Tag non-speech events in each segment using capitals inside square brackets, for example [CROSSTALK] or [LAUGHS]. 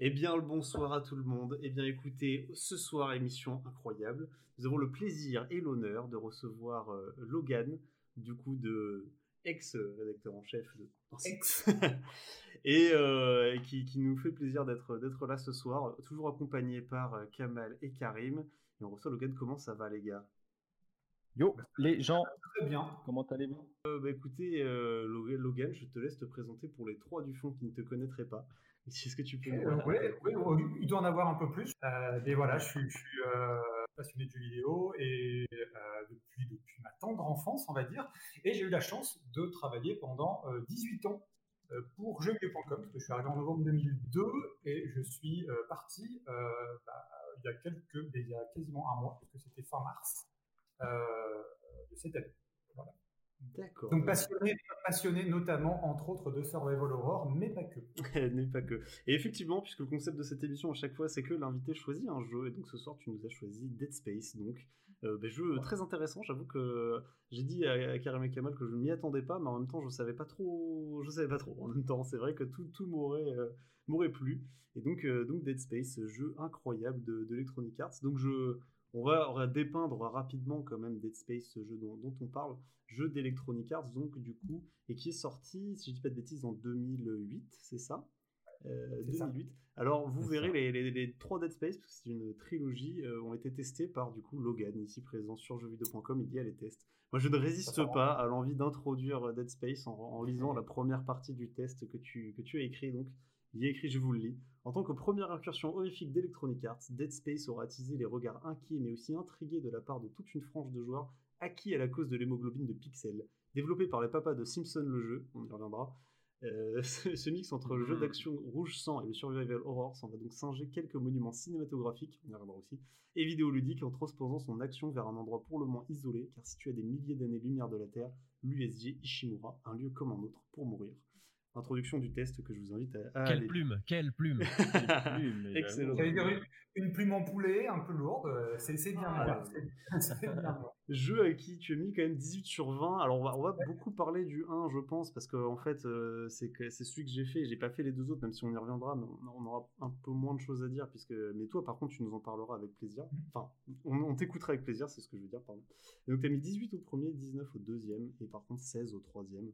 Eh bien, le bonsoir à tout le monde. Eh bien, écoutez, ce soir, émission incroyable. Nous avons le plaisir et l'honneur de recevoir euh, Logan, du coup, de ex-rédacteur en chef de Ex. [LAUGHS] et euh, qui, qui nous fait plaisir d'être d'être là ce soir, toujours accompagné par euh, Kamal et Karim. Et on reçoit Logan. Comment ça va, les gars? Yo, les gens, Très bien. comment allez-vous? Euh, bah, écoutez, euh, Lo- Logan, je te laisse te présenter pour les trois du fond qui ne te connaîtraient pas. [LAUGHS] Est-ce que tu peux Euh, ouais, ouais, ouais, il doit en avoir un peu plus. Euh, mais voilà, je suis, je suis, euh, passionné de jeux vidéo et depuis, depuis ma tendre enfance, on va dire. Et j'ai eu la chance de travailler pendant euh, 18 ans pour jeuxvideo.com, parce que je suis arrivé en novembre 2002 et je suis parti bah, il y a quelques, il y a quasiment un mois, parce que c'était fin mars de cette année. D'accord. Donc passionné, passionné notamment, entre autres, de Survival Horror, mais pas que. [LAUGHS] N'est pas que. Et effectivement, puisque le concept de cette émission à chaque fois, c'est que l'invité choisit un jeu, et donc ce soir, tu nous as choisi Dead Space. Donc, euh, ben, jeu très intéressant. J'avoue que j'ai dit à, à Karim et Kamal que je ne m'y attendais pas, mais en même temps, je savais pas trop. Je savais pas trop. En même temps, c'est vrai que tout, tout m'aurait euh, m'aurait plu. Et donc, euh, donc Dead Space, ce jeu incroyable de, de Electronic Arts. Donc, je. On va, on va dépeindre rapidement quand même Dead Space, ce jeu dont, dont on parle, jeu d'Electronic Arts, donc du coup, et qui est sorti, si je dis pas de bêtises, en 2008, c'est ça? Euh, C'est ça. 2008. Alors vous verrez les, les, les trois Dead Space, parce que c'est une trilogie, euh, ont été testés par du coup Logan, ici présent sur jeuxvideo.com, il y a les tests. Moi je ne résiste pas à l'envie d'introduire Dead Space en, en lisant [LAUGHS] la première partie du test que tu, que tu as écrit, donc il y a écrit, je vous le lis. En tant que première incursion horrifique d'Electronic Arts, Dead Space aura attisé les regards inquiets mais aussi intrigués de la part de toute une frange de joueurs acquis à la cause de l'hémoglobine de Pixel. Développé par les papas de Simpson le jeu, on y reviendra, euh, [LAUGHS] ce, mix entre le jeu Mhm. d'action rouge sang et le survival horror s'en va donc singer quelques monuments cinématographiques, on y reviendra aussi, et vidéoludiques en transposant son action vers un endroit pour le moins isolé, car situé à des milliers d'années-lumière de la Terre, l'USG Ishimura, un lieu comme un autre pour mourir. Introduction du test que je vous invite à, à Quelle aller. plume, quelle plume. [LAUGHS] Plume, mais Excellent. Une, une plume en poulet, un peu lourde, euh, c'est bien. Ah, bien. Jeu à qui tu as mis quand même 18 sur 20. Alors on va, on va beaucoup parler du 1, je pense, parce que en fait, euh, c'est celui que j'ai fait. J'ai pas fait les deux autres, même si on y reviendra, mais on, on aura un peu moins de choses à dire. Puisque... Mais toi, par contre, tu nous en parleras avec plaisir. Enfin, on, on t'écoutera avec plaisir, c'est ce que je veux dire, pardon. Et donc tu as mis 18 au premier, 19 au deuxième, et par contre 16 au troisième.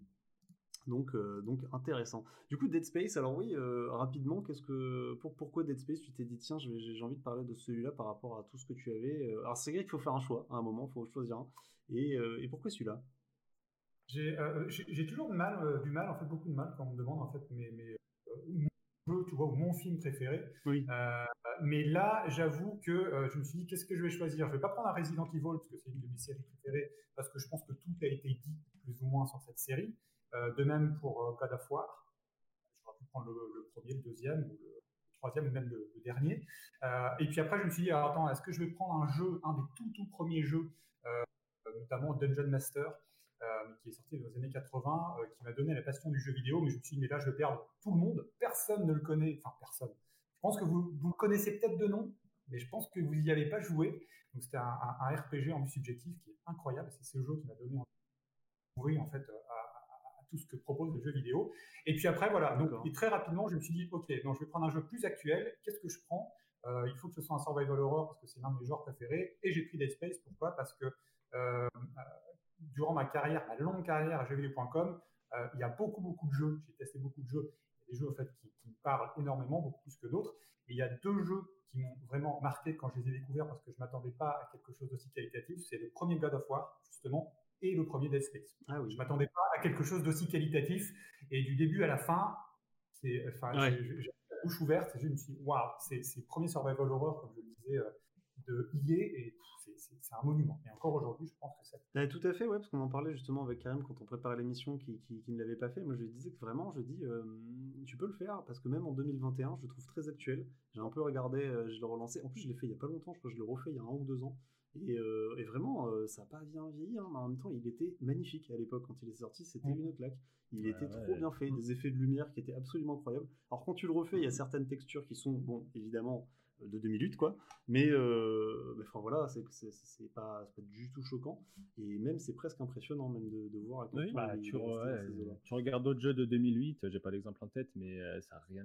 Donc, euh, donc intéressant. Du coup, Dead Space, alors oui, euh, rapidement, qu'est-ce que pour, pourquoi Dead Space Tu t'es dit tiens, j'ai envie de parler de celui-là par rapport à tout ce que tu avais. euh, Alors c'est vrai qu'il faut faire un choix à un moment, il faut choisir un. Et, euh, et pourquoi celui-là? J'ai toujours de mal, du mal, en fait, beaucoup de mal quand on me demande en fait mes, mes, mon jeu, tu vois, ou mon film préféré. Oui. Mais là, j'avoue que je me suis dit, qu'est-ce que je vais choisir? Je vais pas prendre un Resident Evil parce que c'est une de mes séries préférées, parce que je pense que tout a été dit plus ou moins sur cette série. Euh, de même pour euh, God of War. J'aurais pu prendre le, premier, le deuxième, le, troisième, ou même le, dernier. Euh, et puis après, je me suis dit, attends, est-ce que je vais prendre un jeu, un des tout tout premiers jeux, notamment Dungeon Master, qui est sorti dans les années 80, euh, qui m'a donné la passion du jeu vidéo, mais je me suis dit, mais là, je vais perdre tout le monde, personne ne le connaît, enfin personne. Je pense que vous, vous le connaissez peut-être de nom, mais je pense que vous n'y avez pas joué. Donc c'était un, RPG en vue subjective qui est incroyable. C'est ce jeu qui m'a donné envie d'ouvrir en fait tout ce que propose le jeu vidéo. Et puis après voilà. Donc et très rapidement, je me suis dit ok, non, je vais prendre un jeu plus actuel. Qu'est-ce que je prends? Euh, Il faut que ce soit un survival horror parce que c'est l'un de mes genres préférés. Et j'ai pris Dead Space. Pourquoi? Parce que euh, euh, durant ma carrière, ma longue carrière à jeuxvideo.com, euh, il y a beaucoup beaucoup de jeux. J'ai testé beaucoup de jeux. Il y a des jeux en fait qui, qui me parlent énormément, beaucoup plus que d'autres. Et il y a deux jeux qui m'ont vraiment marqué quand je les ai découverts parce que je m'attendais pas à quelque chose d'aussi qualitatif. C'est le premier God of War, justement, et le premier Dead Space. Ah oui. Je m'attendais pas à quelque chose d'aussi qualitatif. Et du début à la fin, c'est, enfin, Ouais. j'ai- la bouche ouverte. et Je me suis dit, waouh, c'est c'est le premier survival horror, comme je le disais, euh, de EA, et c'est- c'est c'est un monument. Et encore aujourd'hui, je pense que ça. Ouais, tout à fait, ouais, parce qu'on en parlait justement avec Karim quand on préparait l'émission qui, qui, qui ne l'avait pas fait. Moi, je lui disais que vraiment, je dis, euh, tu peux le faire parce que même en 2021, je le trouve très actuel. J'ai un peu regardé, euh, je l'ai relancé. En plus, je l'ai fait il y a pas longtemps, je crois que je l'ai refait il y a un ou deux ans. Et, euh, et vraiment, euh, ça n'a pas bien vieilli, hein, mais en même temps, il était magnifique à l'époque quand il est sorti. C'était Mm. une claque. Il Ouais, était ouais. trop bien fait, des effets de lumière qui étaient absolument incroyables. Alors, quand tu le refais, il y a certaines textures qui sont, bon, évidemment, de 2008 quoi. Mais, euh, enfin voilà, c'est c'est pas, pas du tout choquant et même c'est presque impressionnant même de, de voir. À quel oui, bah, tu, tu, regardes d'autres jeux de 2008, j'ai pas l'exemple en tête, mais euh, ça a rien.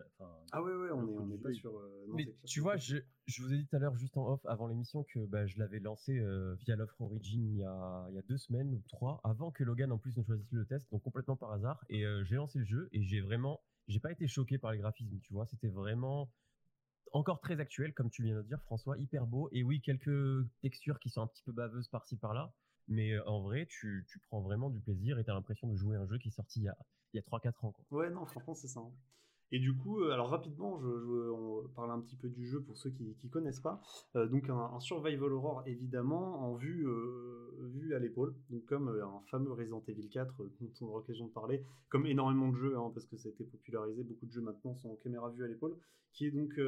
Ah ouais ouais, on est on est pas sur. Non, mais tu vois, je, je, vous ai dit tout à l'heure juste en off avant l'émission que bah, je l'avais lancé via l'offre Origin il y, a, il y a deux semaines ou trois avant que Logan en plus ne choisisse le test, donc complètement par hasard et j'ai lancé le jeu et j'ai vraiment j'ai pas été choqué par les graphismes, tu vois, c'était vraiment encore très actuel, comme tu viens de dire, François, hyper beau. Et oui, quelques textures qui sont un petit peu baveuses par-ci par-là. Mais euh, en vrai, tu, prends vraiment du plaisir et tu as l'impression de jouer un jeu qui est sorti il y a, il y a 3-4 ans. Ouais, non, franchement, c'est ça. Et du coup, euh, alors rapidement, je, on parle un petit peu du jeu pour ceux qui ne connaissent pas. Euh, donc un, survival horror évidemment en vue, euh, vue à l'épaule, donc comme un fameux Resident Evil 4 dont on aura l'occasion de parler, comme énormément de jeux, hein, parce que ça a été popularisé, beaucoup de jeux maintenant sont en caméra vue à l'épaule, qui est donc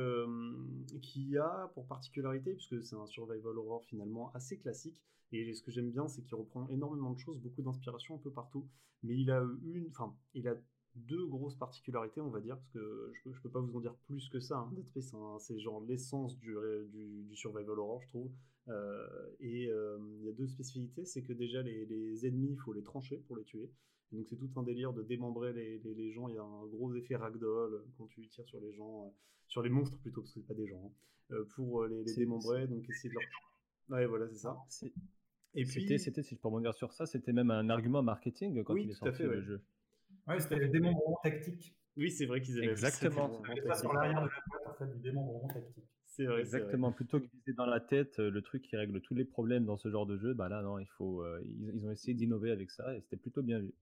qui a pour particularité, puisque c'est un survival horror finalement assez classique, et ce que j'aime bien, c'est qu'il reprend énormément de choses, beaucoup d'inspiration un peu partout, mais il a une, enfin, il a deux grosses particularités, on va dire, parce que je peux, peux pas vous en dire plus que ça. Hein. Dead Space, c'est genre l'essence du, du, survival horror, je trouve. Euh, et euh, il y a deux spécificités, c'est que déjà les, ennemis, il faut les trancher pour les tuer. donc c'est tout un délire de démembrer les, gens. Il y a un gros effet ragdoll quand tu tires sur les gens, euh, sur les monstres plutôt, parce que c'est pas des gens, hein, pour les, démembrer. Donc essayer de leur. Ouais, voilà, c'est ça. Et puis, c'était, si je peux rebondir sur ça, c'était même un argument marketing quand il est sorti le jeu. Oui, c'était le démembrement tactique. Oui, c'est vrai qu'ils avaient exactement. Ça sur l'arrière de la boîte en fait du démembrement tactique. C'est vrai. Exactement. Plutôt que viser dans la tête euh, le truc qui règle tous les problèmes dans ce genre de jeu, bah là non, il faut. Euh, ils, ont essayé d'innover avec ça et c'était plutôt bien vu.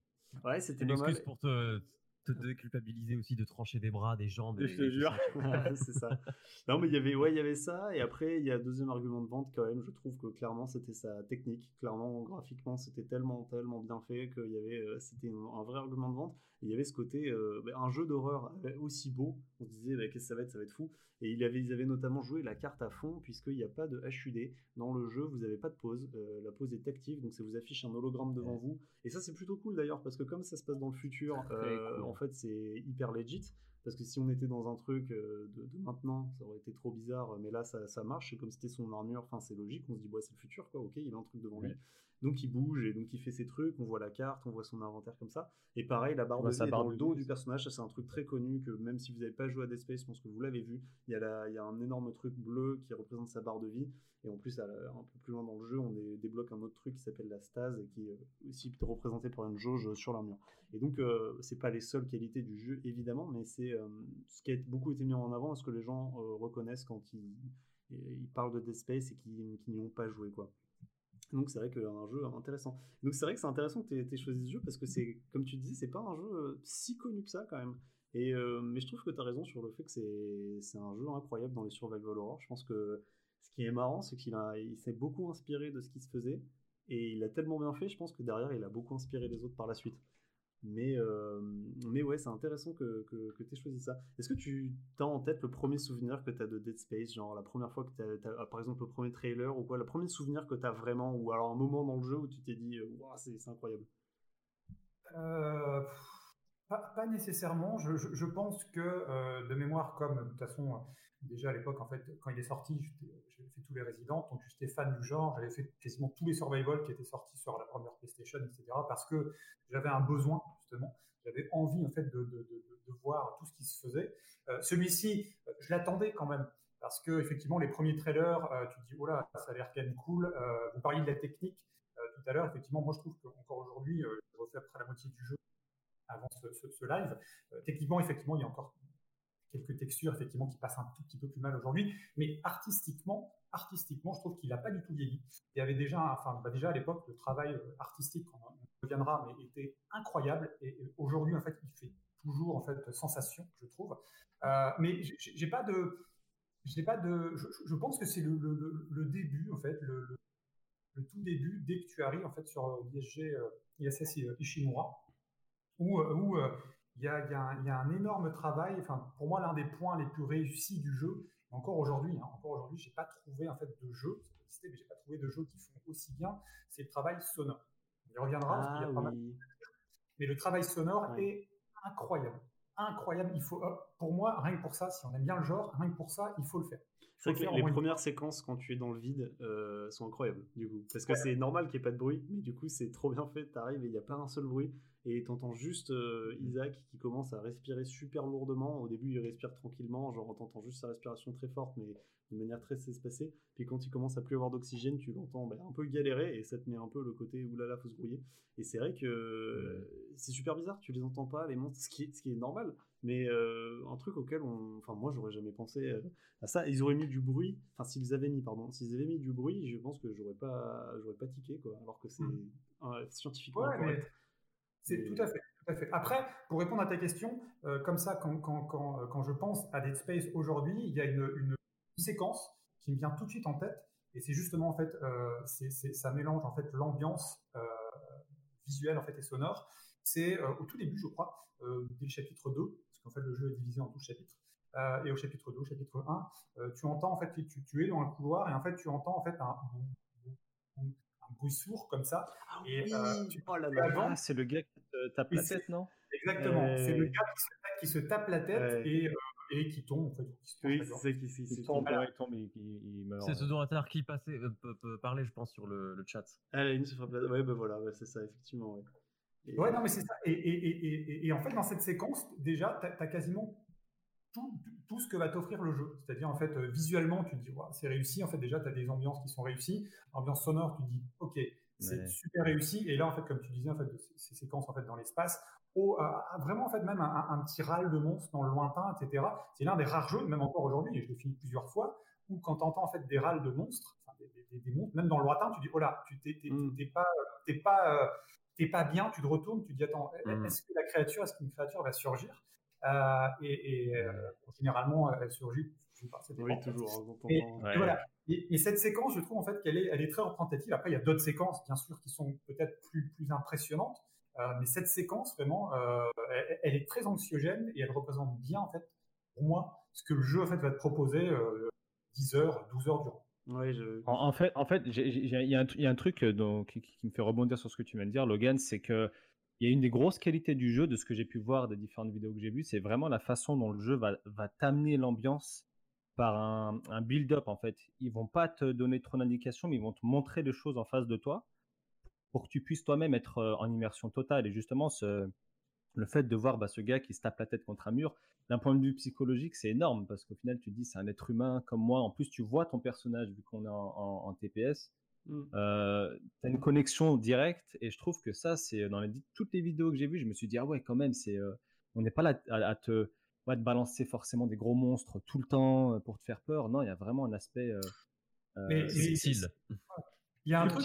Ouais, c'était une excuse pour te, te déculpabiliser aussi de trancher des bras, des jambes. Je te jure, [LAUGHS] c'est ça. Non, mais il y avait, ouais, il y avait ça. Et après, il y a un deuxième argument de vente quand même. Je trouve que clairement, c'était sa technique. Clairement, graphiquement, c'était tellement, tellement bien fait qu'il y avait, euh, c'était un, vrai argument de vente. Et il y avait ce côté, euh, bah, un jeu d'horreur aussi beau. On se disait, bah, qu'est-ce que ça va être, ça va être fou. Et il avait, ils avaient notamment joué la carte à fond, puisqu'il n'y a pas de HUD. Dans le jeu, vous n'avez pas de pause. Euh, la pause est active, donc ça vous affiche un hologramme devant vous. Et ça, c'est plutôt cool d'ailleurs, parce que comme ça se passe dans le futur, euh, en fait, c'est hyper legit. Parce que si on était dans un truc euh, de, maintenant, ça aurait été trop bizarre, mais là ça, ça marche, c'est comme c'était son armure, enfin c'est logique, on se dit, ouais, c'est le futur, quoi, ok, il a un truc devant lui. Donc il bouge et donc il fait ses trucs, on voit la carte, on voit son inventaire comme ça. Et pareil, la barre de vie est dans le dos du personnage, ça c'est un truc très connu que même si vous n'avez pas joué à Dead Space, je pense que vous l'avez vu. Il y, a il y a un énorme truc bleu qui représente sa barre de vie. Et en plus, un peu plus loin dans le jeu, on débloque un autre truc qui s'appelle la stase et qui est aussi représenté par une jauge sur l'armure. Et donc, euh, c'est pas les seules qualités du jeu évidemment, mais c'est euh, ce qui a beaucoup été mis en avant, ce que les gens euh, reconnaissent quand ils, ils, parlent de Dead Space et qui, qui n'y ont pas joué quoi. Donc c'est vrai que un jeu intéressant. Donc c'est vrai que c'est intéressant que tu aies, choisi ce jeu parce que c'est, comme tu disais, c'est pas un jeu euh, si connu que ça quand même. Et, euh, mais je trouve que tu as raison sur le fait que c'est, un jeu incroyable dans les survival horror. Je pense que ce qui est marrant, c'est qu'il il s'est beaucoup inspiré de ce qui se faisait et il a tellement bien fait, je pense que derrière, il a beaucoup inspiré les autres par la suite. Mais, euh, mais ouais, c'est intéressant que, que, que tu aies choisi ça. Est-ce que tu as en tête le premier souvenir que tu as de Dead Space Genre la première fois que tu as, ah, par exemple, le premier trailer ou quoi Le premier souvenir que tu as vraiment Ou alors un moment dans le jeu où tu t'es dit, waouh, c'est incroyable? Euh, pas, nécessairement. Je, pense que euh, de mémoire, comme de toute façon, déjà à l'époque, en fait, quand il est sorti, j'avais fait tous les résidents, donc j'étais fan du genre, j'avais fait quasiment tous les survival qui étaient sortis sur la première PlayStation, etc. Parce que j'avais un besoin, justement. J'avais envie, en fait, de, voir tout ce qui se faisait. Euh, celui-ci, je l'attendais quand même. Parce que, effectivement, les premiers trailers, tu te dis, oh là, ça a l'air quand même cool. vous parliez de la technique tout à l'heure. Effectivement, moi, je trouve qu'encore aujourd'hui, je refais après la moitié du jeu, avant ce, live. Euh, techniquement, effectivement, il y a encore quelques textures effectivement qui passent un tout petit peu plus mal aujourd'hui, mais artistiquement, artistiquement, je trouve qu'il n'a pas du tout vieilli. Il y avait déjà, enfin, bah, déjà à l'époque, le travail euh, artistique, on, reviendra, mais était incroyable. Et, aujourd'hui, en fait, il fait toujours en fait sensation, je trouve. Euh, mais j'ai pas de, j'ai pas de, je, pense que c'est le, début en fait, le, tout début dès que tu arrives en fait sur l'ISG, ISS Ishimura où, euh, euh, il y, a, un énorme travail. Enfin, pour moi, l'un des points les plus réussis du jeu, encore aujourd'hui, hein, encore aujourd'hui, j'ai pas trouvé en fait de jeu, ça mais j'ai pas trouvé de jeu qui font aussi bien. C'est le travail sonore. On y reviendra. parce y a pas ah mal... Mais le travail sonore est incroyable, incroyable. Il faut, pour moi, rien que pour ça, si on aime bien le genre, rien que pour ça, il faut le faire. C'est vrai que les premières séquences quand tu es dans le vide euh, sont incroyables, du coup. Parce que c'est normal qu'il n'y ait pas de bruit, mais du coup, c'est trop bien fait. T'arrives et il n'y a pas un seul bruit. Et t'entends juste euh, Isaac qui commence à respirer super lourdement. Au début, il respire tranquillement, genre t'entends juste sa respiration très forte, mais de manière très espacée. Puis quand il commence à plus avoir d'oxygène, tu l'entends ben, un peu galérer et ça te met un peu le côté oulala, faut se grouiller. Et c'est vrai que c'est super bizarre, tu les entends pas, les monstres, ce qui est, ce qui est normal. Mais euh, un truc auquel on. Enfin, moi, j'aurais jamais pensé euh, à ça. Ils auraient mis du bruit. Enfin, s'ils avaient mis, pardon, s'ils avaient mis du bruit, je pense que j'aurais pas, j'aurais pas tiqué, quoi. Alors que c'est mmh. scientifiquement C'est tout à fait. Tout à fait. Après, pour répondre à ta question, euh, comme ça, quand, quand, quand, quand, je pense à Dead Space aujourd'hui, il y a une, une, séquence qui me vient tout de suite en tête, et c'est justement en fait, c'est, ça mélange en fait l'ambiance visuelle en fait et sonore. C'est au tout début, je crois, dès le chapitre 2, en fait le jeu est divisé en 12 chapitres. Euh, et au chapitre 2, au chapitre 1, euh, tu entends en fait, tu, tu, es dans un couloir et en fait tu entends en fait un, sourd comme ça. Ah et euh, tu, oh là là, c'est le gars qui te tape la tête, non? Exactement, c'est le gars qui se, tape la tête et, et qui tombe en fait. oui, c'est qui, qui, tombe, il tombe et il, meurt. C'est ce donateur qui passait, peut, parler, je pense, sur le, le chat. Ah, une se frappe la Ouais, ben voilà, c'est ça, effectivement. Ouais. Ouais, non, mais c'est ça. Et, et, et, et, en fait, dans cette séquence, déjà, tu as, quasiment tout, tout, ce que va t'offrir le jeu. C'est-à-dire, en fait, euh, visuellement, tu te dis, c'est réussi. En fait, déjà, tu as des ambiances qui sont réussies. Ambiance sonore, tu te dis, OK, c'est super réussi. Et là, en fait, comme tu disais, en fait, ces séquences en fait, dans l'espace, au, vraiment, en fait, même un, petit râle de monstre dans le lointain, etc. C'est l'un des rares jeux, même encore aujourd'hui, et je l'ai fini plusieurs fois, où quand tu entends en fait, des râles de monstres, des, des, monstres, même dans le lointain, tu dis, oh là, tu t'es mmh. pas, t'es pas, euh, pas bien, tu te retournes, tu te dis attends, mmh. est-ce que la créature, est-ce qu'une créature va surgir? Euh, Et, euh, généralement, elle surgit. Je sais pas, oui, toujours. Et, voilà. Et, cette séquence, je trouve en fait qu'elle est, elle est très représentative. Après, il y a d'autres séquences, bien sûr, qui sont peut-être plus, plus impressionnantes. Euh, mais cette séquence, vraiment, elle, est très anxiogène et elle représente bien, en fait, pour moi, ce que le jeu en fait, va te proposer 10 heures, 12 heures durant. En, fait, en fait, il y, a un truc euh, donc, qui, me fait rebondir sur ce que tu viens de dire, Logan, c'est que il y a une des grosses qualités du jeu, de ce que j'ai pu voir des différentes vidéos que j'ai vues, c'est vraiment la façon dont le jeu va, t'amener l'ambiance par un, build-up en fait. Ils vont pas te donner trop d'indications, mais ils vont te montrer les choses en face de toi pour que tu puisses toi-même être euh, en immersion totale. Et justement, le fait de voir bah, ce gars qui se tape la tête contre un mur, d'un point de vue psychologique, c'est énorme parce qu'au final, tu te dis, c'est un être humain comme moi. En plus, tu vois ton personnage vu qu'on est en, TPS. Mm. Euh, tu as une connexion directe et je trouve que ça, c'est dans les, toutes les vidéos que j'ai vues, je me suis dit, ah ouais, quand même, c'est, euh, on n'est pas là à, te, te, balancer forcément des gros monstres tout le temps euh, pour te faire peur. Non, il y a vraiment un aspect euh, subtil. Il y a un truc,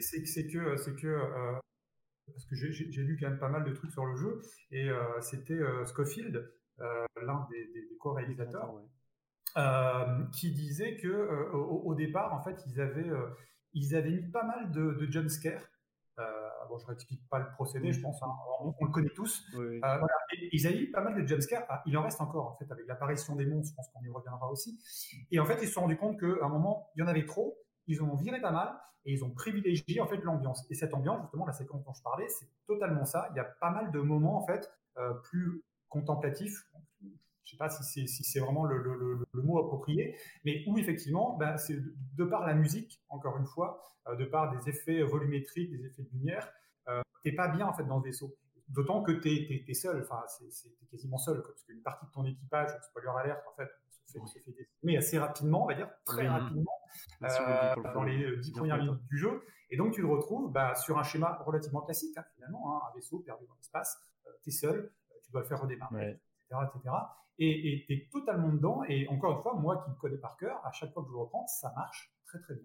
c'est que, c'est que parce que j'ai lu quand même pas mal de trucs sur le jeu, et c'était Scofield, euh, l'un des, des, co-réalisateurs, euh, qui disait que euh, au, départ, en fait, ils avaient, ils avaient mis pas mal de, de jumpscares. bon, je n'explique pas le procédé, je pense, hein, on, le connaît tous. ils avaient mis pas mal de jumpscares. Ah, il en reste encore, en fait, avec l'apparition des monstres, je pense qu'on y reviendra aussi. Et en fait, ils se sont rendus compte qu'à un moment, il y en avait trop, ils ont viré pas mal et ils ont privilégié en fait l'ambiance. Et cette ambiance, justement, la séquence dont je parlais, c'est totalement ça. Il y a pas mal de moments en fait plus contemplatif. Je sais pas si c'est vraiment le, mot approprié, mais où effectivement, ben, c'est de, par la musique, encore une fois, euh, de par des effets volumétriques, des effets de lumière, euh, t'es pas bien en fait dans le vaisseau. D'autant que tu es, seul, enfin c'est quasiment seul, parce qu'une partie de ton équipage, spoiler alerte, en fait, se fait, se décimer assez rapidement, on va dire très rapidement, euh, dans les dix premières minutes du jeu. Et donc tu te retrouves bah, sur un schéma relativement classique, hein, finalement, hein, un vaisseau perdu dans l'espace, tu es seul, tu dois le faire redémarrer, etc., etc. Et tu es totalement dedans. Et encore une fois, moi qui le connais par cœur, à chaque fois que je le reprends, ça marche très très bien.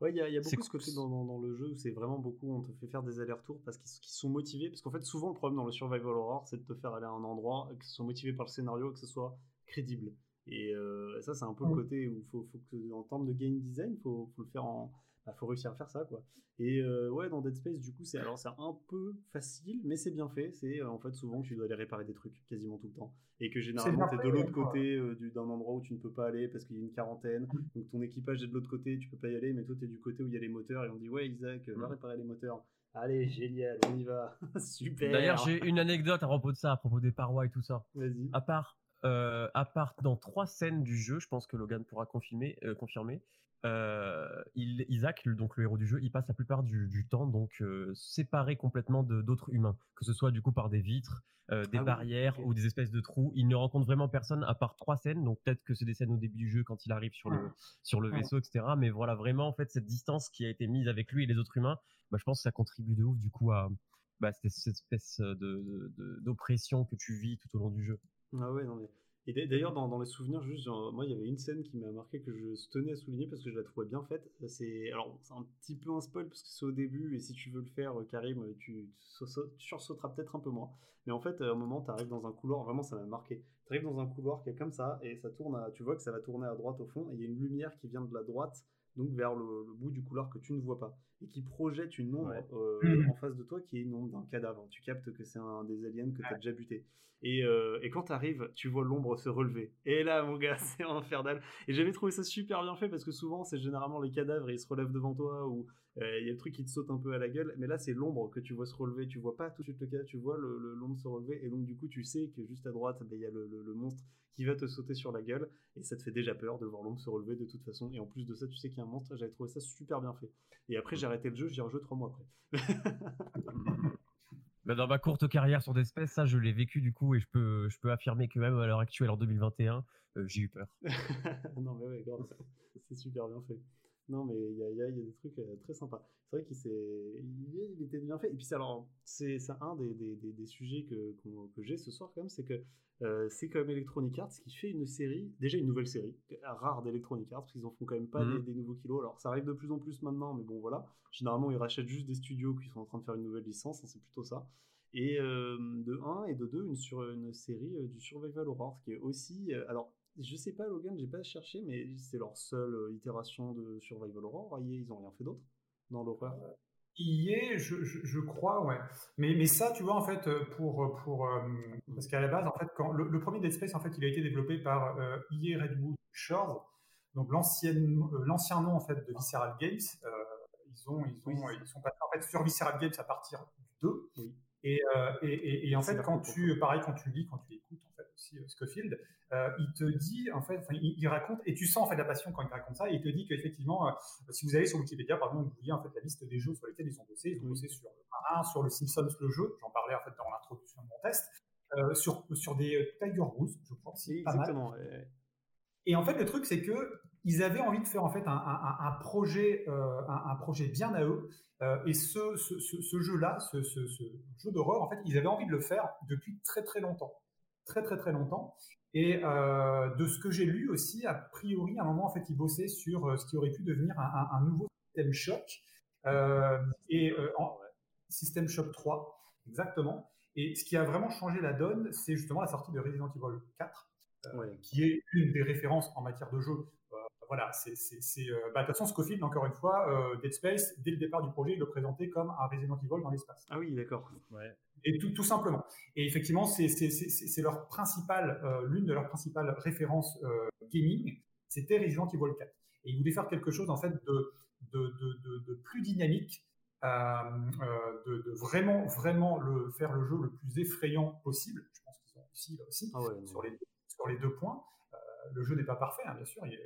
Ouais, il y, a beaucoup de ce côté dans, dans, le jeu où c'est vraiment beaucoup, on te fait faire des allers-retours parce qu'ils sont motivés. Parce qu'en fait, souvent, le problème dans le survival horror, c'est de te faire aller à un endroit, que ce soit motivé par le scénario, que ce soit crédible. Et euh, ça, c'est un peu le côté où faut, faut, que, en termes de game design, il faut, faut, le faire en, bah, faut réussir à faire ça quoi. Et euh, ouais, dans Dead Space, du coup, c'est alors c'est un peu facile, mais c'est bien fait. C'est euh, en fait souvent que tu dois aller réparer des trucs quasiment tout le temps, et que généralement tu es de l'autre côté euh, d'un endroit où tu ne peux pas aller parce qu'il y a une quarantaine. Mmh. Donc ton équipage est de l'autre côté, tu peux pas y aller, mais toi tu es du côté où il y a les moteurs et on dit ouais Isaac, va mmh. réparer les moteurs. Allez, génial, on y va. [LAUGHS] Super. D'ailleurs, j'ai une anecdote à propos de ça, à propos des parois et tout ça. Vas-y. À part, euh, à part dans trois scènes du jeu, je pense que Logan pourra confirmer. euh, confirmer euh, il, Isaac, le- donc le héros du jeu, il passe la plupart du, du temps donc euh, séparé complètement de d'autres humains, que ce soit du coup par des vitres, euh, des Ah oui, barrières ou des espèces de trous. Il ne rencontre vraiment personne à part trois scènes, donc peut-être que c'est des scènes au début du jeu quand il arrive sur le Ouais. sur le Ouais. vaisseau, etc. Mais voilà vraiment en fait cette distance qui a été mise avec lui et les autres humains, bah, je pense que ça contribue de ouf du coup à bah, cette, cette espèce de- d'oppression que tu vis tout au long du jeu. Ah ouais, non mais. Et d'a- d'ailleurs, dans, les souvenirs, juste, moi, il y avait une scène qui m'a marqué que je tenais à souligner parce que je la trouvais bien faite. C'est, alors, c'est un petit peu un spoil parce que c'est au début et si tu veux le faire, euh, Karim, euh, tu, tu sau- tu sursauteras peut-être un peu moins. Mais en fait, à un moment, tu arrives dans un couloir, vraiment, ça m'a marqué. Tu arrives dans un couloir qui est comme ça et ça tourne, tu vois que ça va tourner à droite au fond et il y a une lumière qui vient de la droite, donc vers le bout du couloir que tu ne vois pas et qui projette une ombre Ouais. euh, en face de toi qui est une ombre d'un cadavre. Tu captes que c'est un des aliens que tu as déjà buté. Et, euh, et quand tu arrives, tu vois l'ombre se relever. Et là, mon gars, [LAUGHS] c'est infernal. Et j'avais trouvé ça super bien fait parce que souvent, c'est généralement les cadavres, ils se relèvent devant toi ou euh, il y a le truc qui te saute un peu à la gueule. Mais là, c'est l'ombre que tu vois se relever. Tu vois pas tout de suite le cadavre, tu vois le- le- l'ombre se relever. Et donc, du coup, tu sais que juste à droite, ben, il y a le, le- le monstre qui va te sauter sur la gueule. Et ça te fait déjà peur de voir l'ombre se relever de toute façon. Et en plus de ça, tu sais qu'il y a un monstre. J'avais trouvé ça super bien fait. Et après, j'ai arrêté le jeu, j'y ai rejoué trois mois après. [LAUGHS] Bah, dans ma courte carrière sur Dead Space, ça je l'ai vécu du coup et je peux, je peux affirmer que même à l'heure actuelle en 2021, euh, j'ai eu peur. [LAUGHS] non, mais ouais, c'est super bien fait. Non, mais il y a, il y a- il y a des trucs euh, très sympas. C'est vrai qu'il s'est- il, était bien fait. Et puis, c'est alors, c'est un des, des, des- des sujets que, j'ai ce soir, quand même, c'est que euh, c'est quand même Electronic Arts qui fait une série, déjà une nouvelle série, rare d'Electronic Arts, parce qu'ils en font quand même pas Mhm. des, nouveaux kilos. Alors, ça arrive de plus en plus maintenant, mais bon, voilà. Généralement, ils rachètent juste des studios qui sont en train de faire une nouvelle licence, hein, c'est plutôt ça. Et euh, de 1 et de 2, une, sur, une série euh, du Survival Horror, qui est aussi. alors, je sais pas, Logan, j'ai pas cherché, mais c'est leur seule euh, itération de Survival Horror. EA, ils ont rien fait d'autre dans l'horreur. Y est, je, je, je crois, ouais. Mais, mais ça, tu vois, en fait, euh, pour, pour euh, parce qu'à la base, en fait, quand le, le premier Dead Space, en fait, il a été développé par euh, EA Redwood Shores, donc euh, l'ancien nom en fait de Visceral Games. Euh, ils ont, ils ont, Oui, ils sont passés en fait sur Visceral Games à partir du 2. Oui. Et, euh, et, et, et en fait, quand tu, pareil, quand tu lis, quand tu écoutes, aussi euh, Scofield, euh, il te dit, en fait, enfin, il, il raconte, et tu sens en fait la passion quand il raconte ça, et il te dit qu'effectivement, euh, si vous allez sur Wikipédia, par exemple, vous voyez en fait la liste des jeux sur lesquels ils ont bossé. Ils ont bossé sur le Marin, sur le Simpsons, le jeu. J'en parlais en fait dans l'introduction de mon test. Sur, sur des Tiger Woods, je crois Oui, pas mal. exactement. ouais. Et en fait, le truc, c'est que ils avaient envie de faire en fait un, un- un- un projet, euh, un, un projet bien à eux. Euh, et ce, ce, ce- ce jeu-là, ce jeu d'horreur, en fait, ils avaient envie de le faire depuis très très longtemps, très très très longtemps. Et euh, de ce que j'ai lu aussi, a priori, à un moment, en fait, ils bossaient sur euh, ce qui aurait pu devenir un, un- un nouveau système choc. Euh, et euh, en, System Shock 3, exactement. Et ce qui a vraiment changé la donne, c'est justement la sortie de Resident Evil 4 Ouais. qui est une des références en matière de jeu. Euh, voilà, c'est, c'est, c'est, euh, bah, de toute façon, Scofield, encore une fois, euh, Dead Space, dès le départ du projet, il le présentait comme un Resident Evil dans l'espace. Ah oui, d'accord. Ouais. Et tout, tout simplement. Et effectivement, c'est, leur principale, euh, l'une de leurs principales références euh, gaming, c'était Resident Evil 4. Et ils voulaient faire quelque chose, en fait, de, de, de, plus dynamique, euh, euh, de, de vraiment, vraiment le, faire le jeu le plus effrayant possible. Je pense qu'ils ont réussi là aussi Ah ouais, sur les, sur les deux points. Le jeu n'est pas parfait, hein, bien sûr, il,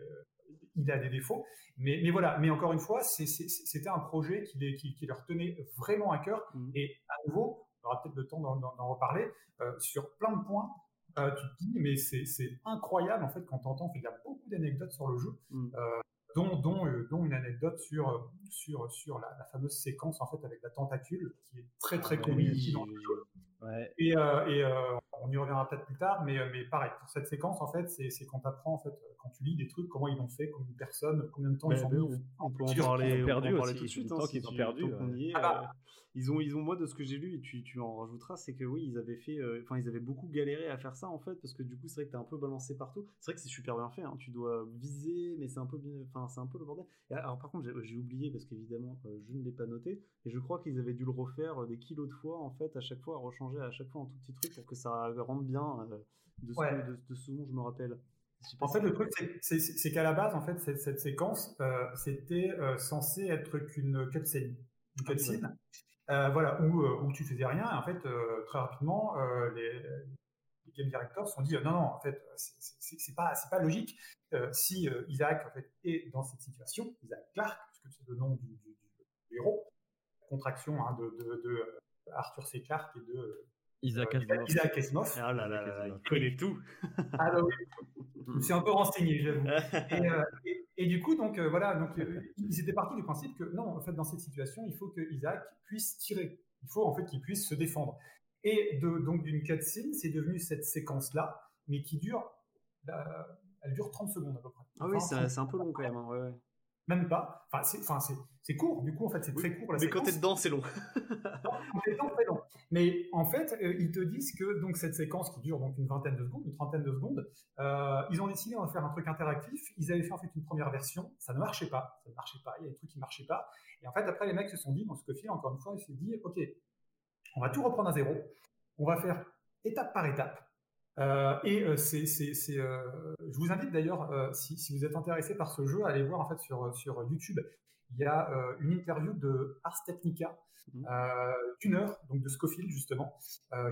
il a des défauts, mais, mais voilà. Mais encore une fois, c'était un projet qui, les- qui- qui leur tenait vraiment à cœur. Mhm. Et à nouveau, on aura peut-être le temps d'en- reparler, euh, sur plein de points, euh, tu te dis, mais c'est incroyable en fait quand tu entends, il y a beaucoup d'anecdotes sur le jeu, Mhm. euh, dont, dont, euh, dont une anecdote sur, sur, sur la, la fameuse séquence en fait avec la tentacule, qui est très très Ah ouais, commune oui, ici dans le jeu. Ouais. Et, euh, et, euh, on y reviendra peut-être plus tard, mais, mais pareil, pour cette séquence, en fait, c'est quand tu apprends, en fait, quand tu lis des trucs, comment ils l'ont fait, combien de personnes, combien de temps ils ont ben, mis. on, on peut en Ils ont parler, on peut en perdu parler tout de suite. hein, qu'ils ont perdu, ouais. Ah bah. Ils ont, ils ont moi de ce que j'ai lu et tu, tu en rajouteras, c'est que oui, ils avaient fait, euh, enfin ils avaient beaucoup galéré à faire ça en fait parce que du coup c'est vrai que t'es un peu balancé partout. C'est vrai que c'est super bien fait, hein, tu dois viser, mais c'est un peu, enfin c'est un peu le bordel. Et alors par contre j'ai oublié parce qu'évidemment euh, je ne l'ai pas noté et je crois qu'ils avaient dû le refaire euh, des kilos de fois en fait à chaque fois, à rechanger à chaque fois un tout petit truc pour que ça rentre bien euh, de, ce Ouais. que- de, de ce dont je me rappelle. En fait, le truc, c'est- qu'à la base, en fait, cette, cette séquence, euh, c'était euh, censé être qu'une cutscene. Une Ah cutscene. voilà, où, où tu faisais rien. Et en fait, très rapidement, les, les game directors se sont dit non, non, en fait, c'est pas, pas logique. si Isaac en fait, est dans cette situation, Isaac Clark, puisque c'est le nom du, héros, contraction hein, de, de, Arthur C. Clarke et de Isaac Asimov. Isaac Asimov. Ah là là, il connaît tout. ah bah oui, [LAUGHS] je me suis un peu renseigné, j'avoue. [LAUGHS] et, et, du coup, donc voilà, donc [LAUGHS] ils étaient partis du principe que non, en fait, dans cette situation, il faut que Isaac puisse tirer. Il faut en fait qu'il puisse se défendre. Et de, donc d'une cutscene, c'est devenu cette séquence-là, mais qui dure, bah, elle dure 30 secondes à peu près. Ah oui, c'est un peu long quand même. Hein, ouais, Même pas. Enfin, c'est court. Du coup, en fait, c'est très court. La mais quand t'es dedans, c'est long. [LAUGHS] quand t'es dedans, c'est long. Mais en fait, euh, ils te disent que donc cette séquence qui dure donc une vingtaine de secondes, une trentaine de secondes, euh, ils ont décidé d'en faire un truc interactif. Ils avaient fait en fait une première version, ça ne marchait pas, ça ne marchait pas. Il y a des trucs qui marchaient pas. Et en fait, après, les mecs se sont dit, dans ce que encore une fois, ils se sont dit, ok, on va tout reprendre à zéro. On va faire étape par étape. Euh, et euh, c'est, euh, je vous invite d'ailleurs, si, vous êtes intéressé par ce jeu, à aller voir en fait sur, sur YouTube. Il y a une interview de Ars Technica mmh. d'une heure, donc de Scofield justement,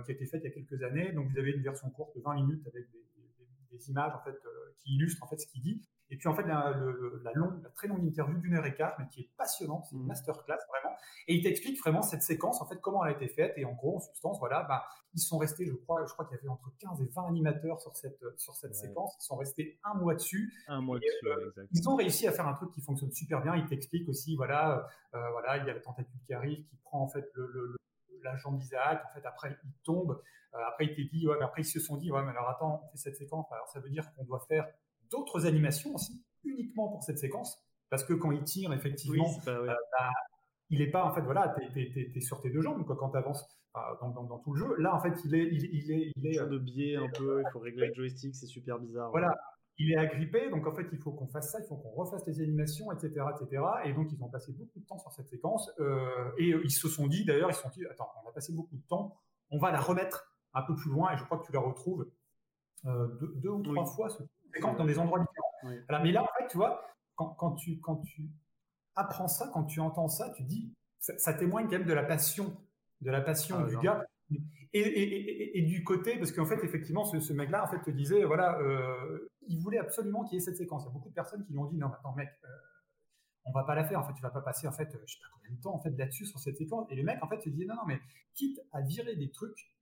qui a été faite il y a quelques années. Donc vous avez une version courte de 20 minutes avec des, des images en fait qui illustrent en fait ce qu'il dit. Et puis en fait, la, la, longue, la très longue interview d'une heure et quart, mais qui est passionnante, c'est une mmh. masterclass vraiment. Et il t'explique vraiment cette séquence, en fait, comment elle a été faite. Et en gros, en substance, voilà, bah, ils sont restés, je crois, je crois qu'il y avait entre 15 et 20 animateurs sur cette, sur cette séquence. Ils sont restés un mois dessus. Un mois dessus, euh, Ils ont réussi à faire un truc qui fonctionne super bien. Il t'explique aussi, voilà, euh, voilà, il y a la tentacule qui arrive, qui prend en fait le, la jambe d'Isaac. En fait, après, il tombe. Euh, après, il t'est dit, ouais, mais après, ils se sont dit, ouais, mais alors attends, on fait cette séquence. Alors, ça veut dire qu'on doit faire d'autres animations aussi, uniquement pour cette séquence, parce que quand il tire, effectivement, euh, bah, il n'est pas, en fait, voilà, tu es, sur tes deux jambes quoi, quand tu avances dans, dans, tout le jeu. Là, en fait, il est. Il, il est, il est de biais un peu, il faut régler le joystick, c'est super bizarre. Voilà. Il est agrippé, donc en fait, il faut qu'on fasse ça, il faut qu'on refasse les animations, etc., etc. Et donc, ils ont passé beaucoup de temps sur cette séquence. Euh, et ils se sont dit, d'ailleurs, ils se sont dit, attends, on a passé beaucoup de temps, on va la remettre un peu plus loin, et je crois que tu la retrouves euh, deux, ou trois fois, ce dans des endroits différents. mais là, en fait, tu vois, quand, tu, quand tu apprends ça, quand tu entends ça, tu dis, ça, témoigne quand même de la passion, de la passion ah, du gars. Et, et, du côté, parce qu'en fait, effectivement, ce, mec-là, en fait, te disait, voilà, euh, il voulait absolument qu'il y ait cette séquence. Il y a beaucoup de personnes qui lui ont dit, non, attends, mec, euh, on va pas la faire. En fait, tu vas pas passer, en fait, je sais pas combien de temps, en fait, là-dessus sur cette séquence. Et le mec, en fait, se disait, non, non, mais quitte à virer des trucs,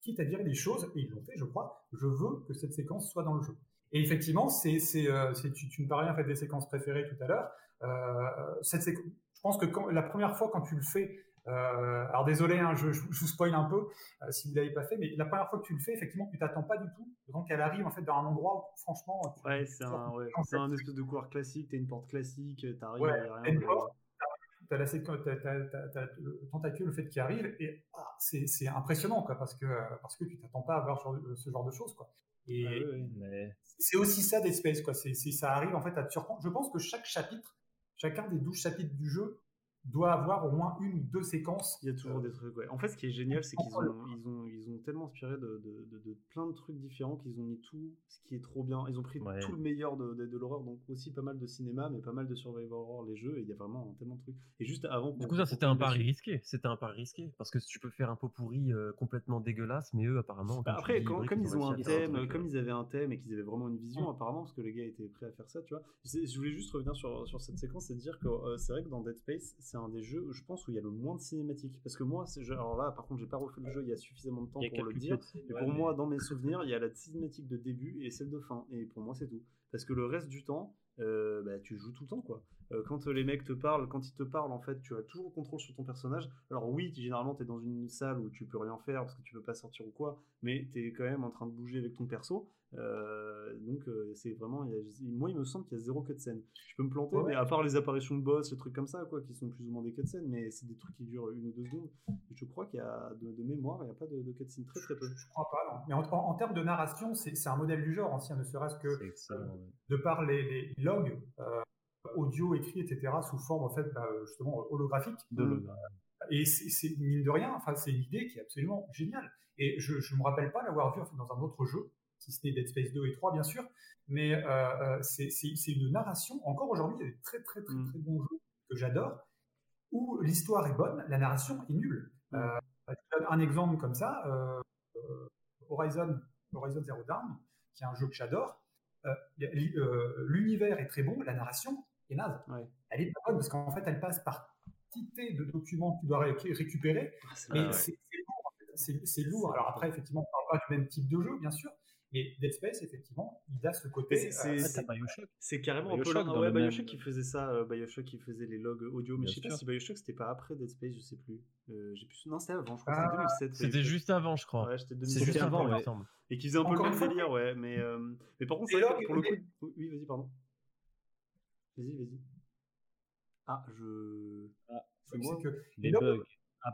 quitte à virer des choses, et ils l'ont fait, je crois, je veux que cette séquence soit dans le jeu. Et effectivement, c'est, euh, tu, tu, me parlais en fait des séquences préférées tout à l'heure. Euh, cette je pense que quand, la première fois quand tu le fais, euh, alors désolé, hein, je, je, vous spoil un peu euh, si vous l'avez pas fait, mais la première fois que tu le fais, effectivement, tu t'attends pas du tout. Donc elle arrive en fait dans un endroit, où, franchement. ouais, c'est un, ouais, c'est un espèce de couloir classique. T'as une porte classique, t'arrives. Ouais, rien. T'as la séquence, t'as, le tentacule, le fait qui arrive, et ah, c'est, impressionnant quoi, parce que parce que tu t'attends pas à voir ce genre de choses quoi. Et ah c'est aussi ça des Space, quoi. C'est, ça arrive en fait à te surprendre. Je pense que chaque chapitre, chacun des 12 chapitres du jeu doit avoir au moins une ou deux séquences. Il y a toujours des trucs, ouais. En fait, ce qui est génial, c'est qu'ils ont, ils ont, ils ont tellement inspiré de, de, de, plein de trucs différents qu'ils ont mis tout ce qui est trop bien. Ils ont pris tout le meilleur de, de, l'horreur, donc aussi pas mal de cinéma, mais pas mal de survival horror, les jeux, et il y a vraiment tellement de trucs. Et juste avant. Du coup, ça, c'était un pari risqué. C'était un pari risqué, parce que tu peux faire un pot pourri euh, complètement dégueulasse, mais eux, apparemment. Bah, après, comme ils ont un thème, comme euh. ils avaient un thème et qu'ils avaient vraiment une vision, apparemment, parce que les gars étaient prêts à faire ça, tu vois. Je voulais juste revenir sur, sur cette séquence et dire que euh, c'est vrai que dans Dead Space, c'est un des jeux, je pense, où il y a le moins de cinématiques. Parce que moi, alors là, par contre, j'ai pas refait le jeu il y a suffisamment de temps pour le dire. Et pour moi, dans mes souvenirs, il y a la cinématique de début et celle de fin. Et pour moi, c'est tout. Parce que le reste du temps, euh, bah, tu joues tout le temps, quoi. Euh, quand les mecs te parlent, quand ils te parlent, en fait, tu as toujours le contrôle sur ton personnage. Alors oui, généralement, tu es dans une salle où tu peux rien faire parce que tu peux pas sortir ou quoi, mais tu es quand même en train de bouger avec ton perso. Euh, donc euh, c'est vraiment, moi il me semble qu'il y a zéro cutscene. Je peux me planter, mais à part les apparitions de boss, les trucs comme ça, quoi, qui sont plus ou moins des cutscenes, mais c'est des trucs qui durent une ou deux secondes. je crois qu'il y a de, mémoire, il n'y a pas de, de cutscene très très peu. Je, crois pas, non. Mais en, termes de narration, c'est un modèle du genre ancien, ne serait-ce que de par les, logs audio, écrit, etc., sous forme en fait bah, justement holographique. De et c'est mine de rien, enfin c'est une idée qui est absolument géniale. Et je ne me rappelle pas l'avoir vu en fait, dans un autre jeu, si ce n'est Dead Space 2 et 3 bien sûr, mais euh, euh c'est une narration. Encore aujourd'hui, il y a des très très très mm. très bons jeux que j'adore. où l'histoire est bonne, la narration est nulle. Euh, un exemple comme ça, euh, Horizon, Horizon Zero Dawn, qui est un jeu que j'adore. L'univers est très bon, la narration est naze. Elle est pas bonne parce qu'en fait, elle passe par quantité de documents que tu dois récupérer, ah, mais c'est lourd. C'est lourd. Alors après, effectivement, on ne parle pas du même type de jeu, bien sûr, et Dead Space, effectivement, il a ce côté. C'est carrément Bioshock un peu. Ouais, Bioshock qui faisait ça. Euh, Bioshock qui faisait les logs audio. Mais je sais pas si Bioshock c'était pas après Dead Space, je sais plus. Euh, plus... Non, c'était avant, je crois. c'était 2007. Ah, c'était juste avant, je crois. Ouais, c'était juste avant, il me semble. Et qui faisait un peu le même délire, ouais. Mais, euh... mais par contre, c'est pour le coup. Oui, vas-y, pardon. Vas-y, vas-y. Ah, je. Ah, c'est moi. Que les bugs.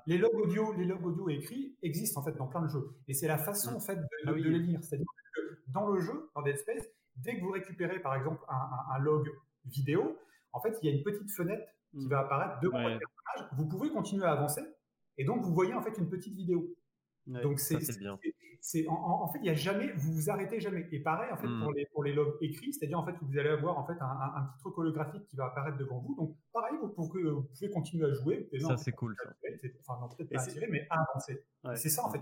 Les logs audio, les logs audio écrits existent en fait dans plein de jeux, et c'est la façon en fait de, ah de les lire. C'est-à-dire dans le jeu, dans Dead Space, dès que vous récupérez par exemple un, log vidéo, en fait, il y a une petite fenêtre qui hmm. va apparaître devant votre personnage. Vous pouvez continuer à avancer et donc vous voyez en fait une petite vidéo. Donc c'est en, fait il y a jamais vous vous arrêtez jamais. Et pareil en fait pour hmm. les pour les logs écrits, c'est-à-dire en fait que vous allez avoir en fait un, petit truc holographique qui va apparaître devant vous. Donc pareil vous pouvez, vous pouvez continuer à jouer. ça c'est cool. Ça. Enfin non peut-être pas tirer mais avancer. C'est ça en fait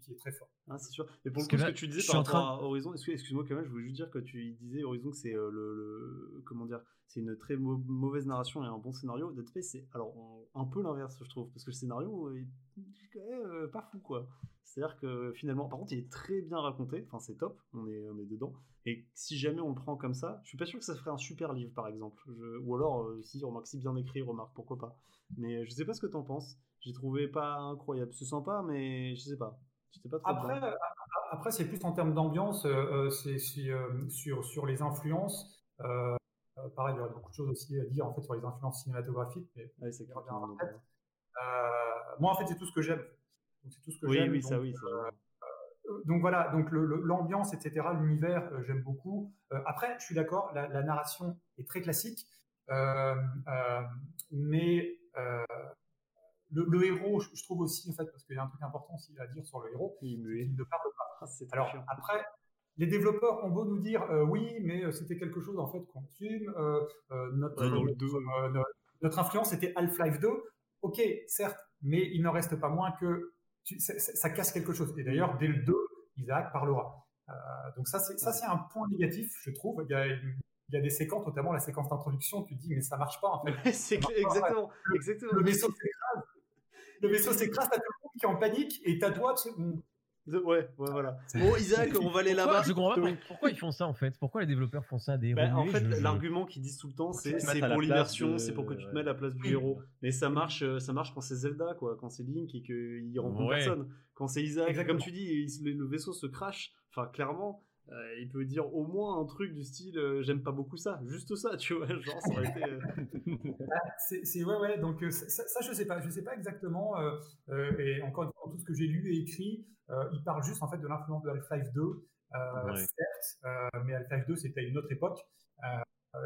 qui, est très fort. Ah, c'est sûr. Et pour le coup, ce que tu disais par rapport à Horizon, excuse-moi quand même, je voulais juste dire que tu disais Horizon que c'est euh, le, comment dire, c'est une très mauvaise narration et un bon scénario. Dead Space, c'est alors un peu l'inverse, je trouve, parce que le scénario est quand même euh, pas fou, quoi. C'est-à-dire que finalement, par contre, il est très bien raconté. Enfin, c'est top. On est, on est dedans. Et si jamais on le prend comme ça, je suis pas sûr que ça ferait un super livre, par exemple. Ou alors, euh, si remarque si bien écrit, remarque pourquoi pas. Mais je sais pas ce que t'en penses. J'ai trouvé pas incroyable. C'est sympa, mais je sais pas après, euh, après c'est plus en termes d'ambiance, euh, euh, c'est sur, sur les influences. pareil, il y aurait beaucoup de choses aussi à dire en fait sur les influences cinématographiques, mais moi, en fait, c'est tout ce que j'aime. C'est tout ce que oui, j'aime. Oui, ça, oui, donc voilà, donc l'ambiance, etc., l'univers, j'aime beaucoup. après, je suis d'accord, la, la, narration est très classique, mais le, héros, je, trouve aussi, en fait, parce qu'il y a un truc important aussi à dire sur le héros, il, ne parle pas. Ah, Alors, après, les développeurs ont beau nous dire euh, oui, mais euh, c'était quelque chose en fait qu'on assume. Euh, notre, notre, influence était Half-Life 2. Ok, certes, mais il n'en reste pas moins que ça, casse quelque chose. Et d'ailleurs, dès le 2, Isaac parlera. donc ça, c'est ça, c'est un point négatif, je trouve. Il y a il y a des séquences, notamment la séquence d'introduction, tu te dis mais ça marche pas en fait. [LAUGHS] c'est exactement, exactement. Le vaisseau s'écrase le vaisseau s'écrase, t'as tout le monde qui est en panique et t'as toi, Ouais, ouais, voilà. Bon, Isaac, on va aller là-bas. Je comprends pas pourquoi ils font ça en fait? Pourquoi les développeurs font ça des bah, En fait, l'argument qu'ils disent tout le temps, c'est pour l'immersion, c'est pour que tu te mettes à la place du héros. Mais ça marche, euh, ça marche quand c'est Zelda, quoi, quand c'est Link et qu'il rencontre personne. Quand c'est Isaac, comme tu dis, le vaisseau se crache. Enfin, clairement, euh, il peut dire au moins un truc du style euh, j'aime pas beaucoup ça, juste ça, tu vois, [LAUGHS] genre ça aurait été. Euh, [LAUGHS] ah, c'est ouais ouais donc ça, je sais pas, je sais pas exactement et encore une fois tout ce que j'ai lu et écrit, il parle juste en fait de l'influence de Half-Life 2, certes, mais Half-Life 2 c'était à une autre époque.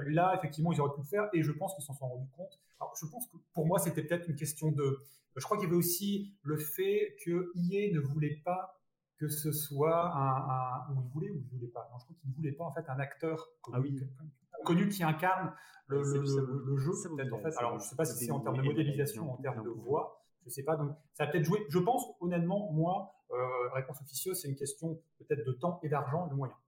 là effectivement ils auraient pu le faire et je pense qu'ils s'en sont rendus compte. Alors je pense que pour moi c'était peut-être une question de, je crois qu'il y avait aussi le fait que EA ne voulait pas que ce soit un, ou il voulait ou il voulait pas. Non, je crois qu'il ne voulait pas en fait un acteur connu, ah connu qui incarne le, jeu. en fait. Alors je ne sais pas si c'est en termes de modélisation, en termes de voix, je ne sais pas. Donc ça a peut-être joué. Je pense honnêtement, moi, euh, réponse officieuse, c'est une question peut-être de temps et d'argent et de moyens.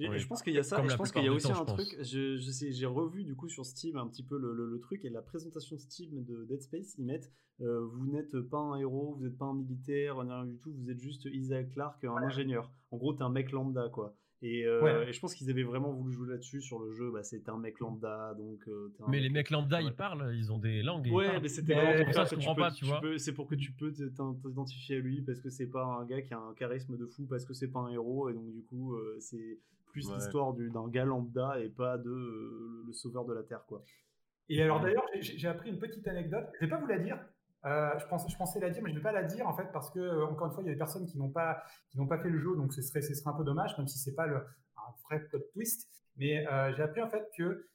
Je pense qu'il y a ça, et je pense qu'il y a aussi un truc. Je, sais, j'ai revu du coup sur Steam un petit peu le, truc et la présentation Steam de Dead Space. Ils mettent euh, vous n'êtes pas un héros, vous n'êtes pas un militaire, rien du tout, vous êtes juste Isaac Clarke, un ingénieur. En gros, t'es un mec lambda quoi. Et, euh, et, je pense qu'ils avaient vraiment voulu jouer là-dessus sur le jeu. Bah, c'était un mec lambda, donc. Euh, mais les mecs lambda, ils parlent, ils ont des langues. Ouais, mais c'était vraiment pour ça que tu pas, tu vois. C'est pour que tu peux t'identifier à lui parce que c'est pas un gars qui a un charisme de fou, parce que c'est pas un héros, et donc du coup, c'est plus l'histoire d'un gars lambda et pas de euh, le sauveur de la terre quoi. Et alors d'ailleurs j'ai appris une petite anecdote. Je vais pas vous la dire. Euh, je, pensais, je pensais la dire, mais je vais pas la dire en fait parce que euh, encore une fois il y a des personnes qui n'ont pas qui n'ont pas fait le jeu, donc ce serait ce serait un peu dommage, même si c'est pas le, un vrai plot twist. Mais j'ai appris en fait que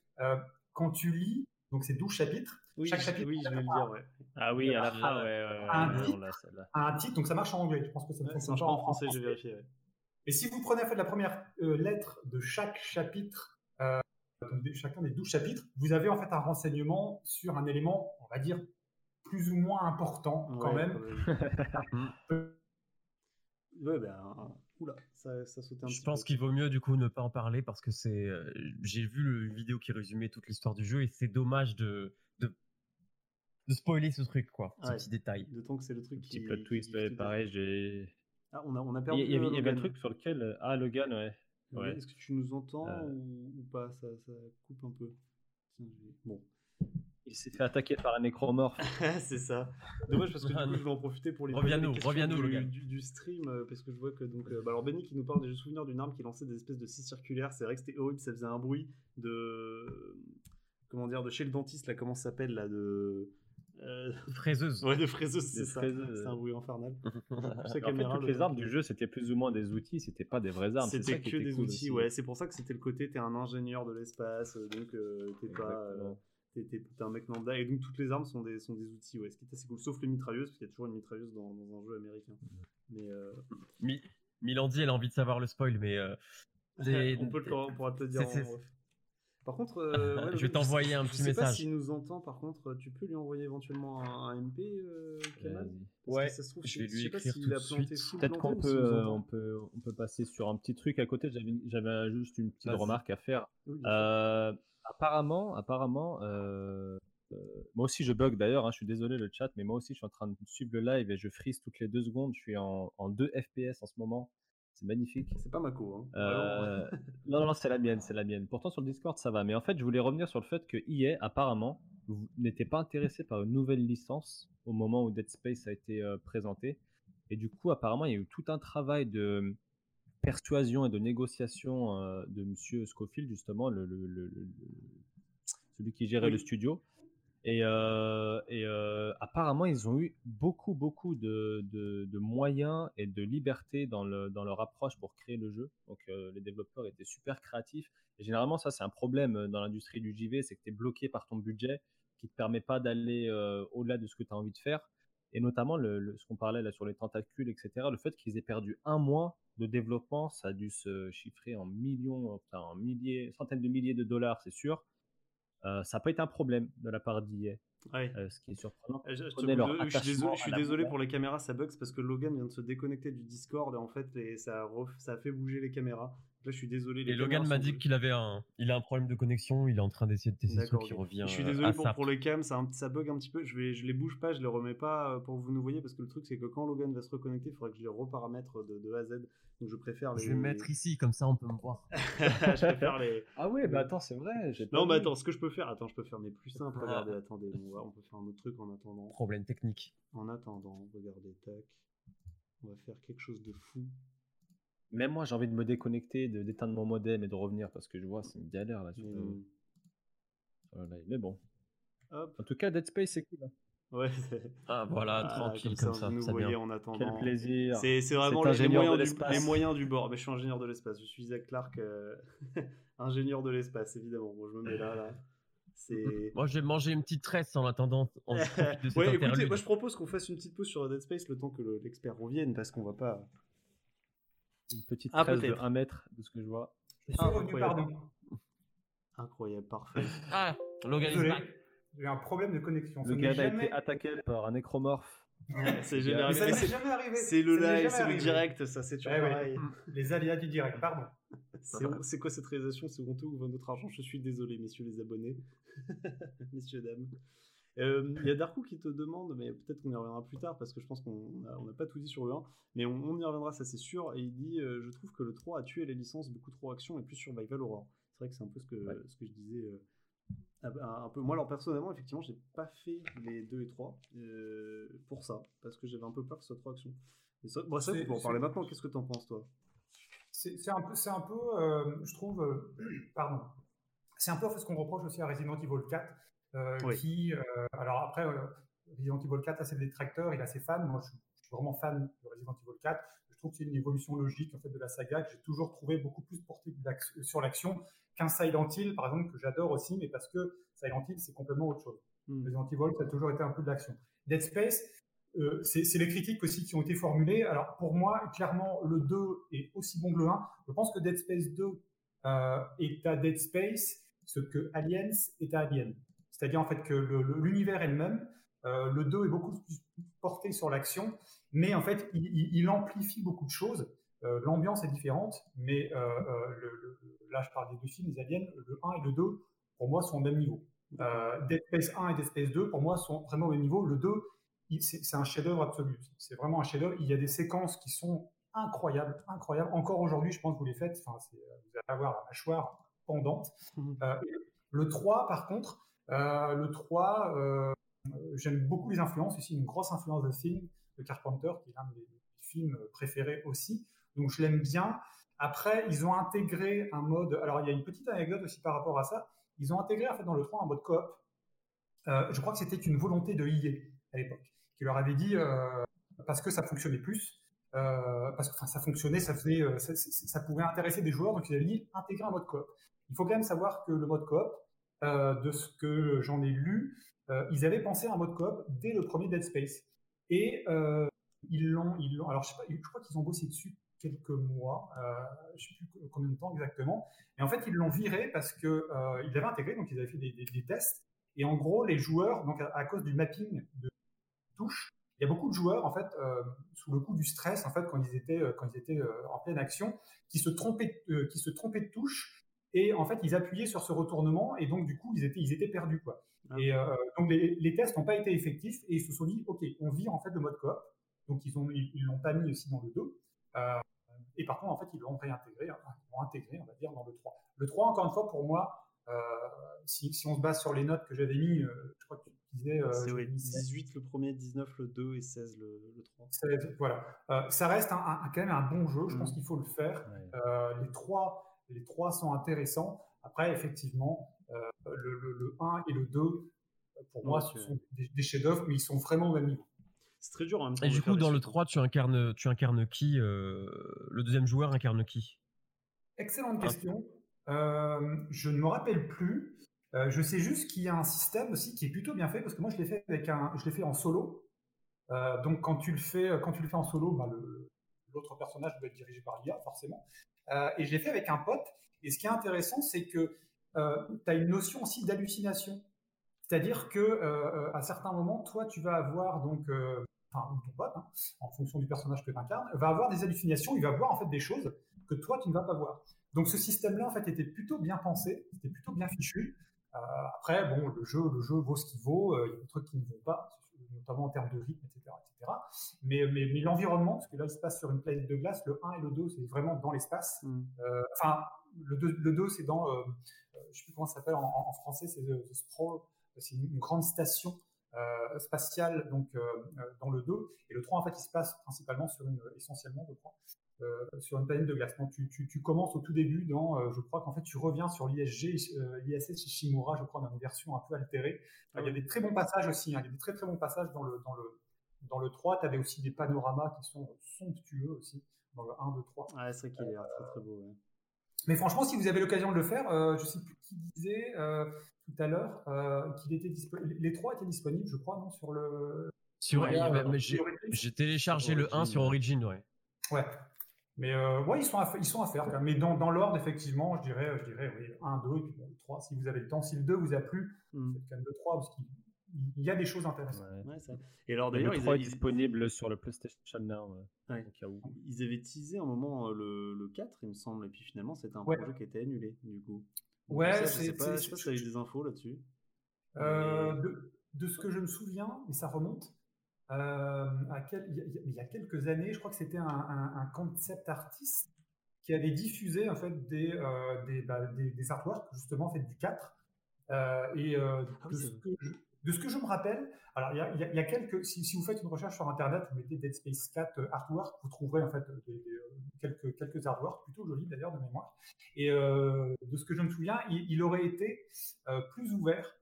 quand tu lis, donc c'est 12 chapitres. chaque chapitre. Oui, je vais le dire. Ouais. Ah oui, à la fin, ouais, ouais, un, titre, un titre, donc ça marche en anglais. Je pense que ça ne fonctionne pas en français. J'ai vérifié. Et si vous prenez en fait la première euh, lettre de chaque chapitre, euh, chacun des 12 chapitres, vous avez en fait un renseignement sur un élément, on va dire, plus ou moins important quand Ouais, même. Ouais, [LAUGHS] ben, oula, ça, ça un Je petit pense qu'il vaut mieux du coup ne pas en parler parce que c'est. euh, J'ai vu le vidéo qui résumait toute l'histoire du jeu et c'est dommage de, de de spoiler ce truc quoi, ce petit détail. D'autant que c'est le truc Petit qui. plot twist, qui ouais, fait- pareil, j'ai. Ah, on a, on a Il perdu. y, avait, euh, il y avait un truc sur lequel. euh, Ah, Logan, ouais. Ouais. Est-ce que tu nous entends Euh. ou, ou pas? Ça, ça coupe un peu. Bon. Il s'est fait attaquer par un nécromorphe. [LAUGHS] c'est ça. Dommage parce que du coup, je vais en profiter pour les Reviens-nous, reviens-nous, du, Logan. du, du stream parce que je vois que donc bah alors Benny qui nous parle des souvenirs d'une arme qui lançait des espèces de scies circulaires. C'est vrai que c'était horrible, ça faisait un bruit de comment dire de chez le dentiste là comment ça s'appelle là de euh, [LAUGHS] Fraiseuse. ouais de fraiseuse c'est ça. C'est un bruit infernal. [LAUGHS] Sa En fait, toutes le- les armes du jeu, c'était plus ou moins des outils, c'était pas des vraies armes. ça C'était que des cool outils, aussi. ouais. C'est pour ça que c'était le côté, t'es un ingénieur de l'espace, euh, donc euh, t'es pas, euh, t'es, un mec lambda, et donc toutes les armes sont des, sont des outils, ouais. Ce qui est assez cool, sauf les mitrailleuses, parce qu'il y a toujours une mitrailleuse dans, dans un jeu américain. Mais euh, Mi- Milandi, elle a envie de savoir le spoil, mais euh, [LAUGHS] des- on, peut le, on pourra te le dire. en. Par contre, euh, ouais, [LAUGHS] Je vais je- t'envoyer un je petit sais pas message. s'il nous entend, par contre, tu peux lui envoyer éventuellement un, un MP, euh. Parce Ouais, que ça se trouve, je vais lui sais pas écrire s'il tout a de suite. Peut-être qu'on peut, euh, on peut, on peut passer sur un petit truc à côté. J'avais, j'avais juste une petite Vas-y. remarque à faire. Oui. Euh, apparemment, apparemment, euh, euh, moi aussi je bug d'ailleurs. hein, je suis désolé le chat, mais moi aussi je suis en train de suivre le live et je freeze toutes les deux secondes. Je suis en, en 2 FPS en ce moment. C'est magnifique. C'est pas Mako, hein. Vraiment. Euh, [LAUGHS] non, non, c'est la mienne, c'est la mienne. Pourtant, sur le Discord, ça va. Mais en fait, je voulais revenir sur le fait que EA, apparemment, n'était pas intéressé par une nouvelle licence au moment où Dead Space a été euh, présenté. Et du coup, apparemment, il y a eu tout un travail de persuasion et de négociation euh, de Monsieur Scofield, justement, le, le- le- le- celui qui gérait Oui. le studio. Et, euh, euh, apparemment, ils ont eu beaucoup, beaucoup de, moyens et de liberté dans, le, dans leur approche pour créer le jeu. Donc, euh, les développeurs étaient super créatifs. Et généralement, ça, c'est un problème dans l'industrie du JV, c'est que tu es bloqué par ton budget qui te permet pas d'aller au-delà de ce que tu as envie de faire. Et notamment, ce qu'on parlait là sur les tentacules, etc., le fait qu'ils aient perdu un mois de développement, ça a dû se chiffrer en millions, en milliers, centaines de milliers de dollars, c'est sûr. Euh, ça n'a pas été un problème de la part d'IA, Ouais. euh, ce qui est surprenant. Euh, Je, je te Prenez leur coupe deux, je suis désolé, je suis pour les caméras, ça bug parce que Logan vient de se déconnecter du Discord et en fait les- ça, ref- ça a fait bouger les caméras. Là je suis désolé. Les Et Logan m'a dit qu'il avait un, il a un problème de connexion. Il est en train d'essayer de tester ce D'accord, qui revient. Je suis euh, désolé pour, ça. pour les cams, ça, ça bug un petit peu. Je, vais, je les bouge pas, je les remets pas euh, pour que vous nous voyez parce que le truc c'est que quand Logan va se reconnecter, il faudra que je les reparamètre de, de A à Z. Donc je préfère les. Je vais me mettre ici, comme ça on peut me voir. [LAUGHS] je préfère les. [LAUGHS] Ah ouais, bah attends, c'est vrai. Non, mais vu. attends, ce que je peux faire, attends, je peux faire mes plus simples. Ah. Regardez, attendez, on, va, on peut faire un autre truc en attendant. Problème technique. En attendant, regardez, tac. On va faire quelque chose de fou. Même moi, j'ai envie de me déconnecter, de d'éteindre mon modem et de revenir parce que je vois, c'est une galère là. Sur le- le live. Mais bon. hop. En tout cas, Dead Space, c'est cool. hein. Ouais. Ah voilà, Ah, tranquille comme ça, vous nous ça voyez bien. en attendant. Quel plaisir. C'est vraiment les, moyens du, les moyens du bord. Mais je suis ingénieur de l'espace. Je suis Isaac Clark, euh, [LAUGHS] ingénieur de l'espace, évidemment. Bon, je me mets là, là. C'est. [LAUGHS] Moi, je vais manger une petite tresse en attendant. En [LAUGHS] ouais, écoutez, moi je propose qu'on fasse une petite pause sur Dead Space le temps que le- l'expert revienne parce qu'on va pas. Une petite Ah, tresse de peut-être. 1 mètre de ce que je vois. Je suis Ah, revenu, incroyable. pardon. Incroyable, parfait. Ah, Logan is Désolé, back. j'ai eu un problème de connexion. Le gars a été attaqué par un nécromorphe. c'est jamais arrivé. C'est le live, c'est le direct, ça c'est toujours Ouais, ouais. pareil. Les aléas du direct, pardon. C'est quoi cette réalisation? C'est honteux ou notre argent? Je suis désolé, messieurs les abonnés. [LAUGHS] messieurs, dames. Euh, Il y a Darkou qui te demande, mais peut-être qu'on y reviendra plus tard parce que je pense qu'on n'a pas tout dit sur le 1, mais on, on y reviendra, ça c'est sûr. Et il dit euh, Je trouve que le 3 a tué les licences beaucoup trop action et plus survival horror. C'est vrai que c'est un peu ce que, Ouais. ce que je disais. euh, un, un peu. Moi, alors personnellement, effectivement, j'ai pas fait les 2 et 3 euh, pour ça, parce que j'avais un peu peur que ce soit trop action. Mais ça, bon, ça, on peut en parler maintenant. Qu'est-ce que t'en penses, toi? C'est un peu, un peu je trouve, [CLEARS THROAT] pardon, c'est un peu ce qu'on reproche aussi à Resident Evil 4, euh, Oui. qui, euh, alors après, euh, Resident Evil 4 a ses détracteurs, il a ses fans, moi je, suis- je suis vraiment fan de Resident Evil 4, je trouve que c'est une évolution logique en fait de la saga que j'ai toujours trouvé beaucoup plus portée sur l'action qu'un Silent Hill par exemple que j'adore aussi, mais parce que Silent Hill c'est complètement autre chose. Hmm. Resident Evil, ça a toujours été un peu de l'action. Dead Space, euh, c'est c'est les critiques aussi qui ont été formulées. Alors pour moi, clairement, le 2 est aussi bon que le 1. Je pense que Dead Space 2 euh, est à Dead Space ce que Aliens est à Alien. C'est-à-dire en fait que l'univers est le même. le 2 est beaucoup plus porté sur l'action, mais en fait, il, amplifie beaucoup de choses. L'ambiance est différente, mais le, là, je parle des deux films, les aliens, le 1 et le 2, pour moi, sont au même niveau. Dead Space 1 et Dead Space 2, pour moi, sont vraiment au même niveau. Le 2, c'est un chef-d'œuvre absolu. C'est vraiment un chef-d'œuvre. Il y a des séquences qui sont incroyables, incroyables. Encore aujourd'hui, je pense que vous les faites. Enfin, vous allez avoir la mâchoire pendante. Mmh. Euh, le 3, par contre, euh, le 3, euh, j'aime beaucoup les influences. Ici, une grosse influence de film de Carpenter, qui est l'un de mes films préférés aussi. Donc, je l'aime bien. Après, ils ont intégré un mode. Alors, il y a une petite anecdote aussi par rapport à ça. Ils ont intégré en fait dans le 3 un mode coop. je crois que c'était une volonté de EA à l'époque qui leur avait dit euh, parce que ça fonctionnait plus, euh, parce que ça fonctionnait, ça euh, ça, pouvait intéresser des joueurs, donc ils avaient dit intégrer un mode coop. Il faut quand même savoir que le mode coop, de ce que j'en ai lu, ils avaient pensé à un mode coop dès le premier Dead Space. Et ils l'ont, ils l'ont. Alors je, sais pas, je crois qu'ils ont bossé dessus quelques mois, je sais plus combien de temps exactement. Et en fait, ils l'ont viré parce que ils l'avaient intégré, donc ils avaient fait des, tests. Et en gros, les joueurs, donc à, à cause du mapping de touche. Il y a beaucoup de joueurs, en fait, euh, sous le coup du stress, en fait, quand ils étaient, euh, quand ils étaient euh, en pleine action, qui se, trompaient, qui se trompaient de touche. Et en fait, ils appuyaient sur ce retournement et donc, du coup, ils étaient, ils étaient perdus. Quoi. Ah et donc, les, tests n'ont pas été effectifs et ils se sont dit, OK, on vire en fait le mode coop. Donc, ils l'ont ils, l'ont pas mis aussi dans le 2. et par contre, en fait, ils l'ont réintégré, hein, ils l'ont intégré, on va dire, dans le 3. Le 3, encore une fois, pour moi, si, si, on se base sur les notes que j'avais mis, je crois que euh, c'est 18 le premier, 19 le 2 et 16 le, le 3. voilà. Euh, ça reste un, quand même un bon jeu, je pense mm. qu'il faut le faire. Euh, les, trois, les trois sont intéressants. Après, effectivement, le, le, 1 et le 2, pour moi, ce sont des, chefs-d'œuvre, mais ils sont vraiment au même niveau. C'est très dur en même temps. Et du coup, dans le 3, tu incarnes, tu incarnes qui Le deuxième joueur incarne qui? Excellente question. je ne me rappelle plus. Euh, je sais juste qu'il y a un système aussi qui est plutôt bien fait parce que moi je l'ai fait avec un, je l'ai fait en solo. Euh, donc quand tu le fais, quand tu le fais en solo, bah, l'autre personnage doit être dirigé par l'IA forcément. Euh, et je l'ai fait avec un pote. Et ce qui est intéressant, c'est que tu as une notion aussi d'hallucination. C'est-à-dire que à certains moments, toi, tu vas avoir donc, enfin, ton pote, hein, en fonction du personnage que tu incarnes, va avoir des hallucinations. Il va voir en fait des choses que toi, tu ne vas pas voir. Donc ce système-là, en fait, était plutôt bien pensé, c'était plutôt bien fichu. Euh, après, bon, le jeu, le jeu vaut ce qu'il vaut. Euh, il y a des trucs qui ne vont pas, notamment en termes de rythme, etc., etc. Mais, mais, mais l'environnement, parce que là, il se passe sur une planète de glace. Le 1 et le 2, c'est vraiment dans l'espace. Mm. Euh, enfin, le 2, le 2 c'est dans, je ne sais plus comment ça s'appelle en, français, c'est The, Sprawl. C'est une, grande station spatiale donc dans le 2 et le 3 en fait il se passe principalement sur une essentiellement je crois euh, sur une planète de glace. tu, tu, tu, commences au tout début dans, euh, je crois qu'en fait, tu reviens sur l'ISG, euh, l'ISS Shimura, je crois, dans une version un peu altérée. il y a des très bons passages aussi, hein. il y a des très très bons passages dans le, dans le, dans le 3. Tu avais aussi des panoramas qui sont somptueux aussi, dans le 1, 2, 3. Ah, c'est vrai qu'il est très très beau. Mais franchement, si vous avez l'occasion de le faire, je sais plus qui disait tout à l'heure qu'il était disponible. Les trois étaient disponibles, je crois, non, sur le. Sur, j'ai téléchargé le 1 sur Origin, ouais. Ouais, mais euh, ouais, ils sont, à, ils sont à faire. Mais dans, dans l'ordre, effectivement, je dirais, je dirais oui, 1, 2, et puis bon, 3, si vous avez le temps. Si le 2 vous a plu, mm. faites quand même le 3, parce qu'il y a des choses intéressantes. Ouais, ça. Et alors d'ailleurs, le 3 est disponible sur le PlayStation Now. Ouais. Ils avaient teasé un moment euh, le, le 4, il me semble, et puis finalement, c'était un projet qui était annulé, du coup. ouais, ça, je sais pas, je sais pas si tu as eu des infos là-dessus. Euh, de, de, ce que je me souviens, mais ça remonte, euh, il, y a, quelques années, je crois que c'était un, concept artiste qui avait diffusé en fait des, euh, des, bah, des, artworks justement fait du 4. Euh, et ah de, ce que je, de, ce que je, me rappelle, alors il y a, il y a quelques, si, si, vous faites une recherche sur internet, vous mettez Dead Space 4 artwork, vous trouverez en fait quelques, quelques artworks plutôt jolis d'ailleurs de mémoire. Et de ce que je me souviens, il, il aurait été plus ouvert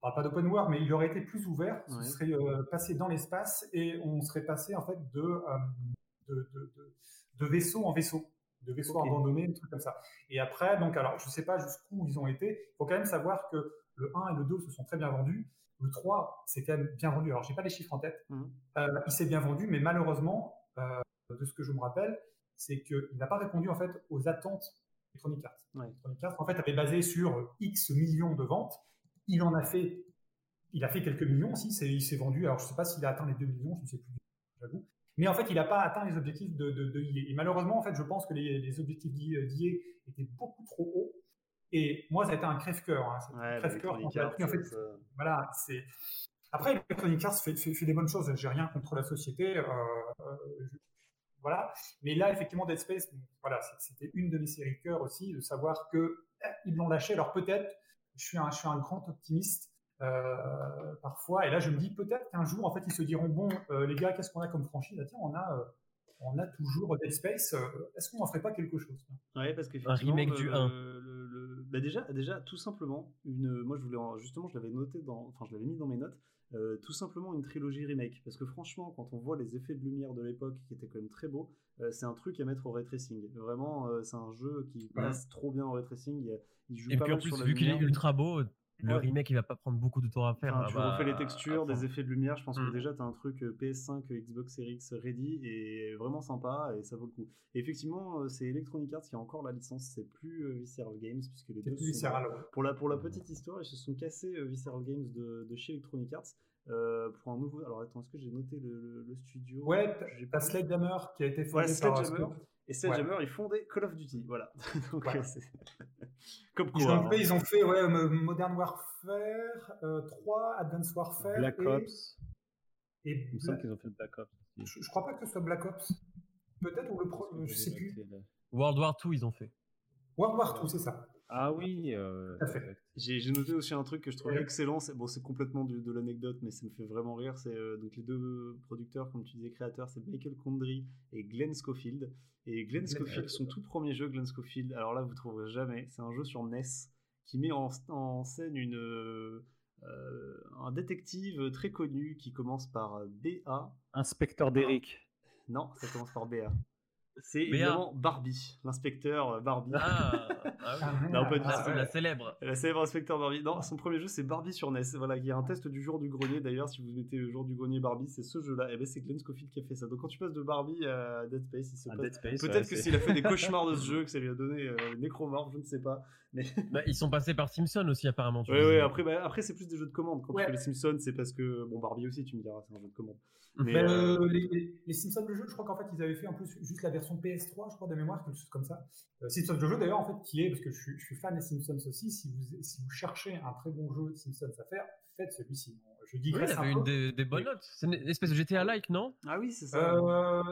parle pas d'open world, mais il aurait été plus ouvert, ce serait euh, passé dans l'espace et on serait passé en fait de, euh, de, de, de, vaisseau en vaisseau, de vaisseau abandonné, un truc comme ça. Et après, donc alors je sais pas jusqu'où ils ont été, il faut quand même savoir que le 1 et le 2 se sont très bien vendus. Le 3, c'est quand même bien vendu. Alors, j'ai pas les chiffres en tête. Mmh. Euh, il s'est bien vendu, mais malheureusement, de ce que je me rappelle, c'est qu'il n'a pas répondu en fait aux attentes Electronic Arts. Electronic Arts, en fait, avait basé sur X millions de ventes il en a fait, il a fait quelques millions aussi. Il s'est vendu. Alors, je sais pas s'il a atteint les 2 millions, je ne sais plus, j'avoue. Mais en fait, il n'a pas atteint les objectifs de, de, Et malheureusement, en fait, je pense que les, objectifs d'IA étaient beaucoup trop hauts. Et moi, ça a été un crève-cœur. Hein. un crève-cœur En fait, voilà, c'est. Après, Electronic Arts fait, fait, des bonnes choses. J'ai rien contre la société. Euh, euh, voilà. Mais là, effectivement, Dead Space, voilà, c'était une de mes séries cœur aussi, de savoir que eh, ils l'ont lâché. Alors peut-être, je suis un, je suis un grand optimiste. Euh, parfois. Et là, je me dis peut-être qu'un jour, en fait, ils se diront bon, euh, les gars, qu'est-ce qu'on a comme franchise? Ah, Tiens, on a, euh, on a toujours Dead Space. Est-ce qu'on en ferait pas quelque chose Ouais, parce que un remake du 1. Bah, déjà, déjà, tout simplement, une. Moi, je voulais justement, je l'avais noté dans, enfin, je l'avais mis dans mes notes. tout simplement une trilogie remake parce que franchement quand on voit les effets de lumière de l'époque qui étaient quand même très beaux c'est un truc à mettre au ray tracing vraiment c'est un jeu qui passe trop bien au ray tracing il, joue et puis en plus vu qu'il est ultra beau le remake, il va pas prendre beaucoup de temps à faire. tu refais les textures, des effets de lumière. Je pense que mm. déjà, tu as un truc euh, PS5, euh, Xbox Series X ready et vraiment sympa et ça vaut le coup. effectivement, euh, c'est Electronic Arts qui a encore la licence. C'est plus Visceral Games puisque les deux. Sont... Pour la, pour la petite histoire, ils se sont cassés Visceral Games de, de, chez Electronic Arts. Pour un nouveau. Alors attends, est-ce que j'ai noté le, le, studio? Ouais, t'as Sledgehammer qui a été fondé par. Et Sledgehammer, ils font des Call of Duty, voilà. [LAUGHS] Donc, [LAUGHS] Comme quoi, ils, ont fait, ils ont fait ouais, Modern Warfare 3, euh, Advanced Warfare. Black Ops. Et Il me semble qu'ils ont fait Black Ops. Je, je, crois pas que ce soit Black Ops. Peut-être, ou le pro... je sais plus. World War 2, ils ont fait. World War 2, c'est ça. Ah oui. Euh, J'ai noté aussi un truc que je trouve excellent. Bon, c'est complètement de, l'anecdote, mais ça me fait vraiment rire. C'est euh, donc les deux producteurs, comme tu disais, créateurs, c'est Michael Condry et Glenn Schofield. Et Glenn Schofield, son tout premier jeu, Glenn Schofield. Alors là, vous trouverez jamais. C'est un jeu sur NES qui met en, scène une euh, un détective très connu qui commence par BA. Inspecteur d'Eric. Non, ça commence par BA. C'est évidemment Barbie, l'inspecteur euh, Barbie. Ah, ah, [LAUGHS] oui. non, pas du ah, la célèbre. La célèbre inspecteur Barbie. Non, son premier jeu c'est Barbie sur NES. Voilà, il y a un test du jour du grenier d'ailleurs. Si vous mettez le jour du grenier Barbie, c'est ce jeu-là. Et eh ben c'est Glenn Scofield qui a fait ça. Donc quand tu passes de Barbie à Dead Space, il se passe. Peut-être que s'il a fait des [LAUGHS] cauchemars de ce jeu, que ça lui a donné euh, nécromorph, je ne sais pas. Mais [LAUGHS] bah, ils sont passés par Simpson aussi apparemment. Oui. Après, bah, après c'est plus des jeux de commande. Quand tu fais les Simpsons, c'est parce que bon Barbie aussi, tu me diras, c'est un jeu de commande. [LAUGHS] Mais, ben, euh, les, Simpsons de jeu, je crois qu'en fait ils avaient fait en plus juste la version PS3, je crois de mémoire, quelque chose comme ça. Euh, Simpsons de jeu d'ailleurs en fait qui est parce que je suis, je suis, fan des Simpsons aussi. Si vous si vous cherchez un très bon jeu de Simpsons à faire, faites celui-ci. Je dis oui, il avait une des, des, bonnes notes. C'est une espèce de GTA-like, non? Ah oui, c'est ça. Euh,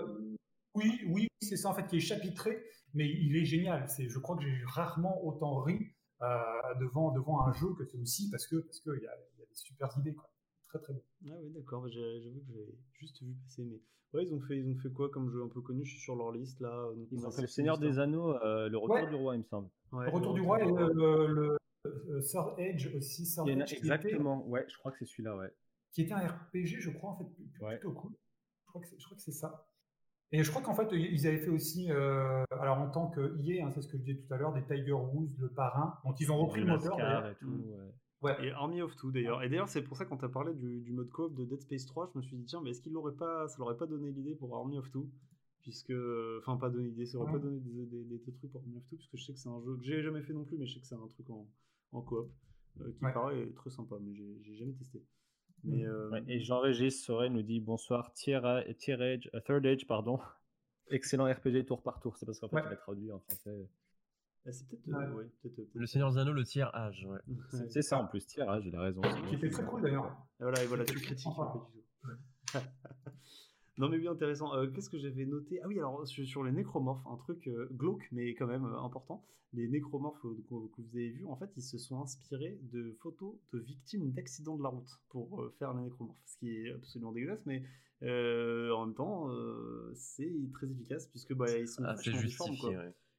oui, oui, c'est ça en fait qui est chapitré, mais il est génial. C'est, je crois que j'ai rarement autant ri euh, devant devant un jeu que celui-ci parce que parce qu'il y a, y a des super idées quoi très bon. Ah oui, d'accord, j'avoue que j'ai juste vu passer, mais ouais, ils ont fait, ils ont fait quoi comme jeu un peu connu? Je suis sur leur liste là. ils ont fait Le Seigneur des Anneaux, euh, Le Retour du Roi, il me semble. le Retour du Roi et le, le, euh, Sword Edge aussi. Sword Edge exactement, ouais, je crois que c'est celui-là, ouais. Qui était un RPG, je crois, en fait, plutôt cool. Je crois que c'est ça. Et je crois qu'en fait, ils avaient fait aussi, euh, alors en tant que IA, hein, c'est ce que je disais tout à l'heure, des Tiger Woods, le parrain. Donc ils ont repris le moteur. Et tout, ouais. Et Army of Two d'ailleurs. Et d'ailleurs, c'est pour ça quand tu as parlé du, mode coop de Dead Space 3, je me suis dit, tiens, mais est-ce qu'il l'aurait pas, ça l'aurait pas donné l'idée pour Army of Two? Puisque, enfin, pas donné l'idée, ça aurait pas donné des, trucs pour Army of Two, puisque je sais que c'est un jeu que j'ai jamais fait non plus, mais je sais que c'est un truc en, en coop euh, qui paraît très sympa, mais j'ai jamais testé. Mais, euh, et Jean-Régis Sorel nous dit bonsoir, tier, tier Age, uh, Third Age, pardon. [LAUGHS] Excellent RPG tour par tour, c'est parce qu'en fait, il est traduit en français. Ah, c'est peut-être. Euh, ouais. peut peut le Seigneur Zano, le tiers âge. Ouais. [LAUGHS] C'est ça en plus, tiers âge, il a raison. Qui était très cool d'ailleurs. Et voilà, et voilà, tu critiques [LAUGHS] non mais oui, intéressant. Euh, qu'est-ce que j'avais noté? Ah oui, alors sur, les nécromorphes, un truc euh, glauque, mais quand même important. Les nécromorphes que, vous avez vus, en fait, ils se sont inspirés de photos de victimes d'accidents de la route pour faire les nécromorphes. Ce qui est absolument dégueulasse, mais en même temps, c'est très efficace puisque bah, ils sont ah, difformes. Quoi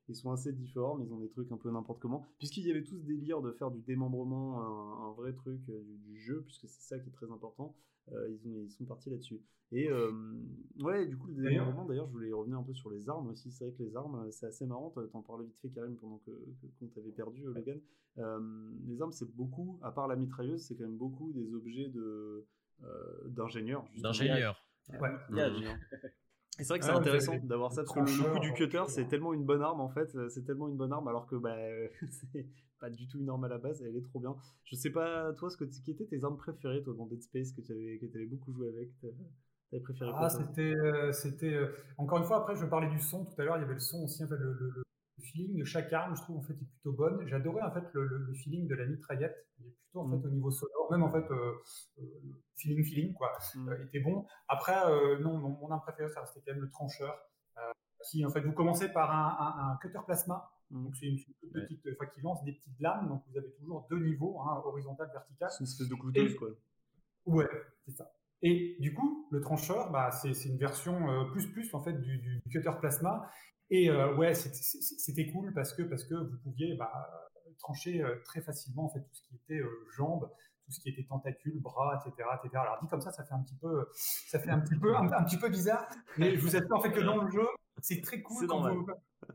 ils sont assez difformes, ils ont des trucs un peu n'importe comment. Puisqu'il y avait tout ce délire de faire du démembrement un, vrai truc euh, du, jeu, puisque c'est ça qui est très important, euh, ils, ont, ils sont partis là-dessus. Et euh, ouais, du coup, le démembrement, d'ailleurs, je voulais revenir un peu sur les armes aussi. C'est vrai que les armes, c'est assez marrant. T'en parlais vite fait, Karim, pendant que, qu'on t'avait perdu, Logan. les armes, c'est beaucoup, à part la mitrailleuse, c'est quand même beaucoup des objets de, d'ingénieurs. D'ingénieurs. Ouais. Et c'est vrai que c'est Ah intéressant d'avoir ça parce que le, le coup du euh, cutter c'est tellement une bonne arme en fait, euh, c'est tellement une bonne arme alors que bah [LAUGHS] c'est pas du tout une arme à la base, elle est trop bien. Je sais pas toi ce que qui étaient tes armes préférées toi dans Dead Space que tu avais que avais beaucoup joué avec, t'as- t'avais préféré quoi Ah, c'était, euh, c'était. euh, encore une fois, après, je parlais du son tout à l'heure. Il y avait le son aussi, en fait, le, le- le feeling de chaque arme, je trouve en fait est plutôt bonne. J'adorais en fait le, feeling de la mitraillette. Il est plutôt en Mm. fait au niveau sonore, même en fait euh, euh, feeling feeling quoi, Mm. euh, était bon. Après, non, mon, mon arme préférée, ça restait quand même le trancheur, qui en fait vous commencez par un, un- un cutter plasma. Mm. Donc c'est une, petite, enfin qui lance des petites lames. Donc vous avez toujours deux niveaux, hein, horizontal, vertical. C'est une espèce de couteuse Et- quoi. Ouais, c'est ça. Et du coup, le trancheur, bah, c'est c'est une version euh, plus plus en fait du, du cutter plasma. Et euh, ouais, c'était cool parce que parce que vous pouviez bah, trancher euh, très facilement en fait tout ce qui était euh, jambes, tout ce qui était tentacules, bras, etc., etc. Alors dit comme ça, ça fait un petit peu, ça fait un petit peu un, un petit peu bizarre. Mais je vous assure en fait que dans le jeu, c'est très cool quand vous,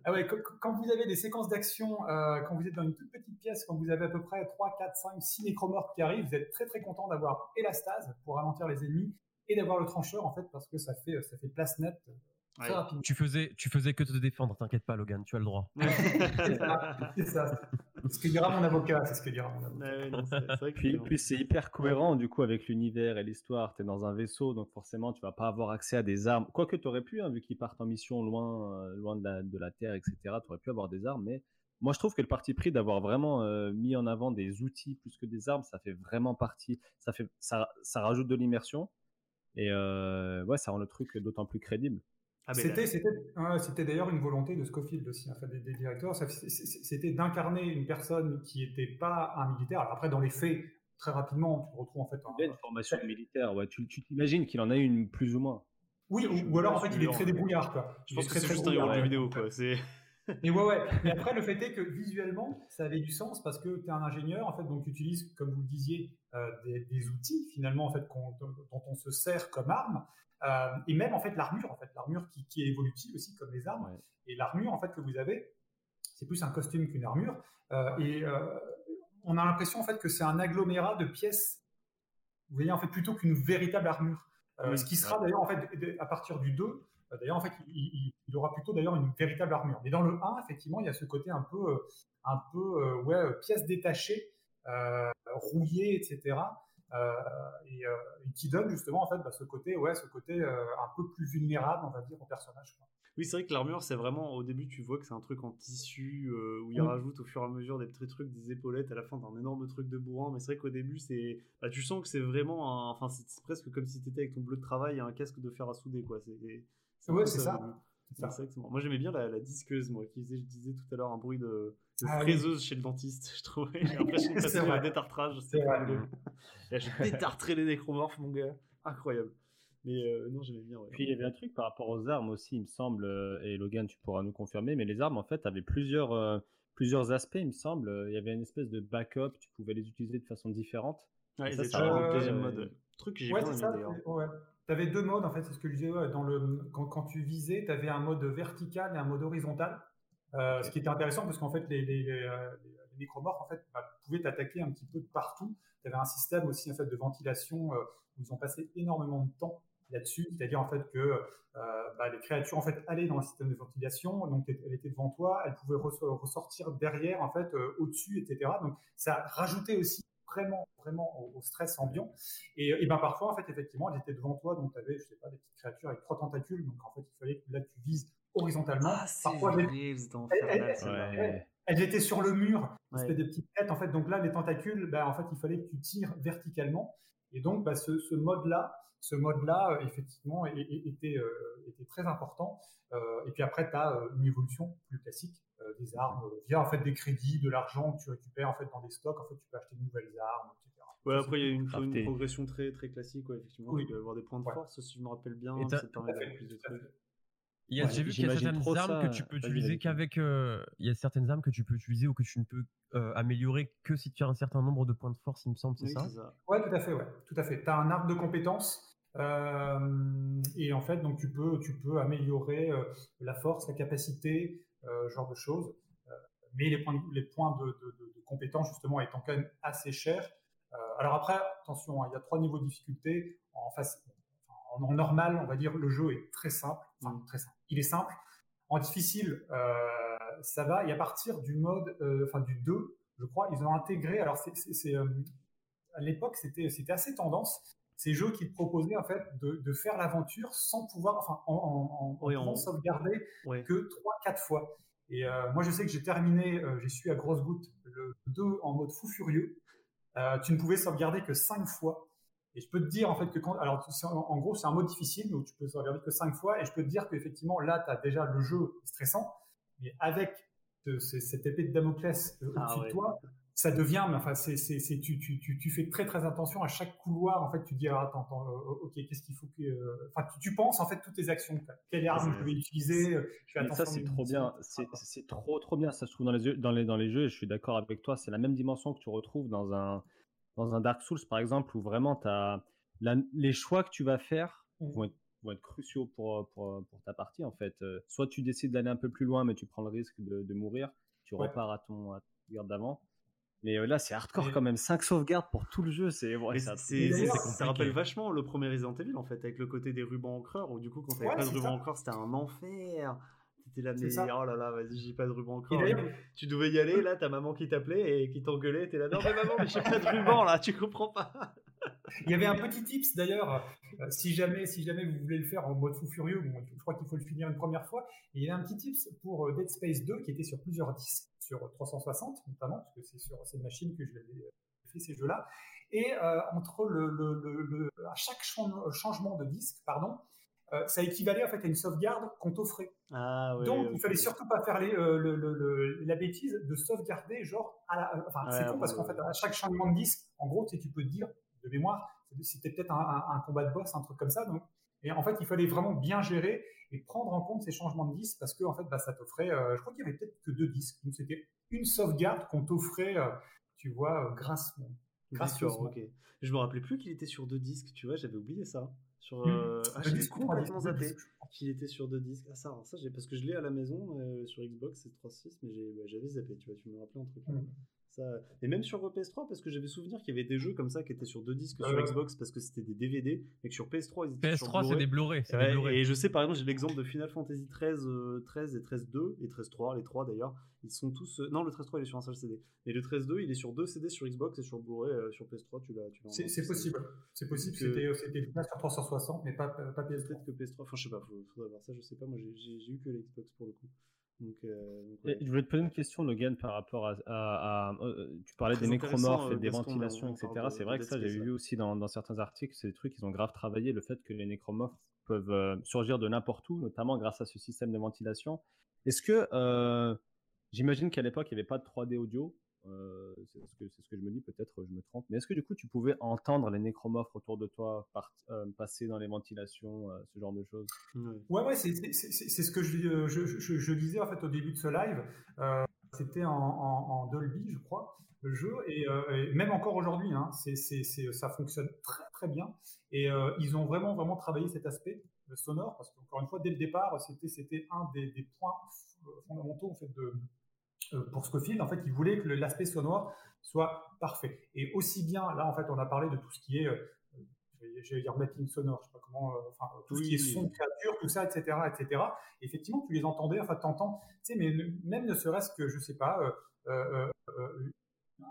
ah ouais, quand, vous avez des séquences d'action, euh, quand vous êtes dans une toute petite pièce, quand vous avez à peu près 3, 4, 5, 6 nécromorphes qui arrivent, vous êtes très très content d'avoir et la stase pour ralentir les ennemis et d'avoir le trancheur en fait parce que ça fait, ça fait place nette très Ouais. rapidement. Tu faisais, tu faisais que te défendre, t'inquiète pas, Logan, tu as le droit. [LAUGHS] C'est ça, c'est ça. Ce que dira mon avocat, c'est ce que dira mon avocat. Ouais, ouais, non, c'est c'est vrai que Puis, c'est- puis c'est hyper cohérent du coup avec l'univers et l'histoire. Tu es dans un vaisseau, donc forcément tu vas pas avoir accès à des armes. Quoique tu aurais pu, hein, vu qu'ils partent en mission loin, euh, loin de la, de la Terre, etc. Tu aurais pu avoir des armes, mais moi je trouve que le parti pris d'avoir vraiment euh, mis en avant des outils plus que des armes, ça fait vraiment partie. Ça, fait, ça, ça rajoute de l'immersion et euh, ouais, ça rend le truc d'autant plus crédible. Ah, mais C'était, là- c'était, d'ailleurs une volonté de Scofield aussi, enfin, des, des directeurs. C'était d'incarner une personne qui n'était pas un militaire. Alors après, dans les faits, très rapidement, tu te retrouves en fait. un- Il a une formation militaire, ouais. Tu tu t'imagines qu'il en a une plus ou moins? Oui, ou, ou alors en fait, il est très débrouillard. Quoi. je Il pense que très, c'est juste un héros jeu vidéo quoi. C'est [LAUGHS] Et ouais, ouais. Mais après, le fait est que visuellement, ça avait du sens parce que tu es un ingénieur, en fait, donc tu utilises, comme vous le disiez, des, des outils finalement, en fait, dont on se sert comme arme. Euh, et même en fait l'armure, en fait, l'armure qui, qui est évolutive aussi comme les armes. Ouais. Et l'armure en fait que vous avez, c'est plus un costume qu'une armure. Euh, et euh, on a l'impression en fait que c'est un agglomérat de pièces. Vous voyez en fait plutôt qu'une véritable armure. Euh, ce qui sera d'ailleurs en fait à partir du 2 euh, D'ailleurs, en fait, il, aura plutôt d'ailleurs une véritable armure. Mais dans le 1, effectivement, il y a ce côté un peu, euh, un peu, euh, ouais, euh, pièce détachée, euh, rouillée, etc. euh, et, euh, et qui donne justement en fait bah, ce côté, ouais, ce côté un peu plus vulnérable, on va dire, au personnage. quoi. Oui, c'est vrai que l'armure, c'est vraiment au début, tu vois que c'est un truc en tissu euh, où il Mm. rajoute au fur et à mesure des petits trucs, des épaulettes, à la fin d'un énorme truc de bourrin. Mais c'est vrai qu'au début, c'est, bah, tu sens que c'est vraiment, un... enfin, c'est presque comme si t'étais avec ton bleu de travail et un casque de fer à souder, quoi. C'est, Ouais, c'est ça. ça. Exactement. Moi, j'aimais bien la, la disqueuse, moi, qui faisait, je disais tout à l'heure, un bruit de, Ah oui. fraiseuse chez le dentiste. Je [LAUGHS] trouvais, j'ai l'impression de C'est passer un détartrage. C'est vrai. Là, je [LAUGHS] détartrerai les nécromorphes, mon gars. Incroyable. Mais euh, non, j'aimais bien. Ouais. Puis il y avait un truc par rapport aux armes aussi, il me semble, euh, et Logan, tu pourras nous confirmer, mais les armes en fait avaient plusieurs, euh, plusieurs aspects, il me semble. Il y avait une espèce de backup, tu pouvais les utiliser de façon différente. Ouais, ça, ça deuxième mode. Truc que j'ai Ouais, bien c'est aimé ça. d'ailleurs. c'est- Ouais. Tu avais deux modes, en fait, c'est ce que je disais. ouais, dans le, quand, quand tu visais, tu avais un mode vertical et un mode horizontal. Euh, Ce qui était intéressant parce qu'en fait, les, les, les, euh, les- les nécromorphes en fait, bah, pouvaient t'attaquer un petit peu de partout. Tu avais un système aussi en fait, de ventilation euh, où ils ont passé énormément de temps là-dessus. C'est-à-dire en fait que euh, bah, les créatures en fait allaient dans le système de ventilation, donc elle était devant toi, elle pouvait res- ressortir derrière, en fait, au-dessus, etc. Donc ça rajoutait aussi vraiment, vraiment au, au stress ambiant. Et, et ben parfois, en fait, effectivement, elle était devant toi, donc tu avais, je sais pas, des petites créatures avec trois tentacules, donc en fait, il fallait que là tu vises horizontalement. Ah, c'est parfois, elles- elles étaient sur le mur, Ouais. c'était des petites têtes, en fait. Donc là, les tentacules, bah, en fait, il fallait que tu tires verticalement. Et donc, bah, ce, ce mode-là, ce mode-là, euh, effectivement, était, euh, était très important. Euh, et puis après, tu as une évolution plus classique euh, des armes euh, via en fait des crédits, de l'argent que tu récupères en fait dans des stocks. En fait, tu peux acheter de nouvelles armes, etc. Ouais, Ça, après, il y a une, progression très, très classique, ouais, effectivement. Oui. Tu peux avoir des points de Ouais. force, si je me rappelle bien. Et t'as- ça te permet d'avoir fait, plus de trucs. Fait. Il y a- Ouais, J'ai vu qu'il y a certaines armes ça. que tu peux utiliser vas-y. qu'avec. euh, Il y a certaines armes que tu peux utiliser ou que tu ne peux euh, améliorer que si tu as un certain nombre de points de force, il me semble, c'est Oui, ça c'est ça. Ouais, tout à fait, ouais, tout à fait. Tu as un arbre de compétences euh, et en fait, donc tu peux, tu peux améliorer euh, la force, la capacité, euh, ce genre de choses. Euh, mais les points, de, les points de, de, de, de compétences justement étant quand même assez chers. Euh, alors après, attention, hein, il y a trois niveaux de difficulté. En, face, en, normal, on va dire, le jeu est très simple. Enfin, très simple. Il est simple. En difficile, euh, ça va. Et à partir du mode, euh, enfin du 2, je crois, ils ont intégré. Alors, c'est, c'est- c'est, euh, à l'époque, c'était, c'était assez tendance. Ces jeux qui te proposaient en fait de, de faire l'aventure sans pouvoir, enfin, en, Oui, sauvegarder que 3-4 fois. Et euh, moi, je sais que j'ai terminé, euh, j'ai su à grosse goutte le 2 en mode fou furieux. Euh, tu ne pouvais sauvegarder que 5 fois. Et je peux te dire en fait que quand, alors en, gros, c'est un mode difficile où tu peux sauvegarder que 5 fois. Et je peux te dire qu'effectivement, là, tu as déjà le jeu stressant. Mais avec ce- ce- cette épée de Damoclès euh, Ah au-dessus ouais. de toi, ça devient, mais enfin, c'est, c'est, tu, tu, tu, tu fais très très attention à chaque couloir. En fait, tu dis, ah, attends, attends, euh, ok, qu'est-ce qu'il faut que, euh, enfin, tu, tu penses en fait toutes tes actions. Quelle arme je vais utiliser Je fais attention. ça, c'est trop bien. C'est c'est trop, trop bien. Ça se trouve dans les, jeux- dans les, dans les jeux. et Je suis d'accord avec toi. C'est la même dimension que tu retrouves dans un, dans un Dark Souls, par exemple, où vraiment as les choix que tu vas faire Mhm. vont être, vont être cruciaux pour, pour, pour ta partie, en fait. Euh, Soit tu décides d'aller un peu plus loin, mais tu prends le risque de, de mourir. Tu Ouais. repars à ton, à ton garde d'avant. Mais euh, là, c'est hardcore Et- quand même. 5 sauvegardes pour tout le jeu. C'est ouais, c'est ça rappelle vachement le premier Resident Evil en fait, avec le côté des rubans encreurs, où du coup quand t'avais Ouais, pas de c'est ruban ça. encreur, c'était un enfer. T'étais là, mais oh là là, vas-y, j'ai pas de ruban encreur. d'ailleurs, Tu devais y aller, là, ta maman qui t'appelait et qui t'engueulait, t'es là, non mais maman, mais j'ai pas de [LAUGHS] ruban là, tu comprends pas. Il y avait un petit tips d'ailleurs, euh, si jamais, si jamais vous voulez le faire en mode fou furieux, bon, je crois qu'il faut le finir une première fois. Et il y avait un petit tips pour euh, Dead Space 2 qui était sur plusieurs disques, sur 360 notamment, parce que c'est sur cette machine que je l'avais euh, fait ces jeux-là. Et euh, entre le, le- le- le- à chaque chan- changement de disque, pardon, euh, ça équivalait en fait à une sauvegarde qu'on t'offrait. Ah. Donc, ok. il fallait surtout pas faire les, euh, le- le- le- la bêtise de sauvegarder, genre, à la- enfin, Ouais, c'est con ouais, parce qu'en ouais. fait, à chaque changement de disque, en gros, tu sais, tu peux te dire, de mémoire, c'était peut-être un, un- un combat de boss, un truc comme ça. Donc, et en fait, il fallait vraiment bien gérer et prendre en compte ces changements de disques parce que, en fait, bah, ça t'offrait, euh, je crois qu'il y avait peut-être que deux disques. Donc, c'était une sauvegarde qu'on t'offrait, euh, tu vois, euh, grâce, gracieusement. ok. Je me rappelais plus qu'il était sur deux disques, tu vois, j'avais oublié ça. Sur, euh, Ah, trois complètement zappé qu'il était sur deux disques. Ah ça, alors ça j'ai- parce que je l'ai à la maison euh, sur Xbox, c'est 3.6, mais j'ai- bah, j'avais zappé, tu vois, tu me rappelais un truc. Hmm. Ça... Et même sur PS3, parce que j'avais souvenir qu'il y avait des jeux comme ça qui étaient sur deux disques sur Euh. Xbox parce que c'était des DVD, et que sur PS3 ils étaient sur PS3, c'est des Blu-ray. c'est des Ouais, Blu-ray. et je sais par exemple, j'ai l'exemple de Final Fantasy 13, euh, 13 et 13.2 et 13.3, les trois d'ailleurs, ils sont tous. euh, Non, le 13.3 il est sur un seul CD, mais le 13.2 il est sur deux CD sur Xbox et sur Blu-ray, euh, sur PS3 tu l'as. C'est possible. C'est possible. Que- C'était c'était là sur 360, mais pas, pas PS3. Peut-être que PS3, enfin je sais pas, faudrait voir ça, je sais pas, moi j'ai- j'ai j'ai eu que l'Xbox pour le coup. Donc, euh, donc, Et ouais. Je voulais te poser une question, Logan, par rapport à. à- à- euh, tu parlais des nécromorphes euh, et des Gaston, ventilations, on etc. C'est vrai que ça, j'ai vu aussi dans, dans certains articles, c'est des trucs qu'ils ont grave travaillé, le fait que les nécromorphes peuvent euh, surgir de n'importe où, notamment grâce à ce système de ventilation. Est-ce que. euh, J'imagine qu'à l'époque, il n'y avait pas de 3D audio. Euh, c'est ce, que, c'est ce que je me dis, peut-être je me trompe. Mais est-ce que du coup, tu pouvais entendre les nécromorphes autour de toi euh, passer dans les ventilations, euh, ce genre de choses? Ouais. Ouais, ouais, c'est c'est- c'est- c'est ce que je, je, je, je disais en fait au début de ce live. Euh, C'était en, en, en Dolby, je crois, le jeu, et, euh, et même encore aujourd'hui, hein, c'est c'est- c'est- ça fonctionne très très bien. Et euh, ils ont vraiment vraiment travaillé cet aspect le sonore, parce qu'encore une fois, dès le départ, c'était c'était un des, des points fondamentaux en fait de pour Scofield. En fait, ils voulaient que l'aspect sonore soit parfait. Et aussi bien, là, en fait, on a parlé de tout ce qui est euh, je vais dire mapping sonore, je sais pas comment, euh, enfin, tout ce qui est son créature, tout ça, etc., etc. Et effectivement, tu les entendais, enfin, t'entends, tu sais, mais même ne serait-ce que, je sais pas, euh, euh, euh,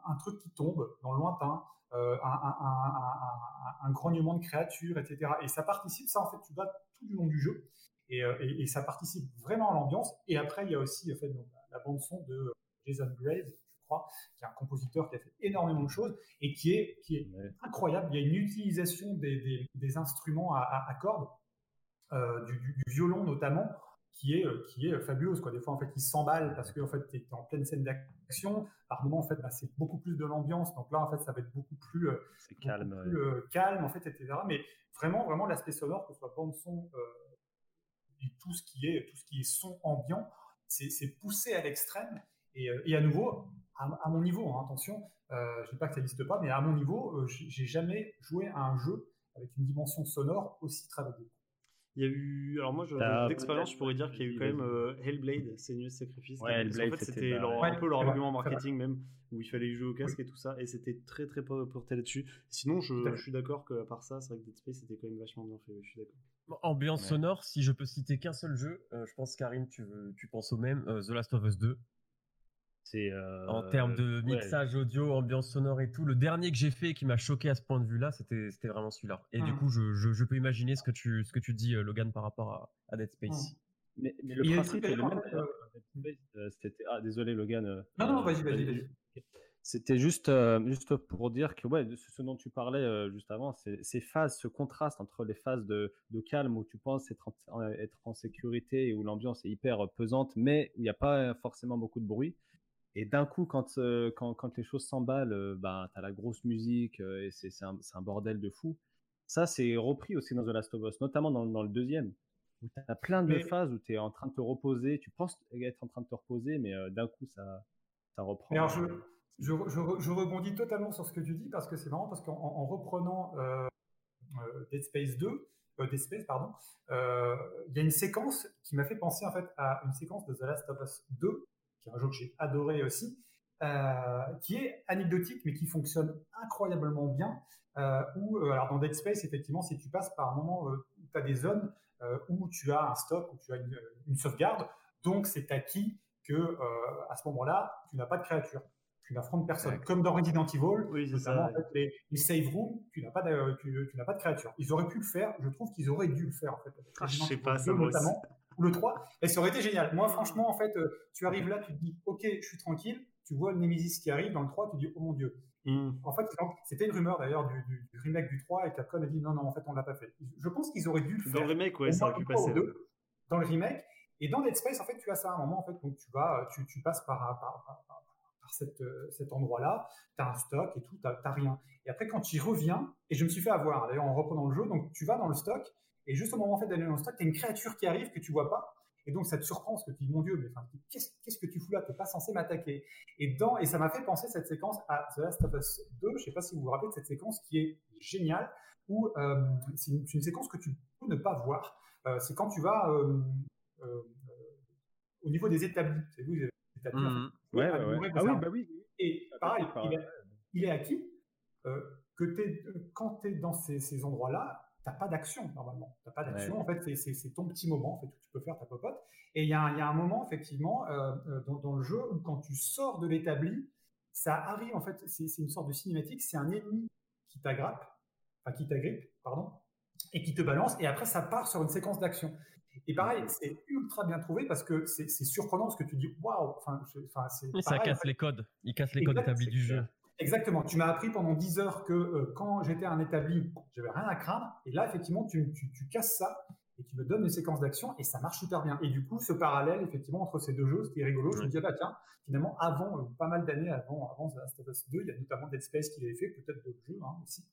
un truc qui tombe dans le lointain, euh, un, un, un, un- un grognement de créature, etc. Et ça participe, ça, en fait, tu vas tout du long du jeu. Et, euh, et, et ça participe vraiment à l'ambiance. Et après, il y a aussi, en fait, donc, la bande son de Jason Graves, je crois, qui est un compositeur qui a fait énormément de choses et qui est, qui est Ouais. incroyable. Il y a une utilisation des, des, des instruments à, à, à cordes, euh, du, du, du violon notamment, qui est, euh, qui est fabuleuse. Quoi. Des fois, en fait, il s'emballe parce que en fait, tu es en pleine scène d'action. Par moment, en fait, bah, c'est beaucoup plus de l'ambiance. Donc là, en fait, ça va être beaucoup plus, euh, beaucoup calme. ouais. plus, euh, calme, en fait, etc. Mais vraiment, vraiment, l'aspect sonore, que ce soit bande son euh, et tout ce qui est, tout ce qui est son ambiant, c'est poussé à l'extrême. Et, euh, et à nouveau, à, à mon niveau, hein, attention, euh, je dis pas que ça n'existe pas, mais à mon niveau, euh, j'ai jamais joué à un jeu avec une dimension sonore aussi travaillée. Il y a eu. Alors, moi, d'expérience, je pourrais dire qu'il y a eu quand même euh, Hellblade, Senua's Sacrifice. Ouais, Hellblade, en fait, c'était un peu leur argument marketing même, où il fallait jouer au casque et tout ça, et c'était très très porté là-dessus. Sinon, je, je suis d'accord qu'à part ça, c'est vrai que Dead Space c'était quand même vachement bien fait. Je suis d'accord. Ambiance sonore, si je peux citer qu'un seul jeu, je pense, Karine, tu, tu penses au même, The Last of Us 2. Euh, en termes de mixage audio, ambiance sonore et tout, le dernier que j'ai fait qui m'a choqué à ce point de vue-là, c'était vraiment celui-là. Et du mmh. coup, je, je, peux imaginer ce que tu, ce que tu dis, euh, Logan, par rapport à, Dead Space. Mmh. Mais, le principe est le même. Euh, ah, désolé, Logan. non, non, vas-y, vas-y. C'était juste, juste pour dire que ouais, ce dont tu parlais juste avant, ces phases, ce contraste entre les phases de, de calme où tu penses être en, être en sécurité et où l'ambiance est hyper pesante, mais où il n'y a pas forcément beaucoup de bruit, et d'un coup, quand, quand, quand, les choses s'emballent, bah, tu as la grosse musique et c'est un, un, bordel de fou. Ça, c'est repris aussi dans The Last of Us, notamment dans, dans le deuxième, où tu as plein de phases où tu es en train de te reposer, tu penses être en train de te reposer, mais d'un coup, ça, ça reprend. Alors, je, je, je, rebondis totalement sur ce que tu dis parce que c'est marrant, parce qu'en reprenant Dead Space 2, Dead Space, pardon, il y a une séquence qui m'a fait penser en fait à une séquence de The Last of Us 2 qui est un jeu que j'ai adoré aussi, euh, qui est anecdotique mais qui fonctionne incroyablement bien. Euh, où, euh, alors dans Dead Space, effectivement, si tu passes par un moment où tu as des zones où tu as un stock, où tu as une, sauvegarde, donc c'est acquis que à ce moment-là, tu n'as pas de créature tu n'affrontes personne. Comme dans Resident Evil, oui, notamment en fait, les, save rooms, tu n'as pas, de, tu, n'as pas de créature. Ils auraient pu le faire, je trouve qu'ils auraient dû le faire en fait. Ah, je sais pas, ça notamment le 3, et ça aurait été génial. Moi, franchement, en fait, euh, tu arrives là, tu te dis, ok, je suis tranquille, tu vois le Nemesis qui arrive dans le 3, tu te dis, oh mon dieu. Hmm. En fait, c'était une rumeur d'ailleurs du, remake du 3 et Capcom a dit non, non, en fait, on l'a pas fait. Je pense qu'ils auraient dû le faire. Dans le remake, ouais, ça aurait pu passer. dans le remake. Et dans Dead Space, en fait, tu as ça à un moment, en fait, donc tu vas, tu, tu passes par, par, par, cette, euh, cet endroit-là, tu as un stock et tout, tu n'as rien. Et après, quand tu y reviens, et je me suis fait avoir, d'ailleurs, en reprenant le jeu, donc tu vas dans le stock, et juste au moment en fait, d'aller dans le stock, tu as une créature qui arrive que tu vois pas, et donc, ça te surprend parce que tu dis, mon Dieu, mais qu'est-ce que tu fous là? Tu n'es pas censé m'attaquer. Et, dans, et ça m'a fait penser cette séquence à The Last of Us 2. Je ne sais pas si vous vous rappelez de cette séquence qui est géniale, où euh, c'est une, séquence que tu peux ne pas voir. Euh, c'est quand tu vas euh, au niveau des établis. C'est vous, les établis. Mmh ouais, ouais, Ah oui, bah oui. Et pareil, il est, acquis que quand tu es dans ces, ces endroits-là, t'as pas d'action normalement. T'as pas d'action. En fait, c'est ton petit moment en fait, où tu peux faire ta popote. Et il y, y, a un moment effectivement euh, euh, dans, dans, le jeu où quand tu sors de l'établi, ça arrive en fait. C'est une sorte de cinématique. C'est un ennemi qui t'agrippe, enfin qui t'agrippe, pardon, et qui te balance. Et après, ça part sur une séquence d'action. Et pareil, c'est ultra bien trouvé parce que c'est surprenant ce que tu dis. Waouh. Enfin, ça casse les codes. Il casse les codes établis du jeu. Exactement. Tu m'as appris pendant 10 heures que euh, quand j'étais un établi, j'avais rien à craindre. Et là, effectivement, tu, tu, casses ça et tu me donnes une séquence d'action et ça marche super bien. Et du coup, ce parallèle, effectivement, entre ces deux jeux, ce qui est rigolo, je me disais, bah tiens, finalement, avant, euh, pas mal d'années avant, avant The Last of Us 2, il y a notamment Dead Space qui l'avait fait, peut-être d'autres jeux hein, aussi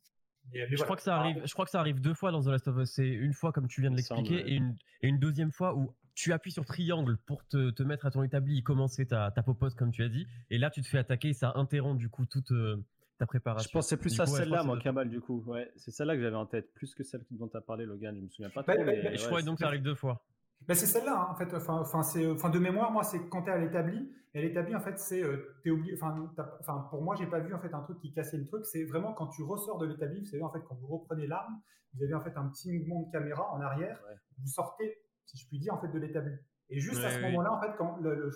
je, crois que ça arrive, je crois que ça arrive deux fois dans The Last of Us. C'est une fois, comme tu viens de l'expliquer, et, une, et une deuxième fois où tu appuies sur triangle pour te, te mettre à ton établi et commencer ta, ta popote, comme tu as dit. Et là, tu te fais attaquer et ça interrompt du coup toute euh, ta préparation. Je pensais plus à celle-là, moi, Kamal, du coup. Ouais, c'est celle-là que j'avais en tête, plus que celle dont tu as parlé, Logan. Je me souviens pas bah, trop. Bah, mais, je crois donc que ça arrive deux fois. Bah, c'est celle-là, hein, en fait. Enfin, enfin, c'est, enfin, de mémoire, moi, c'est quand tu es à l'établi. Et l'établi, en fait, c'est, euh, t'es oublié. Enfin, enfin, pour moi, j'ai pas vu en fait un truc qui cassait le truc. C'est vraiment quand tu ressors de l'établi. Vous savez, en fait, quand vous reprenez l'arme, vous avez en fait un petit mouvement de caméra en arrière. Vous sortez, si je puis dire, en fait, de l'établi. Et juste à ce moment-là, en fait, quand le,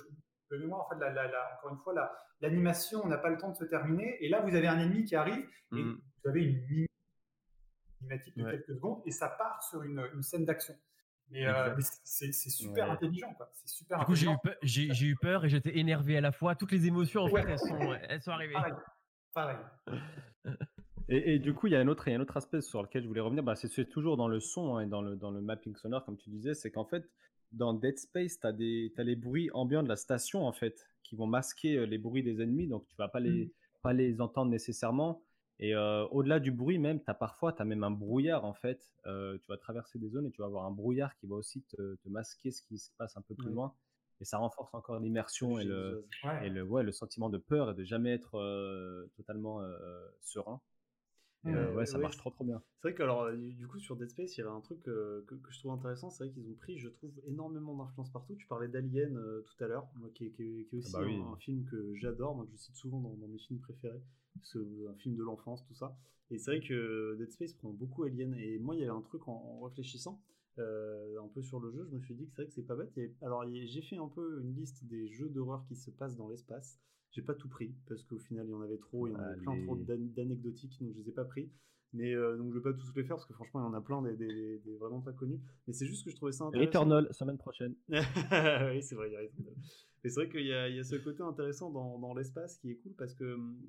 le, mémoire, en fait, la, la, encore une fois, l'animation n'a pas le temps de se terminer. Et là, vous avez un ennemi qui arrive et mmh. vous avez une cinématique de quelques secondes et ça part sur une, une scène d'action. Mais, euh, c'est super intelligent, quoi. C'est super du coup, j'ai eu, peur et j'étais énervé à la fois. Toutes les émotions, en fait, elles sont, elles sont arrivées. Pareil. [LAUGHS] Et, du coup, il y, a un autre, il y a un autre aspect sur lequel je voulais revenir. Bah, c'est toujours dans le son hein, et dans le, dans le mapping sonore, comme tu disais. C'est qu'en fait, dans Dead Space, tu as, as, les bruits ambiants de la station, en fait, qui vont masquer euh, les bruits des ennemis. Donc, tu vas pas les, mmh. pas les entendre nécessairement. Et euh, au-delà du bruit même, tu as parfois, tu as même un brouillard en fait. Euh, tu vas traverser des zones et tu vas avoir un brouillard qui va aussi te, masquer ce qui se passe un peu plus loin. Et ça renforce encore l'immersion et, le, et le, ouais, le sentiment de peur et de jamais être euh, totalement serein. Ouais, ça marche trop trop bien. C'est vrai que alors du coup sur Dead Space, il y avait un truc que, que, je trouve intéressant, c'est vrai qu'ils ont pris, je trouve, énormément d'influence partout. Tu parlais d'Alien tout à l'heure, qui, qui, est ah aussi bah un, film que j'adore, moi que je cite souvent dans, mes films préférés, un film de l'enfance, tout ça. Et c'est vrai que Dead Space prend beaucoup Alien. Et moi, il y avait un truc en, réfléchissant. un peu sur le jeu, je me suis dit que c'est vrai que c'est pas bête. alors j'ai fait un peu une liste des jeux d'horreur qui se passent dans l'espace. J'ai pas tout pris parce qu'au final il y en avait trop, il y en avait plein trop d'anecdotiques donc je les ai pas pris. Mais euh, donc je vais pas tous les faire parce que franchement il y en a plein des, vraiment pas connus. Mais c'est juste que je trouvais ça intéressant. Returnal semaine prochaine. [LAUGHS] oui c'est vrai, il y a Mais c'est vrai qu'il y, a ce côté intéressant dans, dans l'espace qui est cool parce que hum,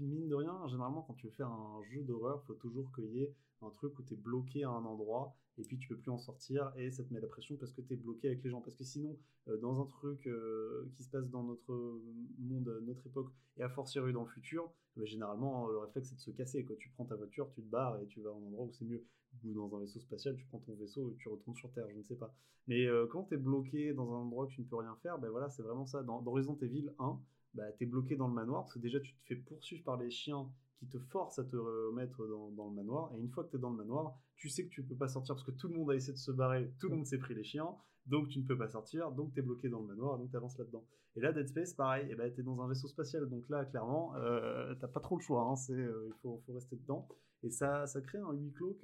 mine de rien, généralement quand tu veux faire un jeu d'horreur, il faut toujours qu'il y ait un truc où tu es bloqué à un endroit et puis tu peux plus en sortir et ça te met la pression parce que tu es bloqué avec les gens. Parce que sinon, euh, dans un truc euh, qui se passe dans notre monde, notre époque et à fortiori dans le futur, bah, généralement le réflexe c'est de se casser. Quand tu prends ta voiture, tu te barres et tu vas à un endroit où c'est mieux. Ou dans un vaisseau spatial, tu prends ton vaisseau et tu retournes sur Terre, je ne sais pas. Mais euh, quand tu es bloqué dans un endroit où tu ne peux rien faire, ben voilà, c'est vraiment ça. Dans, Resident Evil 1, bah, tu es bloqué dans le manoir parce que déjà tu te fais poursuivre par les chiens qui te forcent à te remettre dans, le manoir. Et une fois que tu es dans le manoir, tu sais que tu peux pas sortir parce que tout le monde a essayé de se barrer, tout le monde s'est pris les chiens, donc tu ne peux pas sortir, donc tu es bloqué dans le manoir, donc tu avances là-dedans. Et là, Dead Space, pareil, et eh ben, tu es dans un vaisseau spatial, donc là, clairement, euh, t'as pas trop le choix, hein, c'est, euh, il faut, rester dedans. Et ça, ça crée un huis clos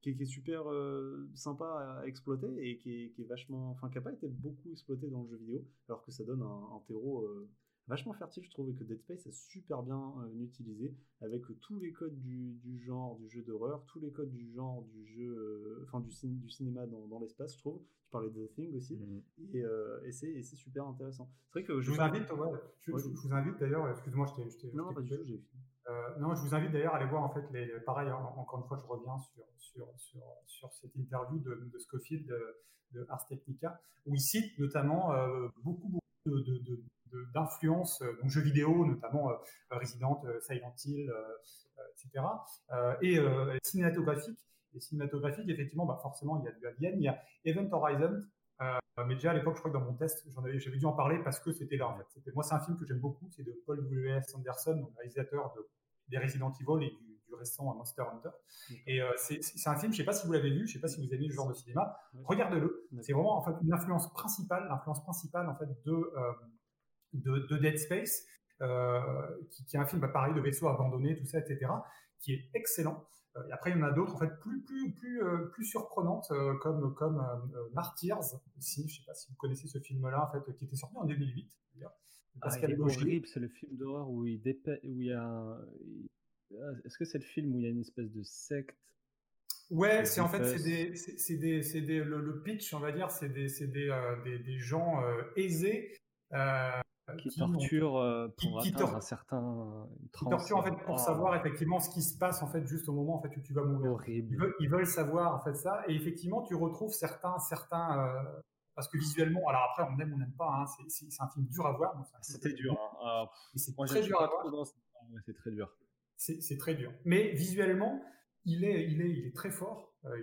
qui, est super euh, sympa à exploiter et qui est, vachement, enfin, qui n'a pas été beaucoup exploité dans le jeu vidéo, alors que ça donne un, un terreau euh, vachement fertile, je trouve, que Dead Space est super bien euh, utilisé, avec tous les codes du, genre du jeu d'horreur, tous les codes du genre du jeu, euh, enfin du, du cinéma dans, l'espace, je trouve. Tu parlais de The Thing aussi, mhm. et, euh, et c'est super intéressant. C'est vrai que je, vous invite, je, vous invite d'ailleurs, excuse-moi, je t'ai. Non, pas du tout, j'ai fini. non, je vous invite d'ailleurs à aller voir en fait les, pareil. encore une fois, je reviens sur sur sur, sur cette interview de, de Scofield de, de, Ars Technica où il cite notamment beaucoup beaucoup de, d'influence, euh, donc jeux vidéo, notamment euh, Resident, euh, Silent Hill, etc. et cinématographique. Et cinématographique, effectivement, bah forcément, il y a du Alien, il y a Event Horizon, mais déjà à l'époque, je crois que dans mon test, j'en avais, j'avais dû en parler parce que c'était là. En fait. C'était, moi, c'est un film que j'aime beaucoup. C'est de Paul W.S. Anderson, donc réalisateur de, des Resident Evil et du, du récent Monster Hunter. Et c'est, c'est un film, je sais pas si vous l'avez vu, je sais pas si vous aimez le genre de cinéma. Regardez-le. C'est vraiment en fait une influence principale, l'influence principale en fait de de, Dead Space, euh, qui, est un film bah, pareil de vaisseaux abandonnés, tout ça, etc., qui est excellent. Euh, et après, il y en a d'autres, en fait, plus, plus, plus, euh, plus surprenantes, comme, comme Martyrs, aussi. Je sais pas si vous connaissez ce film-là, en fait, qui était sorti en 2008, d'ailleurs. Ah, c'est horrible, c'est le film d'horreur où il où il y a Est-ce que c'est le film où il y a une espèce de secte Ouais, c'est en fait c'est des, c'est des, c'est des le, pitch, on va dire, c'est des, c'est des, des, des, gens aisés qui, torture euh, pour atteindre un certain qui torture en fait pour savoir effectivement ce qui se passe en fait juste au moment en fait où tu vas mourir. Horrible. Ils veulent, savoir en fait ça et effectivement tu retrouves certains certains euh, parce que visuellement alors après on aime on n'aime pas hein, c'est un film dur à voir. C'était dur. Hein. C'est très dur à voir. C'est très dur. C'est très dur. Mais visuellement il est il est il est très fort. Euh,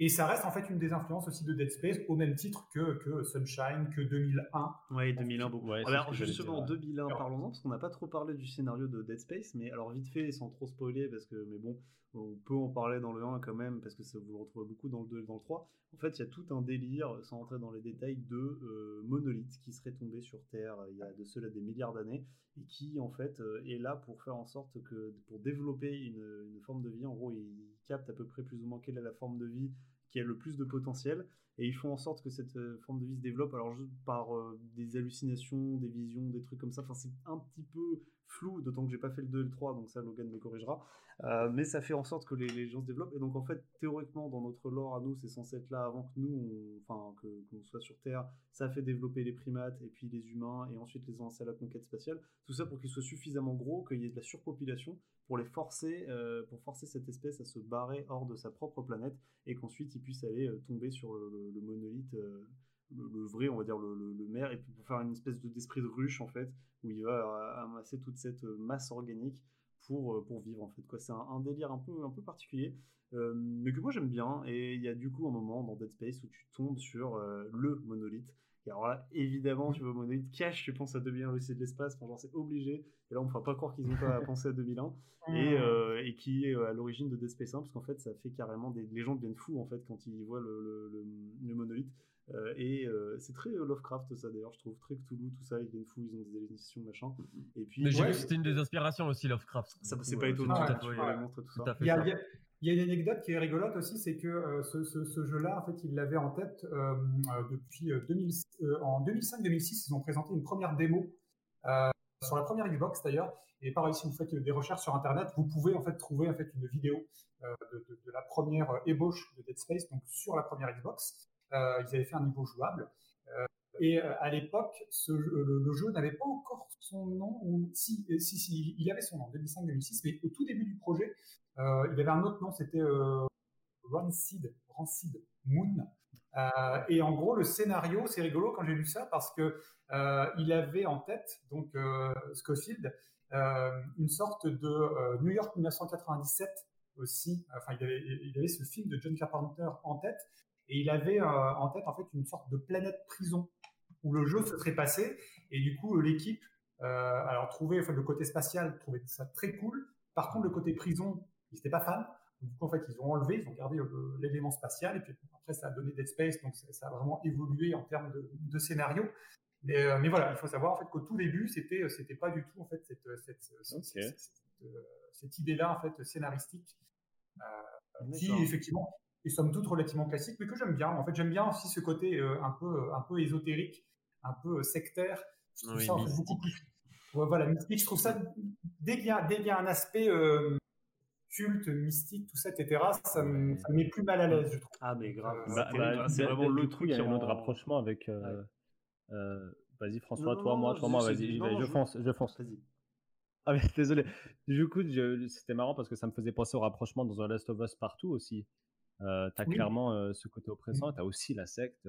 et ça reste en fait une des influences aussi de Dead Space, au même titre que, que Sunshine, que 2001. Oui, 2001 beaucoup. alors justement, 2001, parlons-en, parce qu'on n'a pas trop parlé du scénario de Dead Space, mais alors vite fait, sans trop spoiler, parce que, mais bon, on peut en parler dans le 1 quand même, parce que ça vous le retrouvez beaucoup dans le 2 et dans le 3. En fait, il y a tout un délire, sans rentrer dans les détails, de euh, monolithes qui seraient tombés sur Terre il y a de cela des milliards d'années, et qui en fait euh, est là pour faire en sorte que, pour développer une, une forme de vie, en gros, il capte à peu près plus ou moins quelle est la forme de vie qui a le plus de potentiel et ils font en sorte que cette euh, forme de vie se développe alors juste par euh, des hallucinations, des visions, des trucs comme ça. Enfin, c'est un petit peu flou, d'autant que j'ai pas fait le 2 et le 3, donc ça Logan me corrigera. Euh, mais ça fait en sorte que les, gens se développent. Et donc en fait, théoriquement, dans notre lore à nous, c'est censé être là avant que nous, enfin que qu'on soit sur Terre. Ça fait développer les primates et puis les humains et ensuite les lancer à la conquête spatiale. Tout ça pour qu'ils soient suffisamment gros, qu'il y ait de la surpopulation pour les forcer, pour forcer cette espèce à se barrer hors de sa propre planète et qu'ensuite ils puissent aller tomber sur le monolithe le, vrai, on va dire le, le, maire, et puis pour faire une espèce d'esprit de ruche en fait, où il va amasser toute cette masse organique pour, euh, pour vivre en fait. Quoi. C'est un, délire un peu, un peu particulier, euh, mais que moi j'aime bien. Et il y a du coup un moment dans Dead Space où tu tombes sur euh, le monolithe Et alors là, évidemment, tu vois, Monolith cache, je pense, à 2001 l'Odyssée de l'espace, enfin, genre c'est obligé. Et là, on ne fera pas croire qu'ils n'ont pas [LAUGHS] pensé à 2001. Et, euh, et qui est à l'origine de Dead Space 1, parce qu'en fait, ça fait carrément des. Les gens deviennent fous, en fait, quand ils voient le, le, le, monolithe. Euh, et euh, c'est très Lovecraft ça d'ailleurs je trouve très Cthulhu tout ça ils viennent fous ils ont des émissions machin et puis mais j'ai vu que c'était une des inspirations aussi Lovecraft ça c'est pas étonnant tout à fait, il y a, il y a une anecdote qui est rigolote aussi, c'est que euh, ce, ce, jeu-là, en fait, il l'avait en tête euh, euh, depuis 2000, en 2005-2006. Ils ont présenté une première démo sur la première Xbox d'ailleurs. Et pareil, si vous faites des recherches sur Internet, vous pouvez en fait trouver en fait une vidéo de, de, la première ébauche de Dead Space, donc sur la première Xbox. Ils avaient fait un niveau jouable. Et à l'époque, le, jeu n'avait pas encore son nom, ou si, il avait son nom, 2005-2006, mais au tout début du projet, euh, il avait un autre nom, c'était euh, Rancid, Rancid Moon. Euh, et en gros, le scénario, c'est rigolo quand j'ai lu ça parce que il avait en tête, donc Scofield, une sorte de New York 1997 aussi. Enfin, il avait, il avait ce film de John Carpenter en tête et il avait en tête en fait une sorte de planète prison où le jeu se serait passé. Et du coup l'équipe alors trouvait enfin, le côté spatial trouvait ça très cool. Par contre le côté prison ils n'étaient pas fans. Du coup, en fait, ils ont enlevé, ils ont gardé euh, l'élément spatial, et puis après, ça a donné Dead Space, donc ça, a vraiment évolué en termes de, scénario. Euh, mais, voilà, il faut savoir en fait qu'au tout début, c'était euh, c'était pas du tout en fait cette cette, cette, idée-là en fait scénaristique. Qui effectivement est somme toute relativement classique, mais que j'aime bien. En fait, j'aime bien aussi ce côté un peu un peu ésotérique, un peu sectaire. Je trouve ça beaucoup plus voilà mystique. Je trouve ça dès qu'il y, y, a un aspect culte, mystique, tout ça, etc., ça me, met plus mal à l'aise, je trouve. Ah, mais grave. Euh, bah, bah, c'est vraiment le truc. Il y a un autre rapprochement avec. Euh, euh, vas-y, François, toi, moi, toi, moi, vas-y, je, fonce, je fonce. Vas-y. Ah, mais [LAUGHS] désolé. Du coup, c'était marrant parce que ça me faisait penser au rapprochement dans The Last of Us partout aussi. Euh, t'as clairement ce côté oppressant, t'as aussi la secte.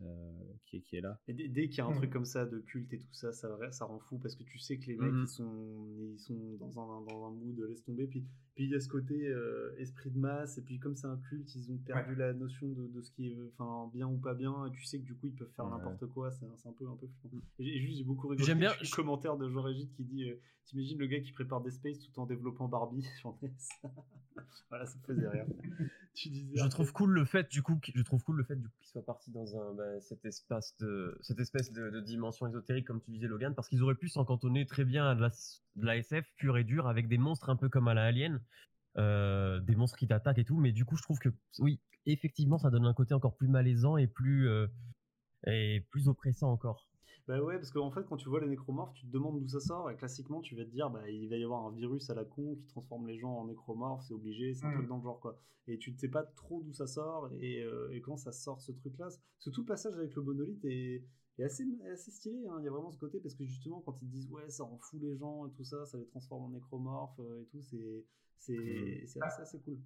Euh, qui, est, qui est là. Et dès, qu'il y a un truc mmh. comme ça de culte et tout ça, ça, ça rend fou parce que tu sais que les mecs mmh. ils, sont, ils sont dans un, dans un mood laisse tomber. Puis puis il y a ce côté euh, esprit de masse et puis comme c'est un culte, ils ont perdu la notion de, de, ce qui est enfin bien ou pas bien. Et tu sais que du coup ils peuvent faire n'importe quoi. C'est un peu un peu flippant. Juste j'ai beaucoup rigolé. J'aime bien [LAUGHS] le commentaire de Jean Régis qui dit euh, T'imagines le gars qui prépare des space tout en développant Barbie [LAUGHS] voilà, ça me faisait rire. [LAUGHS] je trouve cool le fait du coup, je trouve cool le fait du coup qu'il soit parti dans un bah, cet espace de cette espèce de, dimension ésotérique comme tu disais Logan, parce qu'ils auraient pu s'en cantonner très bien à de la, de la SF pure et dure avec des monstres un peu comme à la Alien, euh, des monstres qui t'attaquent et tout. Mais du coup, je trouve que oui, effectivement, ça donne un côté encore plus malaisant et plus euh, et plus oppressant encore. Bah ouais, parce qu'en fait, quand tu vois les nécromorphes, tu te demandes d'où ça sort, et classiquement, tu vas te dire, bah, il va y avoir un virus à la con qui transforme les gens en nécromorphes, c'est obligé, c'est un truc mmh. dans le genre, quoi. Et tu ne sais pas trop d'où ça sort, et, euh, et, quand ça sort ce truc-là. ce tout passage avec le monolithe est, est assez, assez stylé, hein. il y a vraiment ce côté, parce que justement, quand ils disent, ouais, ça rend fou les gens et tout ça, ça les transforme en nécromorphes euh, et tout, c'est c'est mmh. assez, cool.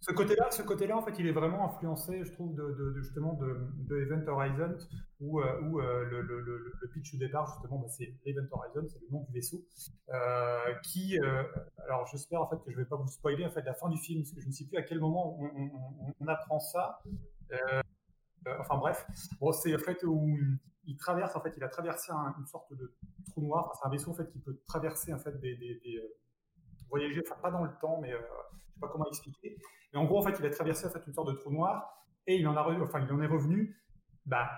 Ce côté-là, ce côté-là, en fait, il est vraiment influencé, je trouve, de, de, justement de, de, Event Horizon, où, euh, où euh, le, le, le, pitch de départ, justement, bah, c'est Event Horizon, c'est le nom du vaisseau, euh, qui, alors j'espère en fait que je ne vais pas vous spoiler en fait la fin du film, parce que je ne sais plus à quel moment on, on, apprend ça. enfin bref, bon, c'est en fait où il traverse, en fait, il a traversé une sorte de trou noir. c'est un vaisseau en fait qui peut traverser en fait des, des voyager, enfin pas dans le temps, mais euh, je sais pas comment expliquer. Mais en gros, en fait, il a traversé en fait une sorte de trou noir et il en a, enfin, il en est revenu, bah,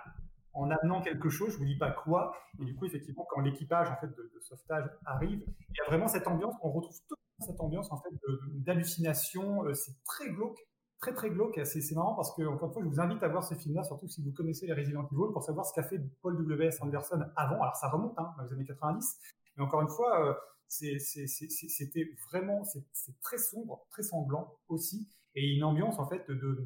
en amenant quelque chose, je vous dis pas quoi. Et du coup, effectivement, quand l'équipage en fait de, sauvetage arrive, il y a vraiment cette ambiance. On retrouve toute cette ambiance en fait d'hallucination. Euh, c'est très glauque, très très glauque. C'est marrant parce que encore une fois, je vous invite à voir ce film-là, surtout si vous connaissez les Resident Evil, pour savoir ce qu'a fait Paul W. S. Anderson avant. Alors ça remonte hein, dans années 90, mais encore une fois. Euh, c'était vraiment, c'est très sombre, très sanglant aussi, et une ambiance en fait de,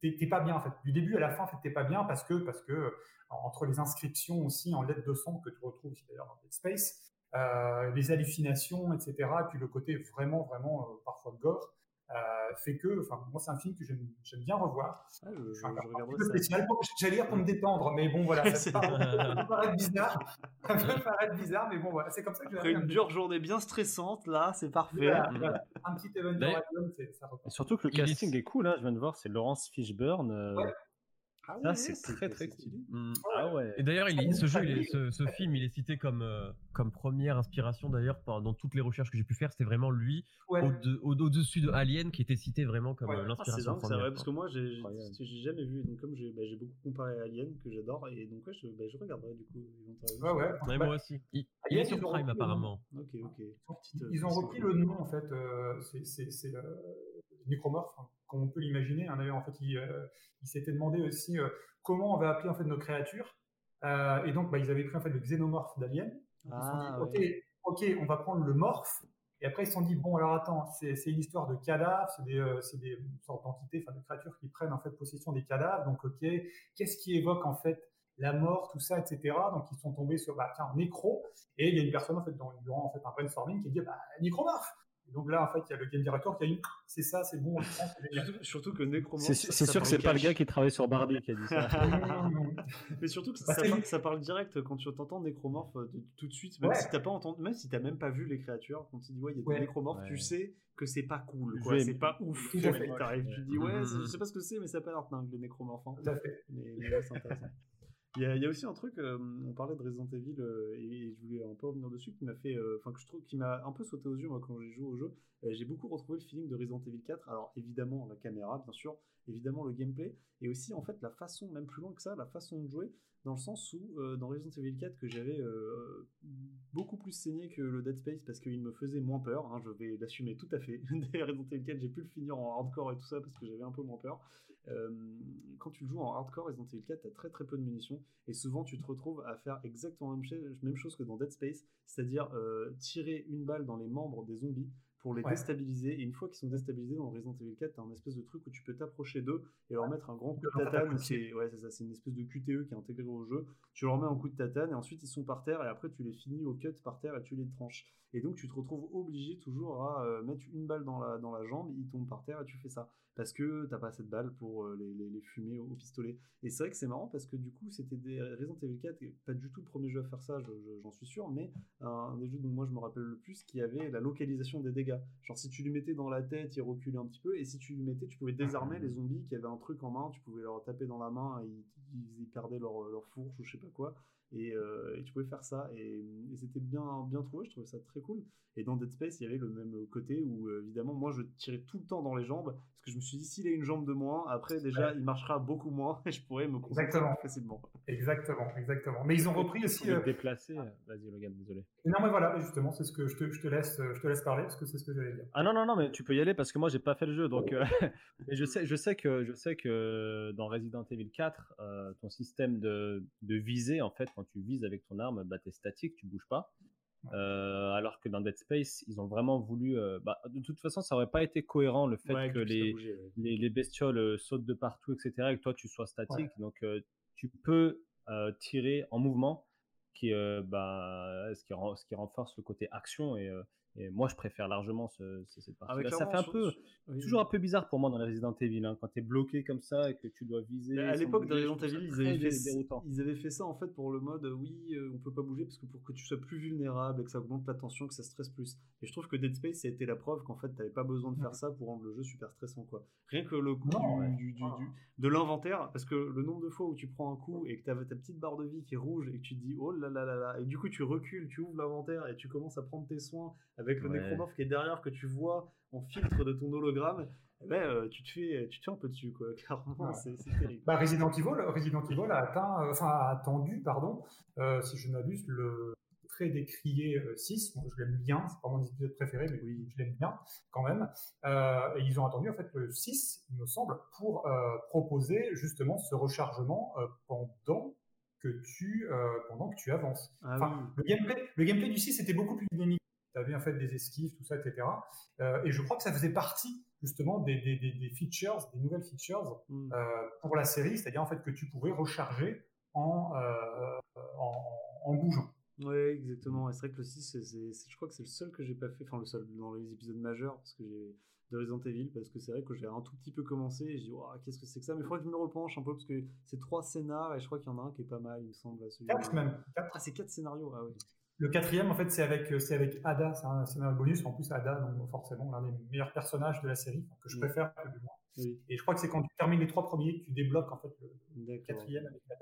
t'es pas bien en fait. Du début à la fin, en fait, t'es pas bien parce que parce que entre les inscriptions aussi en lettres de sang que tu retrouves d'ailleurs dans Dead Space, euh, les hallucinations, etc. Et puis le côté vraiment vraiment euh, parfois gore. Euh, fait que, enfin, moi, c'est un film que j'aime bien revoir. Ah, je, je, spécial. J'allais dire pour me détendre, mais bon, voilà, ça, [LAUGHS] peut [LAUGHS] paraître bizarre. Ça peut paraître bizarre, mais bon, voilà, c'est comme ça que je Après une dure journée bien stressante, là, c'est parfait. Un petit événement, ça Surtout que le casting est cool, hein, je viens de voir, c'est Laurence Fishburne. Euh, Ah ça, c'est très très stylé. Mmh. Ah ouais. Et d'ailleurs, ce jeu, il est, ce, ce, film, il est cité comme, euh, comme première inspiration d'ailleurs dans toutes les recherches que j'ai pu faire. C'était vraiment lui au-dessus de, Alien qui était cité vraiment comme euh, l'inspiration. c'est vrai, parce que moi, j'ai jamais vu. Donc, comme j'ai bah, beaucoup comparé à Alien, que j'adore, et donc, ouais, je, bah, je regarderai du coup. Ouais, ouais. moi bah, aussi. Il, est sur Prime apparemment. Ok, ok. Ils ont repris le nom en fait. C'est Necromorph, hein, comme on peut l'imaginer. Hein. D'ailleurs, en fait, il, euh, s'était demandé aussi euh, comment on va appeler en fait nos créatures. Euh, et donc, bah, ils avaient pris en fait le xénomorphe d'Alien. Ah, ok, ok, on va prendre le morphe. Et après, ils se sont dit, bon, alors attends, c'est une histoire de cadavres, c'est des, des, sortes d'entités, enfin de créatures qui prennent en fait possession des cadavres. Donc, ok, qu'est-ce qui évoque en fait la mort, tout ça, etc. Donc, ils sont tombés sur, bah, tiens, nécro. Et il y a une personne, en fait, dans, durant en fait, un brainstorming qui dit, bah, nécromorphe donc là, en fait, il y a le game director qui a une, c'est ça, c'est bon. surtout, que Necromorph. C'est sûr que c'est pas le gars qui travaille sur Barbie qui a dit ça. [LAUGHS] Mais surtout que ça, parle, ça, parle, direct quand tu entends Necromorph euh, tout de suite, même si t'as pas entendu, même si t'as même pas vu les créatures, quand tu dis ouais, il y a des Necromorphes, tu sais que c'est pas cool, quoi. C'est pas ouf. Tu dis ouais, je sais pas ce que c'est, mais ça a pas l'air dingue les Necromorphes. Hein. Tout à fait. Mais, mais c'est intéressant. Il y, a, aussi un truc, euh, on parlait de Resident Evil euh, et, je voulais un peu revenir dessus, qui m'a fait, euh, enfin qui m'a un peu sauté aux yeux quand j'ai joué au jeu. j'ai beaucoup retrouvé le feeling de Resident Evil 4. Alors évidemment la caméra, bien sûr, évidemment le gameplay, et aussi en fait la façon, même plus loin que ça, la façon de jouer, dans le sens où dans Resident Evil 4 que j'avais beaucoup plus saigné que le Dead Space parce qu'il me faisait moins peur. Hein, je vais l'assumer tout à fait. [LAUGHS] Resident Evil 4, j'ai pu le finir en hardcore et tout ça parce que j'avais un peu moins peur. Euh, quand tu le joues en hardcore Resident Evil 4, tu as très très peu de munitions et souvent tu te retrouves à faire exactement la même chose que dans Dead Space, c'est-à-dire euh, tirer une balle dans les membres des zombies pour les déstabiliser. Et une fois qu'ils sont déstabilisés dans Resident Evil 4, t'as un espèce de truc où tu peux t'approcher d'eux et leur mettre un grand coup de tatane. C'est ouais, ça, c'est une espèce de QTE qui est intégré au jeu. Tu leur mets un coup de tatane et ensuite ils sont par terre et après tu les finis au cut par terre et tu les tranches. Et donc tu te retrouves obligé toujours à euh, mettre une balle dans la, dans la jambe, ils tombent par terre et tu fais ça. Parce que t'as pas assez de balles pour euh, les, fumer au, pistolet. Et c'est vrai que c'est marrant parce que du coup c'était des Resident Evil 4, pas du tout le premier jeu à faire ça, j'en suis sûr, mais un, des jeux dont moi je me rappelle le plus qui avait la localisation des dégâts. Genre si tu lui mettais dans la tête, il reculait un petit peu, et si tu lui mettais, tu pouvais désarmer les zombies qui avaient un truc en main, tu pouvais leur taper dans la main, et ils, ils perdaient leur, leur fourche ou je sais pas quoi. Euh, et, tu pouvais faire ça. Et, c'était bien bien trouvé. Je trouvais ça très cool. Et dans Dead Space il y avait le même côté où euh, évidemment moi je tirais tout le temps dans les jambes parce que je me suis dit s'il a une jambe de moins après déjà il marchera beaucoup moins [LAUGHS] et je pourrais me concentrer facilement. Exactement exactement. Mais ils ont repris aussi euh... déplacer vas-y Logan désolé. Non mais voilà justement c'est ce que je te, je te, laisse je te laisse parler parce que c'est ce que j'allais dire. Ah non non non mais tu peux y aller parce que moi j'ai pas fait le jeu. Donc euh, [LAUGHS] mais je sais je sais que je sais que dans Resident Evil 4 ton système de, de visée en fait tu vises avec ton arme, bah, tu es statique, tu bouges pas. Euh, alors que dans Dead Space, ils ont vraiment voulu. Euh, bah, de toute façon, ça aurait pas été cohérent le fait que, les, les, bestioles euh, sautent de partout, etc., et que toi tu sois statique. Donc, tu peux tirer en mouvement, qui, bah, ce, qui, ce qui renforce le côté action et et moi, je préfère largement ce, cette ah, partie. ça fait un peu, toujours un peu bizarre pour moi dans les Resident Evil, hein, quand tu es bloqué comme ça et que tu dois viser. à l'époque de Resident Evil, ils avaient, fait, ils avaient fait ça en fait pour le mode oui, euh, on peut pas bouger parce que pour que tu sois plus vulnérable et que ça augmente la tension, que ça stresse plus. Et je trouve que Dead Space, ça a été la preuve qu'en fait, t'avais pas besoin de faire ça pour rendre le jeu super stressant, quoi. Rien que le coup du, du, de l'inventaire, parce que le nombre de fois où tu prends un coup et que t'avais ta petite barre de vie qui est rouge et que tu te dis oh là là là là, et du coup tu recules, tu ouvres l'inventaire et tu commences à prendre tes soins avec le nécromorphe qui est derrière que tu vois en filtre de ton hologramme, eh ben, euh, tu, te fais, tu te fais un peu dessus, quoi. [LAUGHS] Clairement, c'est terrible. Bah, Resident, Evil, Resident Evil a, atteint, euh, enfin, a attendu, pardon, euh, si je m'abuse, le très décrié 6. Moi, je l'aime bien, c'est pas mon épisode préféré, mais oui, je l'aime bien quand même. et ils ont attendu en fait le 6, il me semble, pour proposer justement ce rechargement pendant que tu pendant que tu avances. Ah enfin, le gameplay, le gameplay du 6 était beaucoup plus dynamique tu avais en fait des esquives, tout ça, etc. Euh, et je crois que ça faisait partie justement des, des, des, features, des nouvelles features mm. euh, pour la série, c'est-à-dire en fait que tu pouvais recharger en, euh, en, en, bougeant. Oui, exactement. Et c'est vrai que le 6, je crois que c'est le seul que j'ai pas fait, enfin le seul dans les épisodes majeurs, parce que j'ai de Resident Evil, parce que c'est vrai que j'ai un tout petit peu commencé et je dis, qu'est-ce que c'est que ça? Mais il faudrait que je me repenche un peu, parce que c'est trois scénars et je crois qu'il y en a un qui est pas mal, il me semble. Quatre même. Ah, c'est quatre scénarios, ah oui. Le quatrième, en fait, c'est avec, c'est avec Ada, c'est un scénario bonus. En plus, Ada, donc forcément, l'un des meilleurs personnages de la série, que je préfère, du moins. Et je crois que c'est quand tu termines les trois premiers que tu débloques en fait quatrième avec la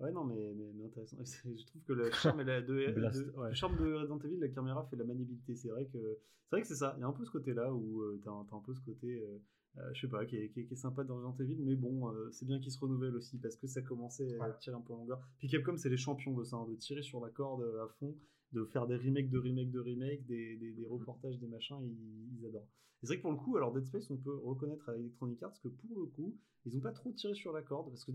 Ouais, non, mais, mais, intéressant. [LAUGHS] Je trouve que le charme, [LAUGHS] de, le charme de Resident Evil, la caméra fait la maniabilité. C'est vrai que c'est vrai que c'est ça. Il y a un peu ce côté-là où euh, tu as, un peu ce côté, euh, euh, je sais pas, qui est, qui, est, sympa dans Resident Evil, mais bon, c'est bien qu'il se renouvelle aussi parce que ça commençait à tirer un peu en longueur. Puis Capcom, c'est les champions de ça, hein, de tirer sur la corde à fond, de faire des remakes de remakes de remakes, des, des, reportages, des machins, ils, ils adorent. C'est vrai que pour le coup, alors Dead Space, on peut reconnaître à Electronic Arts que pour le coup, ils n'ont pas trop tiré sur la corde parce que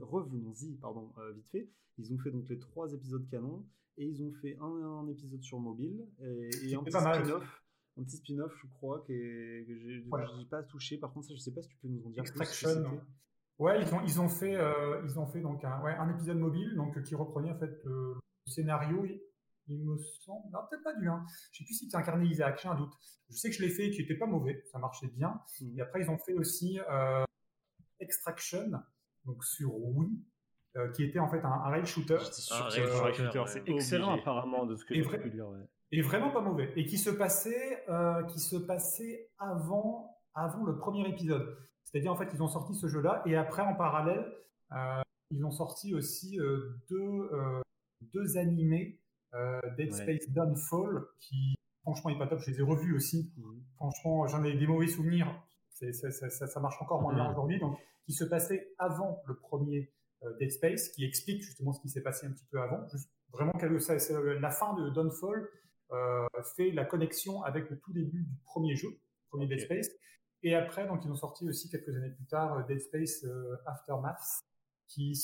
revenons-y, pardon, euh, vite fait. Ils ont fait donc les trois épisodes canon et ils ont fait un, épisode sur mobile et, un petit spin-off. Un petit spin-off, je crois, que j'ai pas touché. Par contre, ça, je sais pas si tu peux nous en dire Extraction. plus. Ouais, ils ont, ils ont fait, euh, ils ont fait donc un, ouais, un épisode mobile donc qui reprenait en fait le scénario il me semble. Non, peut-être pas du 1. Je sais plus si tu incarné Isaac, j'ai un doute. Je sais que je l'ai fait et qu'il n'était pas mauvais, ça marchait bien. Mhm. Et après, ils ont fait aussi euh, Extraction, donc sur Wii, euh, qui était en fait un, rail shooter. Ah, rail shooter, c'est excellent apparemment de ce que j'ai pu lire. Et vraiment pas mauvais. Et qui se passait, euh, qui se passait avant, avant le premier épisode. C'est-à-dire, en fait, ils ont sorti ce jeu-là et après, en parallèle, ils ont sorti aussi deux, deux animés euh, Dead Space Downfall, qui franchement est pas top. Je les ai revus aussi. Mhm. Franchement, j'en ai des mauvais souvenirs. Ça, marche encore moins bien mhm. aujourd'hui. Donc, qui se passait avant le premier euh, Dead Space, qui explique justement ce qui s'est passé un petit peu avant. Juste, vraiment, la fin de Downfall euh, fait la connexion avec le tout début du premier jeu, premier Dead Space. Et après, donc, ils ont sorti aussi quelques années plus tard Dead Space Aftermath, qui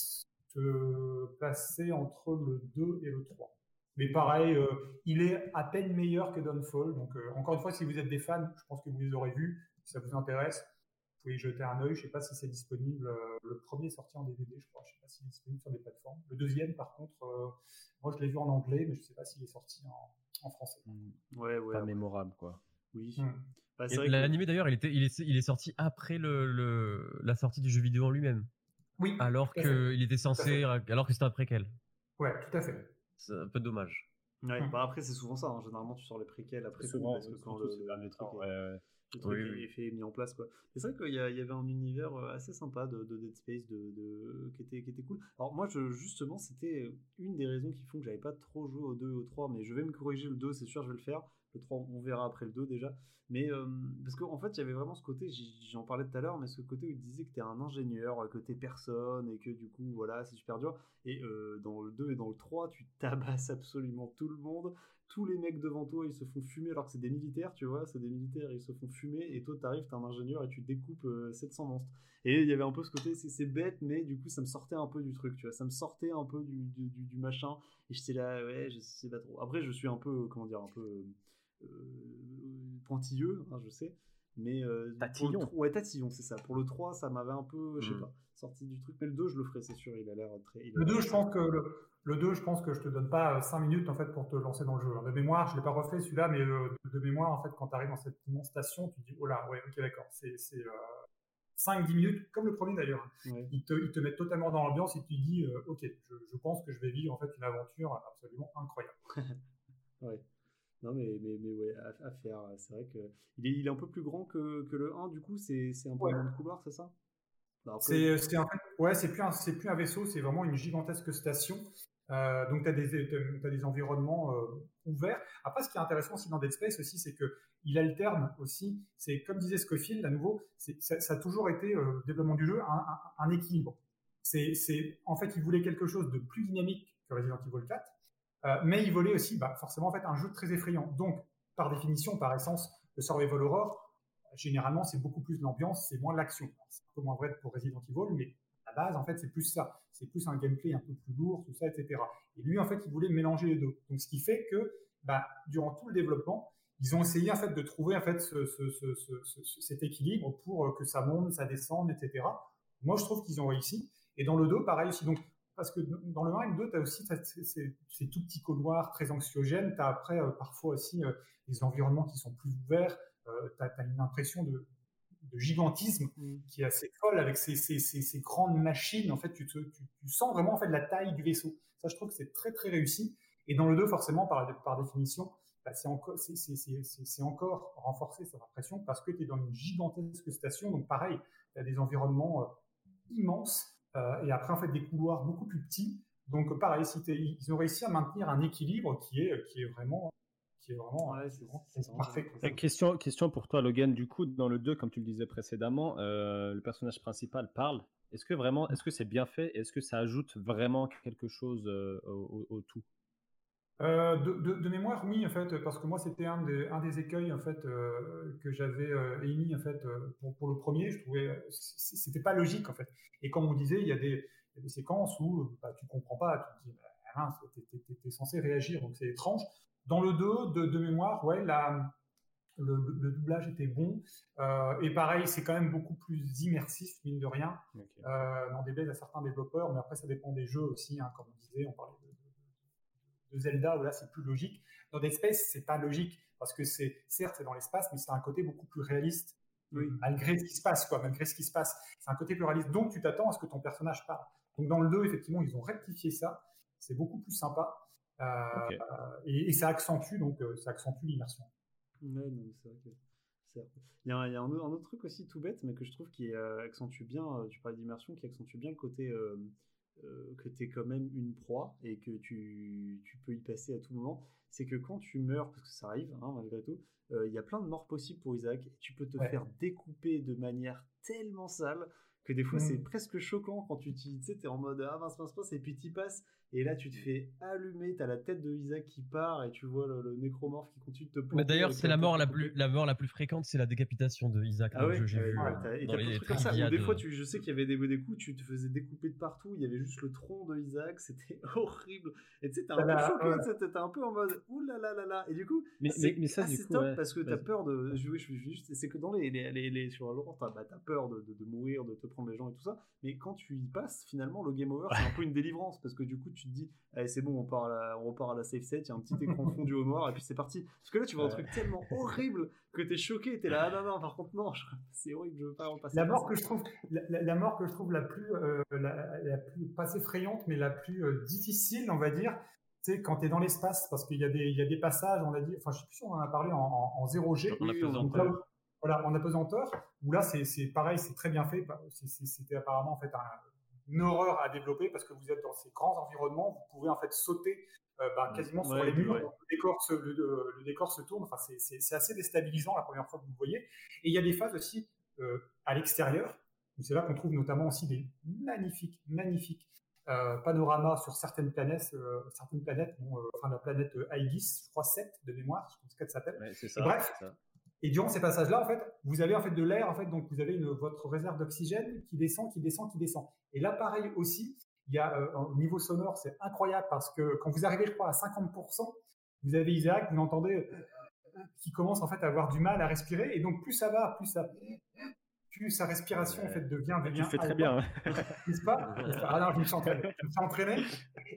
se passait entre le 2 et le 3. Mais pareil, euh, il est à peine meilleur que Downfall. Donc, euh, encore une fois, si vous êtes des fans, je pense que vous les aurez vus. Si ça vous intéresse, vous pouvez y jeter un œil. Je ne sais pas si c'est disponible. Euh, le premier est sorti en DVD, je crois. Je ne sais pas s'il est disponible sur des plateformes. Le deuxième, par contre, moi, je l'ai vu en anglais, mais je ne sais pas s'il est sorti en, français. Mmh. Ouais, ouais. Pas mémorable, quoi. Oui. Mmh. Bah, L'animé, d'ailleurs, il, était, il, est, il est sorti après le, la sortie du jeu vidéo en lui-même. Oui. Alors qu'il était censé, alors que c'était un préquel. Ouais, tout à fait c'est un peu dommage. Ouais, bah après, c'est souvent ça. Hein. Généralement, tu sors les préquels après souvent, parce que quand le, dernier truc, est, truc est fait mis en place. quoi. C'est vrai qu'il y, y, avait un univers euh, assez sympa de, Dead Space de, de, qui, était, qui était cool. Alors, moi, je, justement, c'était une des raisons qui font que j'avais pas trop joué au 2 et au 3, mais je vais me corriger le 2, c'est sûr, je vais le faire. Le 3, on verra après le 2 déjà. Mais euh, parce qu'en fait, il y avait vraiment ce côté, j'en parlais tout à l'heure, mais ce côté où il disait que tu es un ingénieur, que tu personne, et que du coup, voilà, c'est super dur. Et euh, dans le 2 et dans le 3, tu [LAUGHS] tabasses absolument tout le monde. Tous les mecs devant toi, ils se font fumer alors que c'est des militaires, tu vois, c'est des militaires, ils se font fumer, et toi, t'arrives, t'es un ingénieur et tu découpes 700 euh, monstres. Et il y avait un peu ce côté, c'est bête, mais du coup, ça me sortait un peu du truc, tu vois, ça me sortait un peu du, du, machin, et j'étais là, ouais, je sais pas trop. Après, je suis un peu, comment dire, un peu euh, pointilleux, hein, je sais. Mais euh, tatillon. ouais, tatillon, c'est ça. Pour le 3, ça m'avait un peu, je sais hmm. pas, sorti du truc. Mais le 2, je le ferai, c'est sûr. Il a l'air très. le 2, je pense que le, 2, je pense que je te donne pas 5 minutes en fait pour te lancer dans le jeu. De mémoire, je l'ai pas refait celui-là, mais de, mémoire, en fait, quand tu arrives dans cette immense station, tu te dis, oh là, ouais, ok, d'accord, c'est 5-10 euh, minutes, comme le premier d'ailleurs. Ils, te, ils te mettent totalement dans l'ambiance et tu te dis, ok, je, je, pense que je vais vivre en fait une aventure absolument incroyable. [LAUGHS] ouais. Non, mais, mais, mais ouais, à, faire. C'est vrai que il est, il est un peu plus grand que, que le 1, du coup, c'est un peu moins de couloir, c'est ça? Bah, C'est en fait, ouais, c'est plus, un, plus un vaisseau, c'est vraiment une gigantesque station. Euh, donc, tu as des, as des environnements euh, ouverts. Après, ce qui est intéressant aussi dans Dead Space aussi, c'est que il alterne aussi. C'est comme disait Scofield, à nouveau, ça, ça, a toujours été euh, le développement du jeu un, un, équilibre. C'est en fait, il voulait quelque chose de plus dynamique que Resident Evil 4, euh, mais il volait aussi, bah, forcément, en fait, un jeu très effrayant. Donc, par définition, par essence, le Survival Horror, généralement, c'est beaucoup plus l'ambiance, c'est moins l'action. C'est un peu moins vrai pour Resident Evil, mais à la base, en fait, c'est plus ça. C'est plus un gameplay un peu plus lourd, tout ça, etc. Et lui, en fait, il voulait mélanger les deux. Donc, ce qui fait que, bah, durant tout le développement, ils ont essayé en fait de trouver en fait ce, ce, ce, cet équilibre pour que ça monte, ça descende, etc. Moi, je trouve qu'ils ont réussi. Et dans le 2, pareil aussi. Donc, parce que dans le 1 et le 2, tu as aussi ces, tout petits couloirs très anxiogènes. Tu as après euh, parfois aussi euh, des environnements qui sont plus ouverts. Euh, tu as, une impression de, gigantisme mm. qui est assez folle avec ces, ces, grandes machines. En fait, tu, tu, sens vraiment en fait la taille du vaisseau. Ça, je trouve que c'est très très réussi. Et dans le 2, forcément, par, par définition, bah, c'est encore, encore renforcé cette impression parce que tu es dans une gigantesque station. Donc pareil, tu as des environnements immenses et après en fait des couloirs beaucoup plus petits. Donc pareil, ils ont réussi à maintenir un équilibre qui est, qui est vraiment qui est vraiment, parfait. Question, question pour toi, Logan. Du coup, dans le 2, comme tu le disais précédemment, le personnage principal parle. Est-ce que vraiment, est-ce que c'est bien fait? Est-ce que ça ajoute vraiment quelque chose au, tout? Euh, de, mémoire, oui, en fait, parce que moi, c'était un des, un des écueils en fait euh, que j'avais euh, émis en fait pour, le premier. Je trouvais c'était pas logique en fait. Et comme on disait, il y a des, des séquences où bah, tu comprends pas, tu te dis, bah, t'es censé réagir, donc c'est étrange. Dans le 2, de, mémoire, ouais, la, le, doublage était bon. et pareil, c'est quand même beaucoup plus immersif, mine de rien. dans des bases à certains développeurs, mais après, ça dépend des jeux aussi, hein, comme on disait, on parlait de de Zelda où là c'est plus logique. Dans Dead Space, c'est pas logique parce que c'est certes c'est dans l'espace, mais c'est un côté beaucoup plus réaliste. Malgré ce qui se passe, quoi, malgré ce qui se passe, c'est un côté plus réaliste. Donc tu t'attends à ce que ton personnage parle. Donc dans le 2, effectivement, ils ont rectifié ça. C'est beaucoup plus sympa euh, et, ça accentue donc euh, ça accentue l'immersion. Ouais, c'est vrai il y a, un, autre truc aussi tout bête, mais que je trouve qui euh, accentue bien, tu parlais d'immersion, qui accentue bien le côté euh, que tu es quand même une proie et que tu, tu, peux y passer à tout moment, c'est que quand tu meurs, parce que ça arrive hein, malgré tout, euh, il y a plein de morts possibles pour Isaac. Et tu peux te faire découper de manière tellement sale que des fois c'est mmh. presque choquant quand tu t'es en mode ah mince mince mince et puis t'y passes et là tu te fais allumer, t'as la tête de Isaac qui part et tu vois le, nécromorphe qui continue de te Mais d'ailleurs c'est la mort la plus la mort la plus fréquente, c'est la décapitation de Isaac. Ah ouais, j'ai vu. et t'as des trucs comme ça. Des fois tu, je sais qu'il y avait des, des coups, tu te faisais découper de partout, il y avait juste le tronc de Isaac, c'était [LAUGHS] horrible. Et tu sais t'es un peu choqué, t'es un peu en mode ouh là là là là et du coup ça du coup, top parce que t'as peur de jouer, juste c'est que dans les les, les, sur Valorant t'as bah, peur de, de, de mourir, de te prendre les gens et tout ça mais quand tu y passes, finalement, le game over, c'est un peu une délivrance parce que du coup, tu te dis, allez, c'est bon, on, part à la, on repart à la safe set, il y a un petit écran fondu au noir et puis c'est parti. Parce que là, tu vois un truc tellement horrible que t'es choqué, t'es là, ah non, non, par contre, non, c'est horrible, je veux pas en passer. La mort, que je trouve, la, mort que je trouve la plus, euh, la, plus, pas effrayante, mais la plus euh, difficile, on va dire, c'est quand tu es dans l'espace, parce qu'il y, a des, y a des passages, on a dit, enfin, je sais plus si on en a parlé en, en, 0G. On a voilà, en apesanteur, où là, c'est pareil, c'est très bien fait. C'était apparemment en fait une horreur à développer parce que vous êtes dans ces grands environnements, vous pouvez en fait sauter euh, bah, quasiment sur les murs, le, décor se, le, décor se tourne, enfin, c'est assez déstabilisant la première fois que vous le voyez. Et il y a des phases aussi euh, à l'extérieur, c'est là qu'on trouve notamment aussi des magnifiques, magnifiques euh, panoramas sur certaines planètes, certaines planètes, enfin la planète Aegis, je crois 7 de mémoire, je pense qu'elle s'appelle. bref, et durant ces passages-là, en fait, vous avez en fait de l'air, en fait, donc vous avez une, votre réserve d'oxygène qui descend, qui descend, qui descend. Et là, pareil aussi, il y a euh, au niveau sonore, c'est incroyable parce que quand vous arrivez, je crois, à 50%, vous avez Isaac, vous l'entendez, euh, qui commence en fait à avoir du mal à respirer. Et donc plus ça va, plus ça, plus sa respiration en fait devient, devient. Tu fais très bien. [LAUGHS] N'est-ce pas? Ah non, je me suis entraîné. Je me suis entraîné.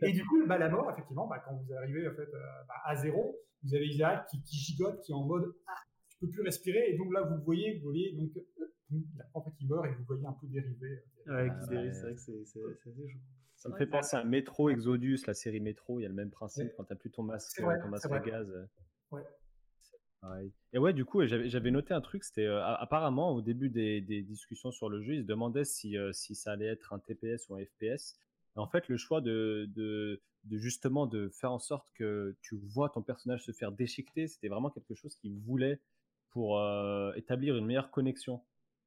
Et du coup, bah, la mort, effectivement, bah, quand vous arrivez en fait euh, bah, à zéro, vous avez Isaac qui, qui gigote, qui est en mode ah, peut plus respirer. Et donc là, vous voyez, vous voyez, donc, euh, en fait, il meurt et vous voyez un peu dériver. Ouais, qui dérive, c'est vrai que c'est assez chaud. Ça me fait penser à Metro Exodus, la série Metro, il y a le même principe quand tu n'as plus ton masque, ton masque à gaz. Ouais. Pareil. Et ouais, du coup, j'avais noté un truc, c'était euh, apparemment au début des, des, discussions sur le jeu, ils se demandaient si, euh, si ça allait être un TPS ou un FPS. Et en fait, le choix de, de, de, justement de faire en sorte que tu vois ton personnage se faire déchiqueter, c'était vraiment quelque chose qu'ils voulaient pour euh, établir une meilleure connexion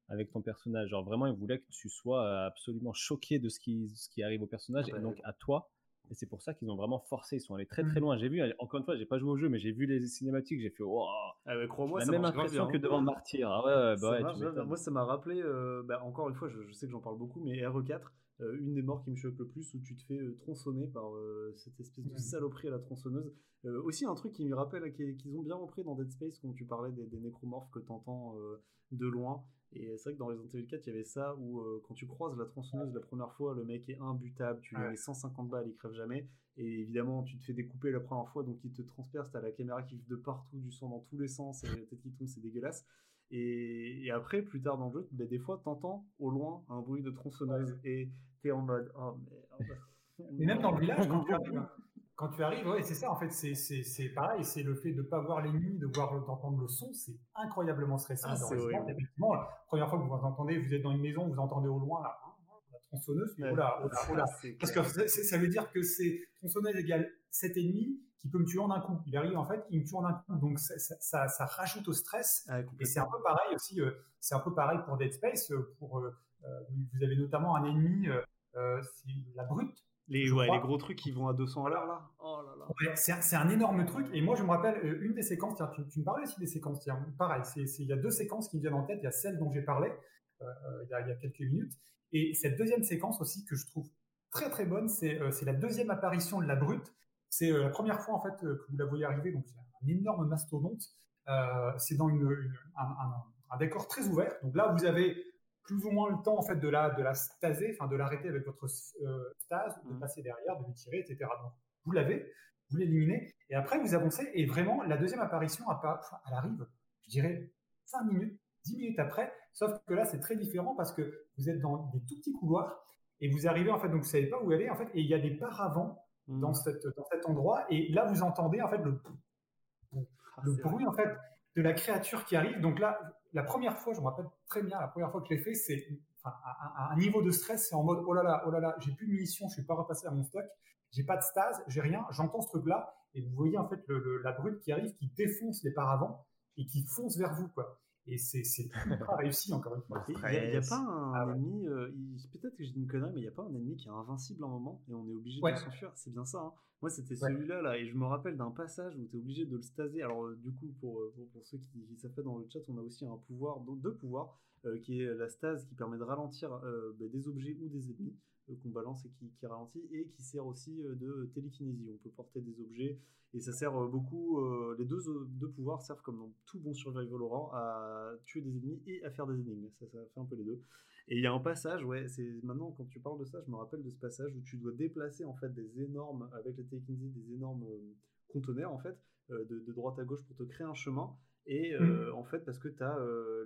avec ton personnage. Genre vraiment, il voulait que tu sois euh, absolument choqué de ce qui, ce qui arrive au personnage et donc à toi. Et c'est pour ça qu'ils ont vraiment forcé. Ils sont allés très très mmh. loin. J'ai vu, encore une fois, j'ai pas joué au jeu, mais j'ai vu les cinématiques. J'ai fait, wow, ah crois-moi, la même impression que devant Martyr. Ah ouais, bah moi, ça m'a rappelé. Euh, bah, encore une fois, je, sais que j'en parle beaucoup, mais RE4, une des morts qui me choque le plus, où tu te fais tronçonner par cette espèce de saloperie à la tronçonneuse. Euh, aussi, un truc qui me rappelle qu'ils ont bien repris dans Dead Space quand tu parlais des, nécromorphes que tu entends euh, de loin. Et c'est vrai que dans Resident Evil 4, il y avait ça où euh, quand tu croises la tronçonneuse la première fois, le mec est imbutable, tu lui mets 150 balles, il crève jamais. Et évidemment, tu te fais découper la première fois, donc il te transperce, t'as la caméra qui vit de partout, du sang dans tous les sens, et la tête qui tombe, c'est dégueulasse. Et, après, plus tard dans le jeu, bah, des fois, t'entends au loin un bruit de tronçonneuse, et t'es en mode, oh merde. [LAUGHS] Mais même dans le village, quand tu arrives, [LAUGHS] quand tu arrives, ouais, c'est ça, en fait, c'est pareil, c'est le fait de ne pas voir l'ennemi, de voir, d'entendre le son, c'est incroyablement stressant. Ah, effectivement, la première fois que vous entendez, vous êtes dans une maison, vous entendez au loin, là, tronçonneuse. Oh là, oh là, oh là. Parce que ça veut dire que c'est tronçonneuse égale 7,5 qui peut me tuer en un coup. Il arrive en fait, il me tue en un coup. Donc ça, ça, ça rajoute au stress. Ah, et c'est un peu pareil aussi. Euh, c'est un peu pareil pour Dead Space. Euh, pour euh, vous avez notamment un ennemi, c'est la brute. Les, ouais, les gros trucs qui vont à 200 à l'heure là. Oh là, là. c'est un, énorme truc. Et moi je me rappelle une des séquences. Tiens, tu, me parlais aussi des séquences. Tiens, pareil, il y a deux séquences qui me viennent en tête. Il y a celle dont j'ai parlé il y, a, il, y a, quelques minutes. Et cette deuxième séquence aussi que je trouve très très bonne, c'est la deuxième apparition de la brute. C'est euh, la première fois en fait euh, que vous la voyez arriver, donc c'est un énorme mastodonte. Euh, c'est dans une, un, décor très ouvert. Donc là, vous avez plus ou moins le temps en fait de la de la staser, enfin de l'arrêter avec votre stase, de mmh. passer derrière, de lui tirer, etc. Donc vous l'avez, vous l'éliminez, et après vous avancez. Et vraiment, la deuxième apparition, elle arrive, je dirais, 5 minutes, 10 minutes après. Sauf que là, c'est très différent parce que vous êtes dans des tout petits couloirs et vous arrivez en fait, donc vous savez pas où aller en fait, et il y a des paravents dans, cette, dans cet endroit. Et là, vous entendez en fait le, ah, le bruit en fait de la créature qui arrive. Donc là, la première fois, je me rappelle très bien, la première fois que je l'ai fait, c'est enfin, un, niveau de stress, c'est en mode oh là là, oh là là, j'ai plus de munitions, je suis pas repassé à mon stock, j'ai pas de stase, j'ai rien, j'entends ce truc-là, et vous voyez en fait le, la brute qui arrive, qui défonce les paravents et qui fonce vers vous, quoi. Et c'est [LAUGHS] pas réussi, encore une fois. Il n'y a, pas un ah ennemi, euh, peut-être que j'ai une connerie, mais il n'y a pas un ennemi qui est invincible à un moment et on est obligé de s'enfuir. C'est bien ça. Hein. Moi, c'était celui-là, là, et je me rappelle d'un passage où tu es obligé de le staser. Alors, euh, du coup, pour, euh, pour, ceux qui, savent pas dans le chat, on a aussi un pouvoir, deux pouvoirs, qui est la stase qui permet de ralentir bah, des objets ou des ennemis qu'on balance et qui, qui, ralentit, et qui sert aussi de télékinésie. On peut porter des objets et ça sert euh, beaucoup, euh, les deux, deux pouvoirs servent comme dans tout bon survival horror à tuer des ennemis et à faire des énigmes. Ça, fait un peu les deux. Et il y a un passage, ouais, c'est maintenant quand tu parles de ça, je me rappelle de ce passage où tu dois déplacer en fait des énormes, avec la technologie, des énormes euh, conteneurs en fait, de, droite à gauche pour te créer un chemin. Et mmh. en fait, parce que tu as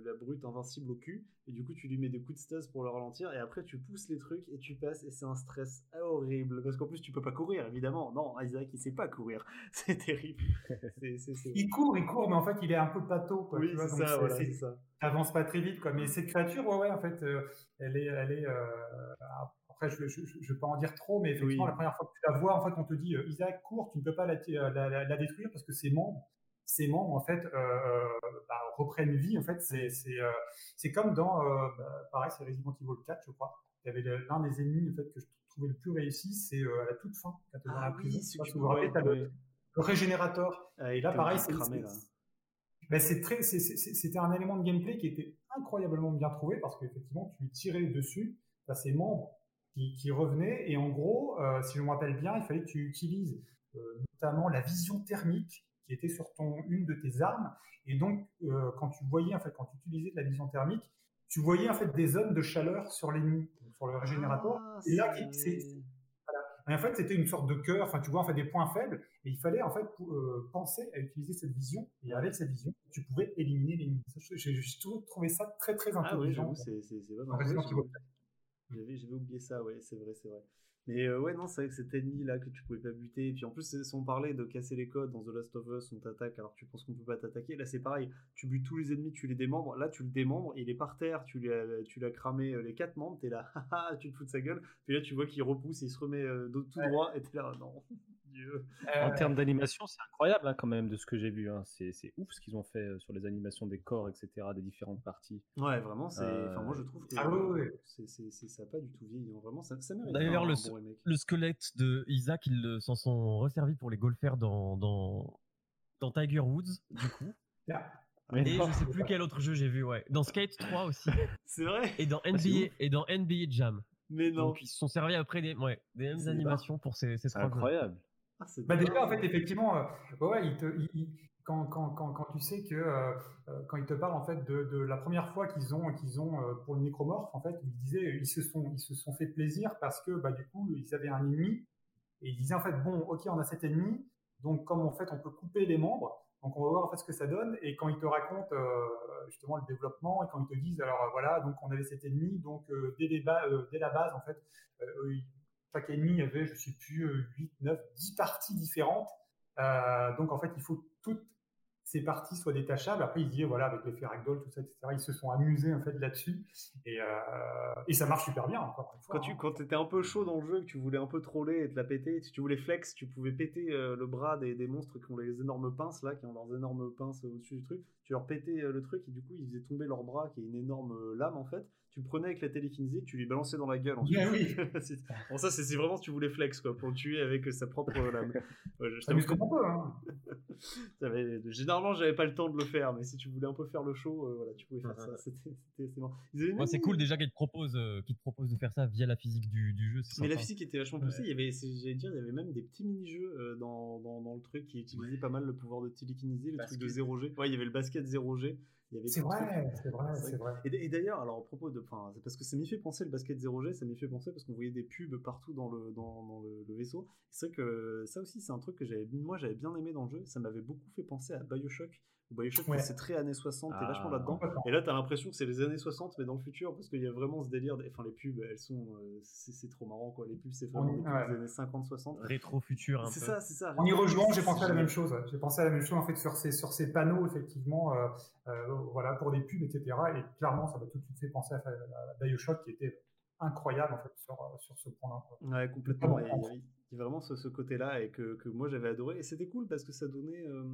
la brute invincible au cul, et du coup, tu lui mets des coups de stase pour le ralentir, et après, tu pousses les trucs et tu passes, et c'est un stress horrible. Parce qu'en plus, tu peux pas courir, évidemment. Non, Isaac, il sait pas courir. [LAUGHS] c'est terrible. Il court, il court, mais en fait, il est un peu pâteau. Quoi, oui, c'est ça, voilà, ça. T'avances pas très vite, quoi. Mais cette créature, ouais, ouais, en fait, euh, elle est. Elle est euh, après, je ne vais pas en dire trop, mais effectivement, la première fois que tu la vois, en fait, on te dit, euh, Isaac, cours, tu ne peux pas la, la, la détruire parce que ses membres ces membres en fait euh, bah, reprennent vie. En fait, c'est c'est euh, comme dans euh, bah, pareil, c'est Resident Evil 4, je crois. Il y avait l'un des ennemis en fait que je trouvais le plus réussi, c'est à la toute fin quand dans la ah prison. tu vous rappelez, le, régénérateur. Ah, et là, pareil, c'est ben, c'était un élément de gameplay qui était incroyablement bien trouvé parce qu'effectivement, tu tirais dessus, tu as ces membres qui, qui, revenaient et en gros, si je me rappelle bien, il fallait que tu utilises notamment la vision thermique qui était sur ton, une de tes armes. Et donc, euh, quand tu voyais, en fait, quand tu utilisais de la vision thermique, tu voyais en fait des zones de chaleur sur l'ennemi, sur le régénérateur. Ah, et là, c'est, en fait, c'était une sorte de cœur. Enfin, tu vois, en fait, des points faibles. Et il fallait en fait euh, penser à utiliser cette vision. Et avec cette vision, tu pouvais éliminer l'ennemi. J'ai trouvé ça très très intelligent. Ah oui, c'est J'avais oublié ça. Ouais, c'est vrai, c'est vrai. Mais euh, ouais, non, c'est vrai que cet ennemi-là que tu pouvais pas buter. Et puis en plus, si on parlait de casser les codes dans The Last of Us, on t'attaque alors tu penses qu'on peut pas t'attaquer. Là, c'est pareil. Tu butes tous les ennemis, tu les démembres. Là, tu le démembres, il est par terre, tu lui as, tu l'as cramé euh, les quatre membres, t'es là, [LAUGHS] tu te fous de sa gueule. Puis là, tu vois qu'il repousse, il se remet euh, tout droit, et t'es là, non. En termes d'animation, c'est incroyable hein, quand même de ce que j'ai vu. Hein. C'est, ouf ce qu'ils ont fait sur les animations des corps, etc., des différentes parties. Ouais, vraiment, c'est. Enfin, moi je trouve que ah, c'est, ça n'a pas du tout vieilli. Hein. Vraiment, ça, ça mérite. D'ailleurs, le, le squelette de Isaac, ils s'en sont resservis pour les golfers dans, dans, dans Tiger Woods, du coup. Et je sais plus quel autre jeu j'ai vu, ouais. Dans Skate 3 aussi. [LAUGHS] C'est vrai. Et dans NBA, ah, et dans NBA Jam. Mais non. Donc ils se sont servis après des, ouais, des mêmes animations pour ces, ces incroyable. Ah, bah déjà, en fait, effectivement, euh, ouais, il te, il, quand, quand, quand, quand, tu sais que euh, euh, quand ils te parlent en fait de, de la première fois qu'ils ont qu'ils ont euh, pour le nécromorphe en fait ils disaient ils se sont ils se sont fait plaisir parce que bah du coup ils avaient un ennemi et ils disaient en fait bon ok on a cet ennemi donc comme en fait on peut couper les membres donc on va voir en fait ce que ça donne et quand ils te racontent justement le développement et quand ils te disent alors voilà donc on avait cet ennemi donc dès, les dès la base en fait chaque ennemi avait je sais plus 8 9 10 parties différentes donc en fait il faut toutes ces parties soient détachables. Après, ils disent, voilà, avec l'effet ragdoll, tout ça, etc., ils se sont amusés en fait là-dessus. Et, euh, et ça marche super bien, encore une fois. Quand tu hein. quand étais un peu chaud dans le jeu, que tu voulais un peu troller et te la péter, si tu voulais flex, tu pouvais péter euh, le bras des, des monstres qui ont les énormes pinces là, qui ont leurs énormes pinces au-dessus du truc. Tu leur pétais euh, le truc et du coup, ils faisaient tomber leur bras, qui est une énorme euh, lame en fait. Tu le prenais avec la télékinisée, tu lui balançais dans la gueule ensuite. Oui. [LAUGHS] C'est- bon, ça, c'est vraiment si tu voulais flex quoi, pour le tuer avec euh, sa propre lame. Ouais, je- [LAUGHS] Ça comme on peut. Hein. Généralement, j'avais pas le temps de le faire, mais si tu voulais un peu faire le show, euh, voilà, tu pouvais faire Ouais, ça. ouais. C'était Moi, même c'est cool déjà qu'ils te proposent, euh, qu'ils te proposent de faire ça via la physique du, du jeu. Mais la physique était vachement poussée. Il y avait, j'allais dire, il y avait même des petits mini-jeux euh, dans, dans, dans le truc qui utilisaient pas mal le pouvoir de télékiniser, le truc de Basket. 0G. Ouais, il y avait le basket 0G. C'est vrai, c'est vrai, C'est vrai. Et, d'ailleurs, alors à propos de, enfin, c'est parce que ça m'y fait penser le basket 0G, ça m'y fait penser parce qu'on voyait des pubs partout dans le dans, dans le, le vaisseau. C'est vrai que ça aussi, c'est un truc que j'avais, moi, j'avais bien aimé dans le jeu. Ça m'avait beaucoup fait penser à Bioshock. Bioshock, Ouais. c'est très années 60, t'es Ah. vachement là-dedans. Complètement. Et là, t'as l'impression que c'est les années 60, mais dans le futur, parce qu'il y a vraiment ce délire. Enfin, les pubs, elles sont, euh, c'est trop marrant, quoi. Les pubs, c'est vraiment des pubs ouais. des années 50-60. Rétro-futur un peu. C'est ça, c'est ça. En y rejoignant, j'ai pensé à la même chose. J'ai pensé à la même chose en fait sur ces sur ces panneaux effectivement, euh, euh, voilà pour des pubs, etc. Et clairement, ça m'a tout de suite fait penser à, à Bioshock qui était incroyable en fait sur sur ce point-là. Ouais, complètement. Ah Vraiment ce, ce côté-là et que, que moi j'avais adoré. Et c'était cool parce que ça donnait, euh,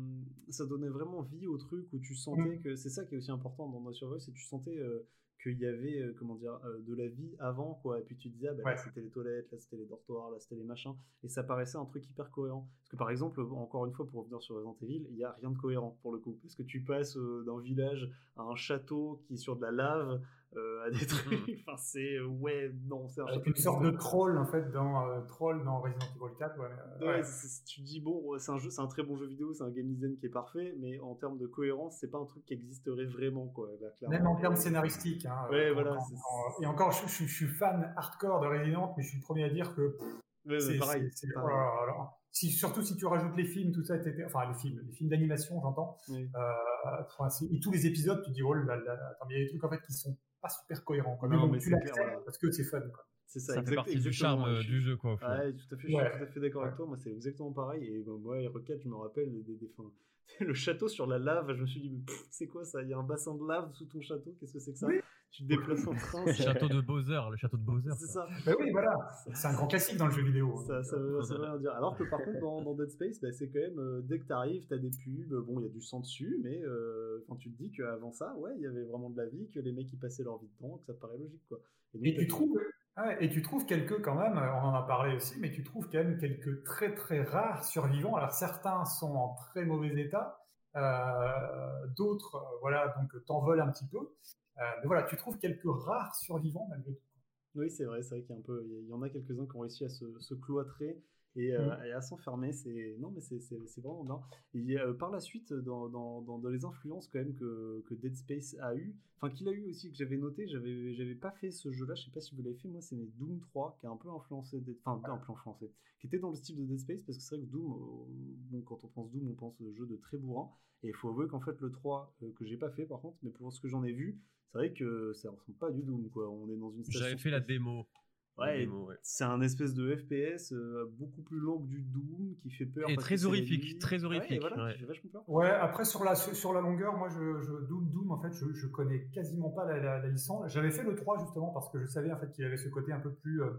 ça donnait vraiment vie au truc où tu sentais Mm. que c'est ça qui est aussi important dans No Survival, c'est que tu sentais euh, qu'il y avait euh, comment dire euh, de la vie avant quoi. Et puis tu te disais ah, bah, là c'était les toilettes, là c'était les dortoirs, là c'était les machins. Et ça paraissait un truc hyper cohérent. Parce que par exemple, encore une fois pour revenir sur Resident Evil, il y a rien de cohérent pour le coup. Parce que tu passes d'un village à un château qui est sur de la lave. Euh, à des trucs, [LAUGHS] enfin c'est euh, ouais non c'est un une sorte de troll en fait dans euh, troll dans Resident Evil 4. Ouais, euh, Ouais, tu dis bon, c'est un jeu, c'est un très bon jeu vidéo, c'est un game design qui est parfait, mais en termes de cohérence, c'est pas un truc qui existerait vraiment quoi. Là. Même en termes scénaristiques. Hein, Ouais, voilà, quand- c'est- quand- et encore, je, je- je suis fan hardcore de Resident, mais je suis le premier à dire que c'est pareil. c'est- oh. Si, surtout si tu rajoutes les films, tout ça, etc. Enfin, les films, les films d'animation, j'entends. Oui. Euh, et tous les épisodes, tu te dis, oh là là, attends, mais il y a des trucs en fait qui sont pas super cohérents. Quoi. Non, mais tu clair, voilà. parce que c'est fun. Quoi. C'est ça, Ça fait exact- partie du exactement, charme euh, je du suis- jeu, quoi. au final. Ouais, tout à fait, je suis Ouais. tout à fait d'accord avec toi. Moi, c'est exactement pareil. Et bah, moi, R4, je me rappelle des, des, [LAUGHS] le château sur la lave. Je me suis dit, c'est quoi ça? Il y a un bassin de lave sous ton château. Qu'est-ce que c'est que ça? Oui. Tu te déplaces en train. Le château de Bowser, le château de Bowser. C'est ça. ça. Bah oui, voilà. C'est un grand classique dans le jeu vidéo. hein. Ça, ça, veut, ça veut rien dire. Alors que par contre, dans, dans Dead Space, bah, c'est quand même, euh, dès que t'arrives, t'as des pubs, bon, il y a du sang dessus, mais euh, quand tu te dis qu'avant ça, ouais, il y avait vraiment de la vie, que les mecs ils passaient leur vie dedans, que ça paraît logique, quoi. donc, Et tu trouves, ouais, et tu trouves quelques quand même, euh, on en a parlé aussi, mais tu trouves quand même quelques très très rares survivants. Alors certains sont en très mauvais état, euh, d'autres, euh, voilà, donc t'envolent un petit peu. Mais voilà, tu trouves quelques rares survivants malgré tout. Oui, c'est vrai, c'est vrai qu'il y, y en a quelques-uns qui ont réussi à se cloîtrer et, euh, Mm. et à s'enfermer. C'est non, mais c'est vraiment bien. Et euh, par la suite, dans, dans, dans, dans les influences quand même que, que Dead Space a eu, enfin qu'il a eu aussi que j'avais noté, j'avais j'avais pas fait ce jeu-là. Je sais pas si vous l'avez fait. Moi, c'est Doom 3 qui a un peu influencé, enfin un peu influencé, qui était dans le style de Dead Space parce que c'est vrai que Doom, euh, bon, quand on pense Doom, on pense jeu de très bourrin. Et il faut avouer qu'en fait le 3 euh, que j'ai pas fait par contre, mais pour ce que j'en ai vu, c'est vrai que ça ressemble pas à du Doom quoi. On est dans une J'avais fait la démo. Ouais, démo, ouais. c'est un espèce de FPS euh, beaucoup plus long que du Doom qui fait peur. Et parce très horrifique, très Ouais, horrifique, voilà, ouais. qui fait vachement peur. Ouais, après sur la sur la longueur, moi je, je Doom Doom en fait, je, je connais quasiment pas la, la, la licence. J'avais fait le 3 justement parce que je savais en fait qu'il avait ce côté un peu plus euh,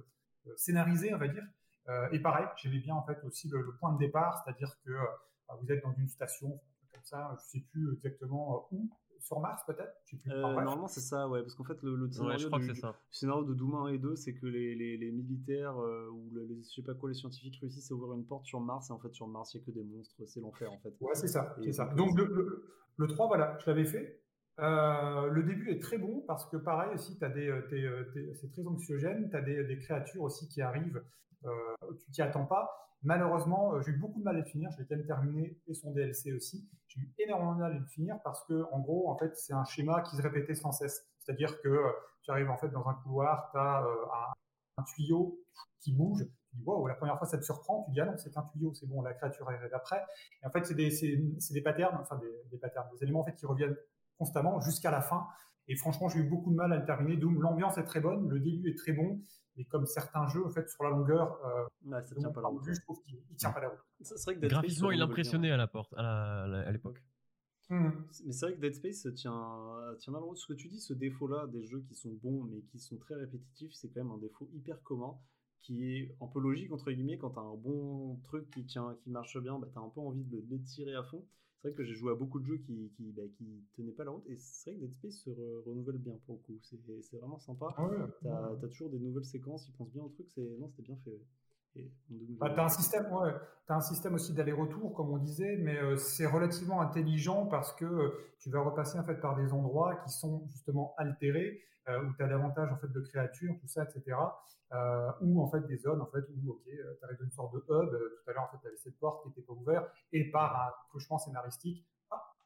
euh, scénarisé, on va dire. Euh, et pareil, j'aimais bien en fait aussi le, le point de départ, c'est-à-dire que euh, vous êtes dans une station comme ça, je sais plus exactement où, sur Mars peut-être? Euh, normalement, c'est ça, ouais, parce qu'en fait, le, le Ouais, scénario, je crois que du, c'est ça. le scénario de Doom 1 et 2, c'est que les, les, les militaires euh, ou le- les, je sais pas quoi, les scientifiques réussissent à ouvrir une porte sur Mars, et en fait, sur Mars, il n'y a que des monstres, c'est l'enfer en fait. Ouais, c'est ça, c'est ça. donc, Donc le, le, le 3, voilà, je l'avais fait. Euh, le début est très bon parce que pareil aussi, t'as des, euh, t'es, euh, t'es- c'est très anxiogène, tu as des, des créatures aussi qui arrivent, euh, tu t'y attends pas. Malheureusement, euh, j'ai eu beaucoup de mal à le finir, je l'ai quand même terminé et son DLC aussi. Énormément de mal à le finir parce que en gros, en fait, c'est un schéma qui se répétait sans cesse. C'est-à-dire que euh, tu arrives en fait dans un couloir, tu as un, un tuyau qui bouge, tu dis wow, la première fois ça te surprend, tu dis ah non, c'est un tuyau, c'est bon, la créature arrive après. Et en fait, c'est des, des patterns, enfin des, des patterns, des éléments en fait qui reviennent constamment jusqu'à la fin. Et franchement, j'ai eu beaucoup de mal à le terminer. Doom, l'ambiance est très bonne, le début est très bon, et comme certains jeux, en fait, sur la longueur, euh, Ouais, ça tient pas la route. je trouve qu'il tient pas la route. Vrai que Dead Space Graphiquement, il impressionnait à la porte, à la- la- l'époque. Mmh. Mais c'est vrai que Dead Space tient, tient mal Ce que tu dis, ce défaut-là des jeux qui sont bons mais qui sont très répétitifs, c'est quand même un défaut hyper commun qui est un peu logique entre guillemets quand t'as un bon truc qui tient qui marche bien bah t'as un peu envie de l'étirer à fond c'est vrai que j'ai joué à beaucoup de jeux qui qui, bah, qui tenaient pas la route et c'est vrai que Dead Space se renouvelle bien pour le coup. C'est vraiment sympa. Ah t'as as toujours des nouvelles séquences ils pensent bien au truc c'est non c'était bien fait bah, tu as, un système, aussi d'aller-retour, comme on disait, mais euh, c'est relativement intelligent parce que euh, tu vas repasser en fait par des endroits qui sont justement altérés, euh, où tu as davantage en fait de créatures, tout ça, etc. ou en fait des zones en fait où ok, tu arrives une sorte de hub. tout à l'heure en fait, tu avais cette porte qui n'était pas ouverte et par un couchement scénaristique,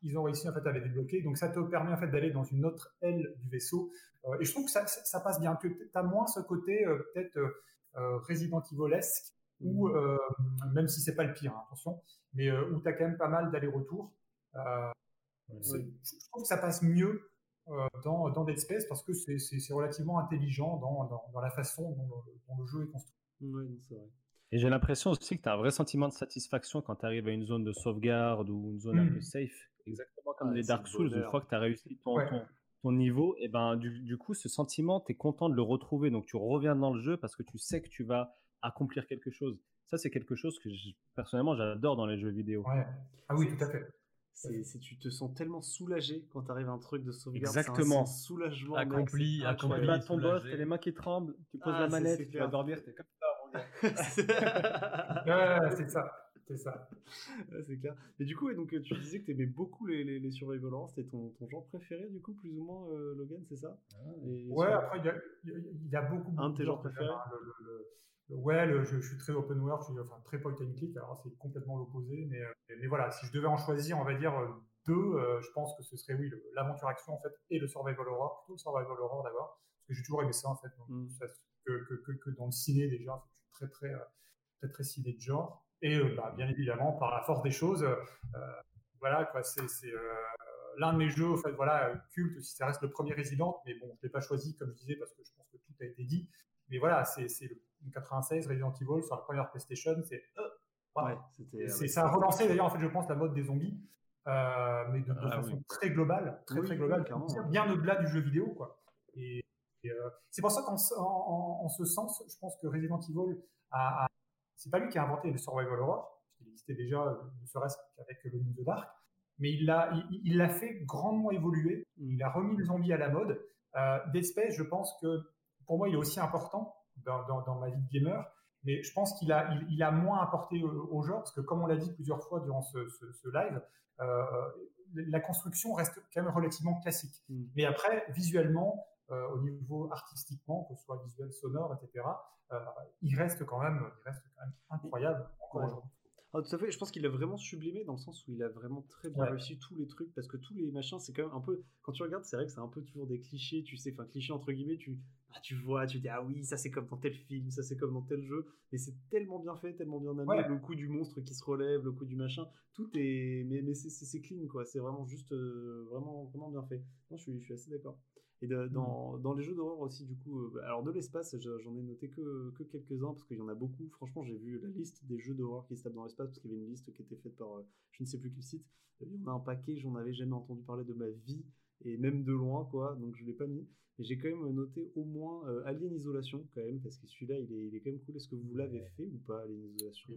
ils ont réussi en fait à les débloquer. Donc ça te permet en fait d'aller dans une autre aile du vaisseau. et je trouve que ça passe bien. Tu as moins ce côté peut-être euh, Resident Evilesque, ou mmh. euh, même si c'est pas le pire, hein, attention, mais euh, où tu as quand même pas mal d'allers-retours. Je trouve que ça passe mieux dans, dans, Dead Space parce que c'est relativement intelligent dans, dans, la façon dont le, jeu est construit. c'est vrai. Et j'ai l'impression aussi que tu as un vrai sentiment de satisfaction quand tu arrives à une zone de sauvegarde ou une zone un mmh. peu safe. Exactement comme les Dark Souls, une fois que tu as réussi ton, ton niveau, et ben du, coup, ce sentiment, tu es content de le retrouver. Donc tu reviens dans le jeu parce que tu sais que tu vas accomplir quelque chose. Ça, c'est quelque chose que personnellement, j'adore dans les jeux vidéo. Ah oui, tout à fait. C'est, tu te sens tellement soulagé quand tu arrives à un truc de sauvegarde. Exactement. C'est un soulagement. Accompli, accompli. Tu ton boss, t'as les mains qui tremblent, tu poses la ah, manette, tu vas dormir, t'es comme [LAUGHS] ça, c'est ça. [LAUGHS] C'est ça. [LAUGHS] c'est clair. Et du coup, donc, tu disais que tu aimais beaucoup les, les, les survival horror. C'était ton, ton, genre préféré, du coup, plus ou moins, euh, Logan, c'est ça? Ah, Ouais, après, il y a, y a, beaucoup, Un de tes genres préférés? hein, le, Ouais, je, suis très open world, je suis enfin, très point and click, alors c'est complètement l'opposé. Mais, euh, mais, voilà, si je devais en choisir, on va dire euh, deux, je pense que ce serait, oui, l'aventure action, en fait, et le survival horror. Plutôt le survival horror d'abord, parce que j'ai toujours aimé ça, en fait. Mm. que, que, que, dans le ciné, déjà, c'est très, très, très, très ciné de genre. Et euh, bah, bien évidemment, par la force des choses, euh, voilà, quoi, c'est euh, l'un de mes jeux, en fait, voilà, culte, si ça reste le premier Resident, mais bon, je l'ai pas choisi, comme je disais, parce que je pense que tout a été dit. Mais voilà, c'est le 96 Resident Evil sur la première PlayStation, c'est ouais, ça a relancé d'ailleurs, en fait, je pense, la mode des zombies, mais de, ah façon très globale, très très globale, bien au-delà du jeu vidéo, quoi. Et, c'est pour ça qu'en en, ce sens, je pense que Resident Evil a c'est pas lui qui a inventé le survival horror, puisqu'il existait déjà, euh, ne serait-ce qu'avec le New the Dark, mais il l'a il, l'a fait grandement évoluer. Il a remis le zombie à la mode. Euh, Dead je pense que pour moi, il est aussi important dans, dans, ma vie de gamer, mais je pense qu'il a, il, a moins apporté au, genre, parce que comme on l'a dit plusieurs fois durant ce, ce, live, euh, la construction reste quand même relativement classique. Mm. Mais après, visuellement, euh, au niveau artistiquement, que ce soit visuel, sonore, etc., euh, il reste quand même, il reste quand même incroyable encore aujourd'hui. Ah, tout à fait, je pense qu'il a vraiment sublimé dans le sens où il a vraiment très bien réussi tous les trucs parce que tous les machins, c'est quand même un peu. Quand tu regardes, c'est vrai que c'est un peu toujours des clichés, tu sais, enfin, clichés entre guillemets, tu, ah, tu vois, tu dis, ah oui, ça c'est comme dans tel film, ça c'est comme dans tel jeu, mais c'est tellement bien fait, tellement bien amené, le coup du monstre qui se relève, le coup du machin, tout est. Mais, mais c'est clean, quoi, c'est vraiment juste, euh, vraiment, vraiment bien fait. Je suis, je suis assez d'accord. Et mmh. dans, dans, les jeux d'horreur aussi, du coup, euh, alors de l'espace, j'en ai noté que, que quelques-uns parce qu'il y en a beaucoup. Franchement, j'ai vu la liste des jeux d'horreur qui se tapent dans l'espace parce qu'il y avait une liste qui était faite par euh, je ne sais plus quel site. Euh, il y en a un paquet, j'en avais jamais entendu parler de ma vie et même de loin, quoi, donc je l'ai pas mis. Mais j'ai quand même noté au moins Alien Isolation, quand même, parce que celui-là, il est, il est quand même cool. Est-ce que vous l'avez fait ou pas, Alien Isolation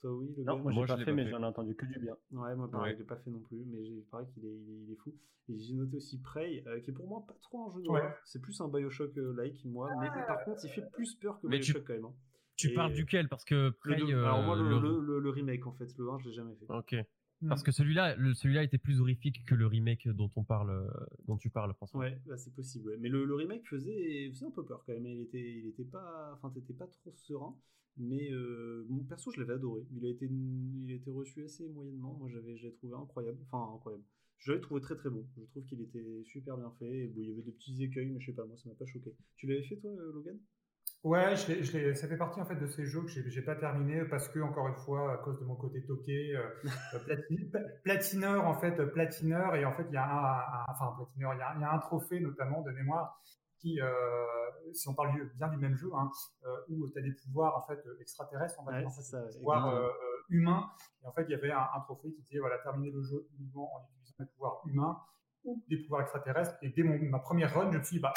toi, oui, le Non, moi, j'ai pas fait, mais j'en ai entendu que du bien. Ouais, moi, pareil, je l'ai pas fait non plus, mais j'ai pareil qu'il est, il est, fou. Et j'ai noté aussi Prey, euh, qui est pour moi pas trop un jeu d'horreur. C'est plus un Bioshock-like, moi. Mais par contre, il fait plus peur que Bioshock quand même. Hein. Tu parles duquel? Parce que Prey. Alors, moi, euh, le, le, remake, en fait. Le 1, je l'ai jamais fait. Ok. Hmm. Parce que celui-là, celui-là était plus horrifique que le remake dont on parle, euh, dont tu parles, François. Ouais, bah, c'est possible. Mais le, remake faisait, faisait un peu peur quand même. Il était, il était pas, enfin, t'étais pas trop serein. Mais euh, mon perso, je l'avais adoré. Il a été, il a été reçu assez moyennement. Moi, j'avais, j'ai trouvé incroyable. Enfin, incroyable. Je l'avais trouvé très très bon. Je trouve qu'il était super bien fait. Et bon, il y avait des petits écueils, mais je sais pas, moi, ça m'a pas choqué. Tu l'avais fait toi, euh, Logan? Ouais, je je ça fait partie en fait de ces jeux que j'ai, pas terminé parce que encore une fois à cause de mon côté toqué, euh, [LAUGHS] platineur en fait, platineur et en fait il y a un, enfin platineur, il y a, il y a un trophée notamment de mémoire qui, euh, si on parle bien du même jeu, hein, euh, où tu as des pouvoirs en fait extraterrestres, on va dire, des pouvoirs euh, humains. Et en fait, il y avait un, trophée qui disait voilà, terminer le jeu uniquement en utilisant des pouvoirs humains ou des pouvoirs extraterrestres. Et dès ma première run, je me suis dit, bah,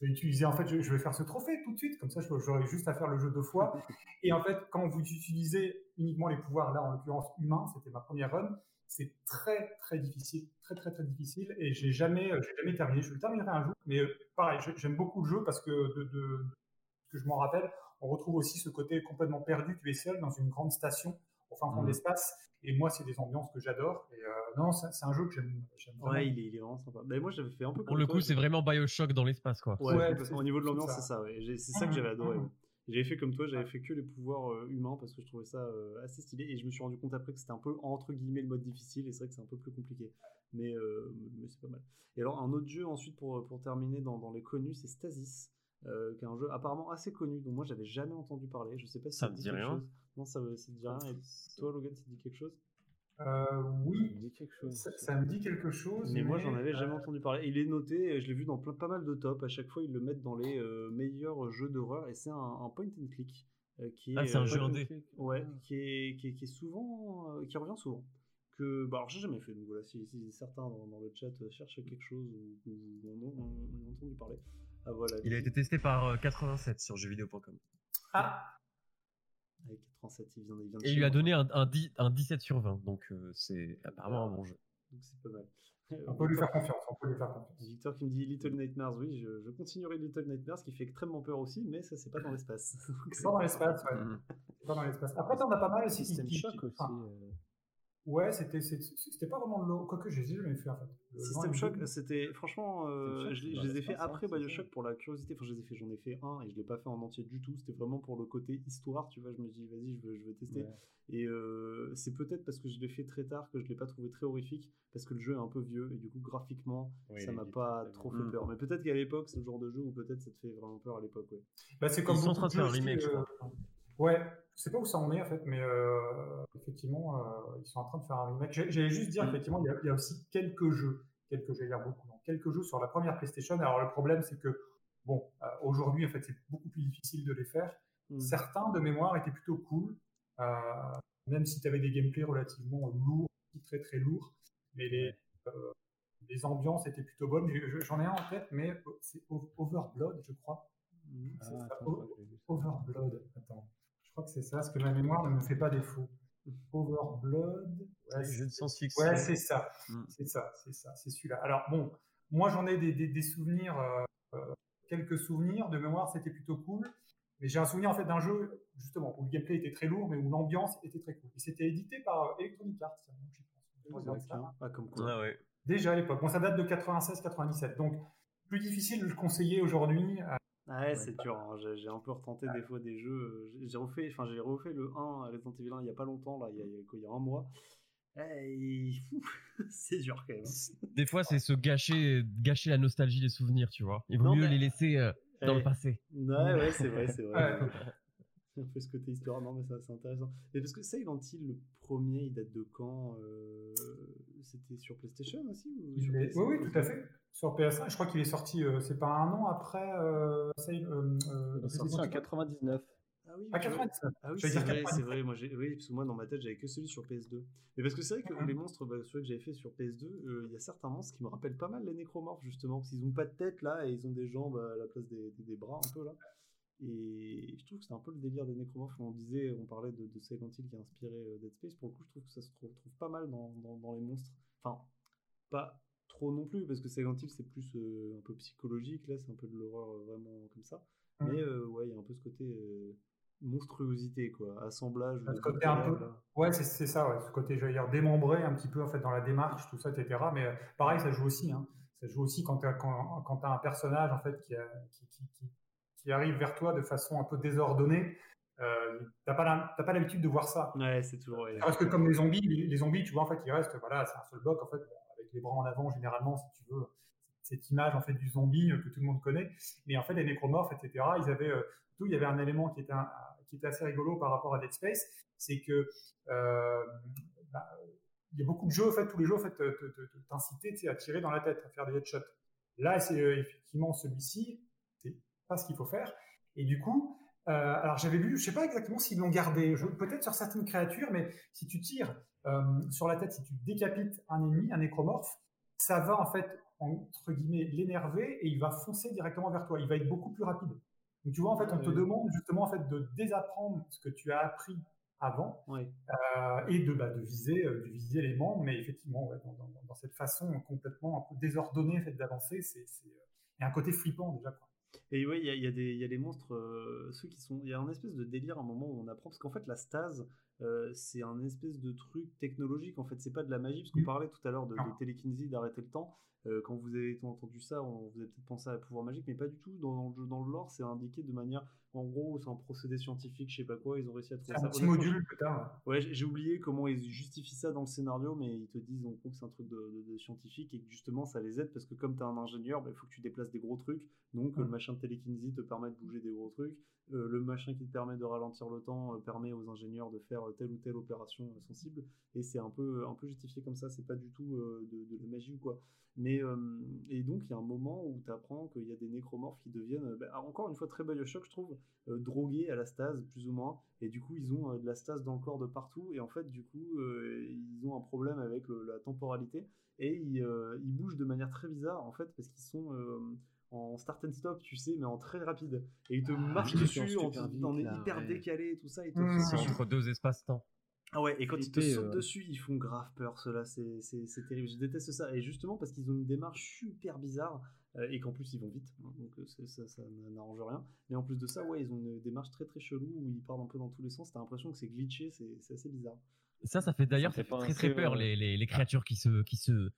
je vais utiliser, en fait, je, vais faire ce trophée tout de suite, comme ça, j'aurai juste à faire le jeu deux fois. [LAUGHS] Et en fait, quand vous utilisez uniquement les pouvoirs, là, en l'occurrence humains, c'était ma première run, c'est très, très difficile, très, très, très difficile. Et j'ai jamais, j'ai jamais terminé. Je le terminerai un jour, mais euh, pareil, j'aime beaucoup le jeu parce que de, de, que je m'en rappelle, on retrouve aussi ce côté complètement perdu. Tu es seul dans une grande station au fin fond de mmh. l'espace. Et moi, c'est des ambiances que j'adore. Et euh, non, c'est un jeu que j'aime. Ouais, il est, il est, vraiment sympa. Mais moi, j'avais fait un peu. Pour le coup, c'est vraiment Bioshock dans l'espace, quoi. Ouais, au niveau de l'ambiance, c'est ça. Ouais. C'est ça que j'avais adoré. Mmh. J'avais fait comme toi, j'avais fait que les pouvoirs euh, humains parce que je trouvais ça euh, assez stylé et je me suis rendu compte après que c'était un peu entre guillemets le mode difficile et c'est vrai que c'est un peu plus compliqué. Mais, mais c'est pas mal. Et alors, un autre jeu ensuite pour, pour terminer dans, dans les connus, c'est Stasis. Euh, qui est un jeu apparemment assez connu, dont moi j'avais jamais entendu parler. Je sais pas si ça, me dit, rien. Chose. Non, ça, ça te dit rien. Et toi, Logan, ça te dit quelque chose? Euh, oui, ça, me dit quelque chose. Mais, moi, j'en avais jamais euh, entendu parler. Il est noté, je l'ai vu dans plein, pas mal de tops. À chaque fois, ils le mettent dans les meilleurs jeux d'horreur. Et c'est un, point and click. qui ah, c'est un jeu indé. Ouais, qui est, qui est, qui est souvent. qui revient souvent. Que, bah, alors, j'ai jamais fait. Donc voilà, si, certains dans, le chat cherchent quelque chose ou, ou, ont entendu parler. Ah, il a été testé par 87 euh, sur jeuxvideo.com. Ah Avec 87, il vient, il vient Et il lui a donné un, un, 17 sur 20, donc euh, c'est apparemment un bon jeu. Donc c'est pas mal. On peut lui faire confiance, on peut lui faire confiance. Victor qui me dit Little Nightmares, oui, je, je continuerai Little Nightmares, qui fait extrêmement peur aussi, mais ça c'est pas dans l'espace. [LAUGHS] c'est pas dans l'espace, ouais. Mm. Pas dans l'espace. Après, on a pas mal aussi. System Shock aussi. Euh. Ouais, c'était c'était pas vraiment de l'eau. Quoique, j'ai jamais fait en fait. System Shock, c'était franchement, euh, je, les ai fait après Bioshock pour la curiosité. Enfin, je les ai fait, j'en ai fait un et je l'ai pas fait en entier du tout. C'était vraiment pour le côté histoire, tu vois. Je me dis, vas-y, je veux, je veux tester. Et euh, c'est peut-être parce que je l'ai fait très tard que je l'ai pas trouvé très horrifique parce que le jeu est un peu vieux et du coup graphiquement ça m'a pas trop fait peur. Mais peut-être qu'à l'époque c'est le genre de jeu où peut-être ça te fait vraiment peur à l'époque. Ouais. Bah, c'est comme Ils sont en train de faire un remake, je crois. Euh, ouais, je sais pas où ça en est en fait, mais euh, effectivement, euh, ils sont en train de faire un remake. J'allais juste dire, mm. effectivement, il y, a, aussi quelques jeux, quelques jeux, il y a beaucoup, quelques jeux sur la première PlayStation. Alors le problème, c'est que, bon, euh, aujourd'hui, en fait, c'est beaucoup plus difficile de les faire. Mm. Certains de mémoire étaient plutôt cool, même si tu avais des gameplays relativement lourds, très très lourds, mais les, les ambiances étaient plutôt bonnes. J'en ai un en tête, mais c'est Overblood, je crois. Mm. Ah, Overblood, attends que c'est ça, parce que ma mémoire ne me fait pas défaut. Overblood. Ouais, jeu de science-fiction. Ouais, c'est ça. Mm. C'est ça, c'est ça, c'est celui-là. Alors bon, moi j'en ai des, des, souvenirs, euh, euh, quelques souvenirs de mémoire, c'était plutôt cool. Mais j'ai un souvenir en fait d'un jeu justement où le gameplay était très lourd, mais où l'ambiance était très cool. Et c'était édité par Electronic Arts, ah, comme quoi. Ah, ouais. Déjà à l'époque. Bon, ça date de 96-97, donc plus difficile de le conseiller aujourd'hui. Ouais, c'est dur. Hein. J'ai un peu retenté des fois des jeux. Euh, j'ai refait, enfin j'ai refait le 1 Resident Evil 1 il y a pas longtemps là, il y a, il y a un mois. [LAUGHS] c'est dur quand même. Hein. Des fois, c'est se gâcher, gâcher la nostalgie des souvenirs, tu vois. Il vaut mieux les laisser euh, dans le passé. Ouais, ouais, c'est vrai, c'est vrai. [LAUGHS] un peu ce côté histoire, non mais ça c'est intéressant. Et parce que Silent Hill, le premier, il date de quand euh, C'était sur PlayStation aussi ou sur Oui, oui, tout à fait. Sur PS1, je crois qu'il est sorti, euh, c'est pas un an après. Euh, il est sorti en 99. Ah oui, ah, 99. Ah oui, c'est vrai, c'est vrai. Moi, oui, parce que moi, dans ma tête, j'avais que celui sur PS2. Mais parce que c'est vrai que les monstres, bah, ceux que j'avais fait sur PS2, il y a certains monstres qui me rappellent pas mal les nécromorphes, justement, parce qu'ils ont pas de tête là et ils ont des jambes à la place des, des bras, un peu là. Et je trouve que c'est un peu le délire des nécromorphes. On disait, on parlait de, de Silent Hill qui a inspiré euh, Dead Space. Pour le coup, je trouve que ça se trouve, pas mal dans, dans, les monstres. Enfin, pas trop non plus, parce que Silent Hill c'est plus euh, un peu psychologique. Là, c'est un peu de l'horreur euh, vraiment comme ça. Mais ouais, il y a un peu ce côté monstruosité, quoi. Assemblage. Ce côté un peu. Ouais, c'est ça, ouais. Ce côté, j'allais dire, démembré un petit peu en fait dans la démarche, tout ça, etc. Mais pareil, ça joue aussi. Hein. Ça joue aussi quand tu as, quand, quand as un personnage en fait qui, a, qui, qui qui arrive vers toi de façon un peu désordonnée, euh, t'as pas l'habitude de voir ça. Ouais, c'est toujours. Parce que comme les zombies, les, zombies, tu vois, en fait, ils restent, voilà, c'est un seul bloc, en fait, avec les bras en avant, généralement, si tu veux, cette image, en fait, du zombie euh, que tout le monde connaît. Mais en fait, les nécromorphes, etc., ils avaient, euh, tout, il y avait un élément qui était, qui était assez rigolo par rapport à Dead Space, c'est que, euh, bah, il y a beaucoup de jeux, en fait, tous les jeux, en fait, t'incitaient à tirer dans la tête, à faire des headshots. Là, c'est effectivement celui-ci, pas ce qu'il faut faire. Et du coup, euh, alors j'avais lu, je sais pas exactement s'ils l'ont gardé, peut-être sur certaines créatures, mais si tu tires sur la tête, si tu décapites un ennemi, un nécromorphe, ça va en fait entre guillemets l'énerver et il va foncer directement vers toi. Il va être beaucoup plus rapide. Donc tu vois, en fait, on te demande justement en fait de désapprendre ce que tu as appris avant euh, et de, bah, de viser, euh, de viser les membres. Mais effectivement, dans, cette façon complètement un peu désordonnée fait, d'avancer, c'est, il y a un côté flippant déjà. Quoi. Et oui, il y a, y, a y a, des monstres, euh, ceux qui sont. Il y a un espèce de délire à un moment où on apprend, parce qu'en fait, la stase, c'est un espèce de truc technologique. En fait, c'est pas de la magie, parce qu'on mmh. parlait tout à l'heure de, de télékinésie, d'arrêter le temps. Euh, quand vous avez entendu ça, on, vous avez peut-être pensé à pouvoir magique, mais pas du tout. Dans, le, dans le lore, c'est indiqué de manière, en gros, c'est un procédé scientifique, je sais pas quoi, ils ont réussi à trouver ça. Un petit module, peut-être. Ouais, j'ai oublié comment ils justifient ça dans le scénario, mais ils te disent en gros que c'est un truc de, scientifique et que justement ça les aide parce que comme tu es un ingénieur, il bah, faut que tu déplaces des gros trucs. Donc le machin télékinésie te permet de bouger des gros trucs. Euh, le machin qui te permet de ralentir le temps euh, permet aux ingénieurs de faire telle ou telle opération sensible. Et c'est un peu, un peu justifié comme ça, c'est pas du tout de, la magie ou quoi. Mais, euh, et donc, il y a un moment où tu apprends qu'il y a des nécromorphes qui deviennent, euh, bah, encore une fois, très Bioshock, je trouve, euh, drogués à la stase, plus ou moins. Et du coup, ils ont de la stase dans le corps de partout. Et en fait, du coup, ils ont un problème avec la temporalité. Et ils, bougent de manière très bizarre, en fait, parce qu'ils sont en start and stop, tu sais, mais en très rapide. Et ils te ah, marchent dessus, en, en, hyper décalé, tout ça. Te... Mmh. C'est entre deux espaces-temps. Ah ouais, et quand ils te sautent euh, dessus, ils font grave peur, cela, c'est terrible. Je déteste ça. Et justement, parce qu'ils ont une démarche super bizarre, euh, et qu'en plus ils vont vite, hein, donc euh, ça, ça n'arrange rien. Mais en plus de ça, ouais, ils ont une démarche très très chelou où ils partent un peu dans tous les sens. T'as l'impression que c'est glitché, c'est assez bizarre. Ça, ça fait d'ailleurs très très peur, les, les, créatures qui se, qui se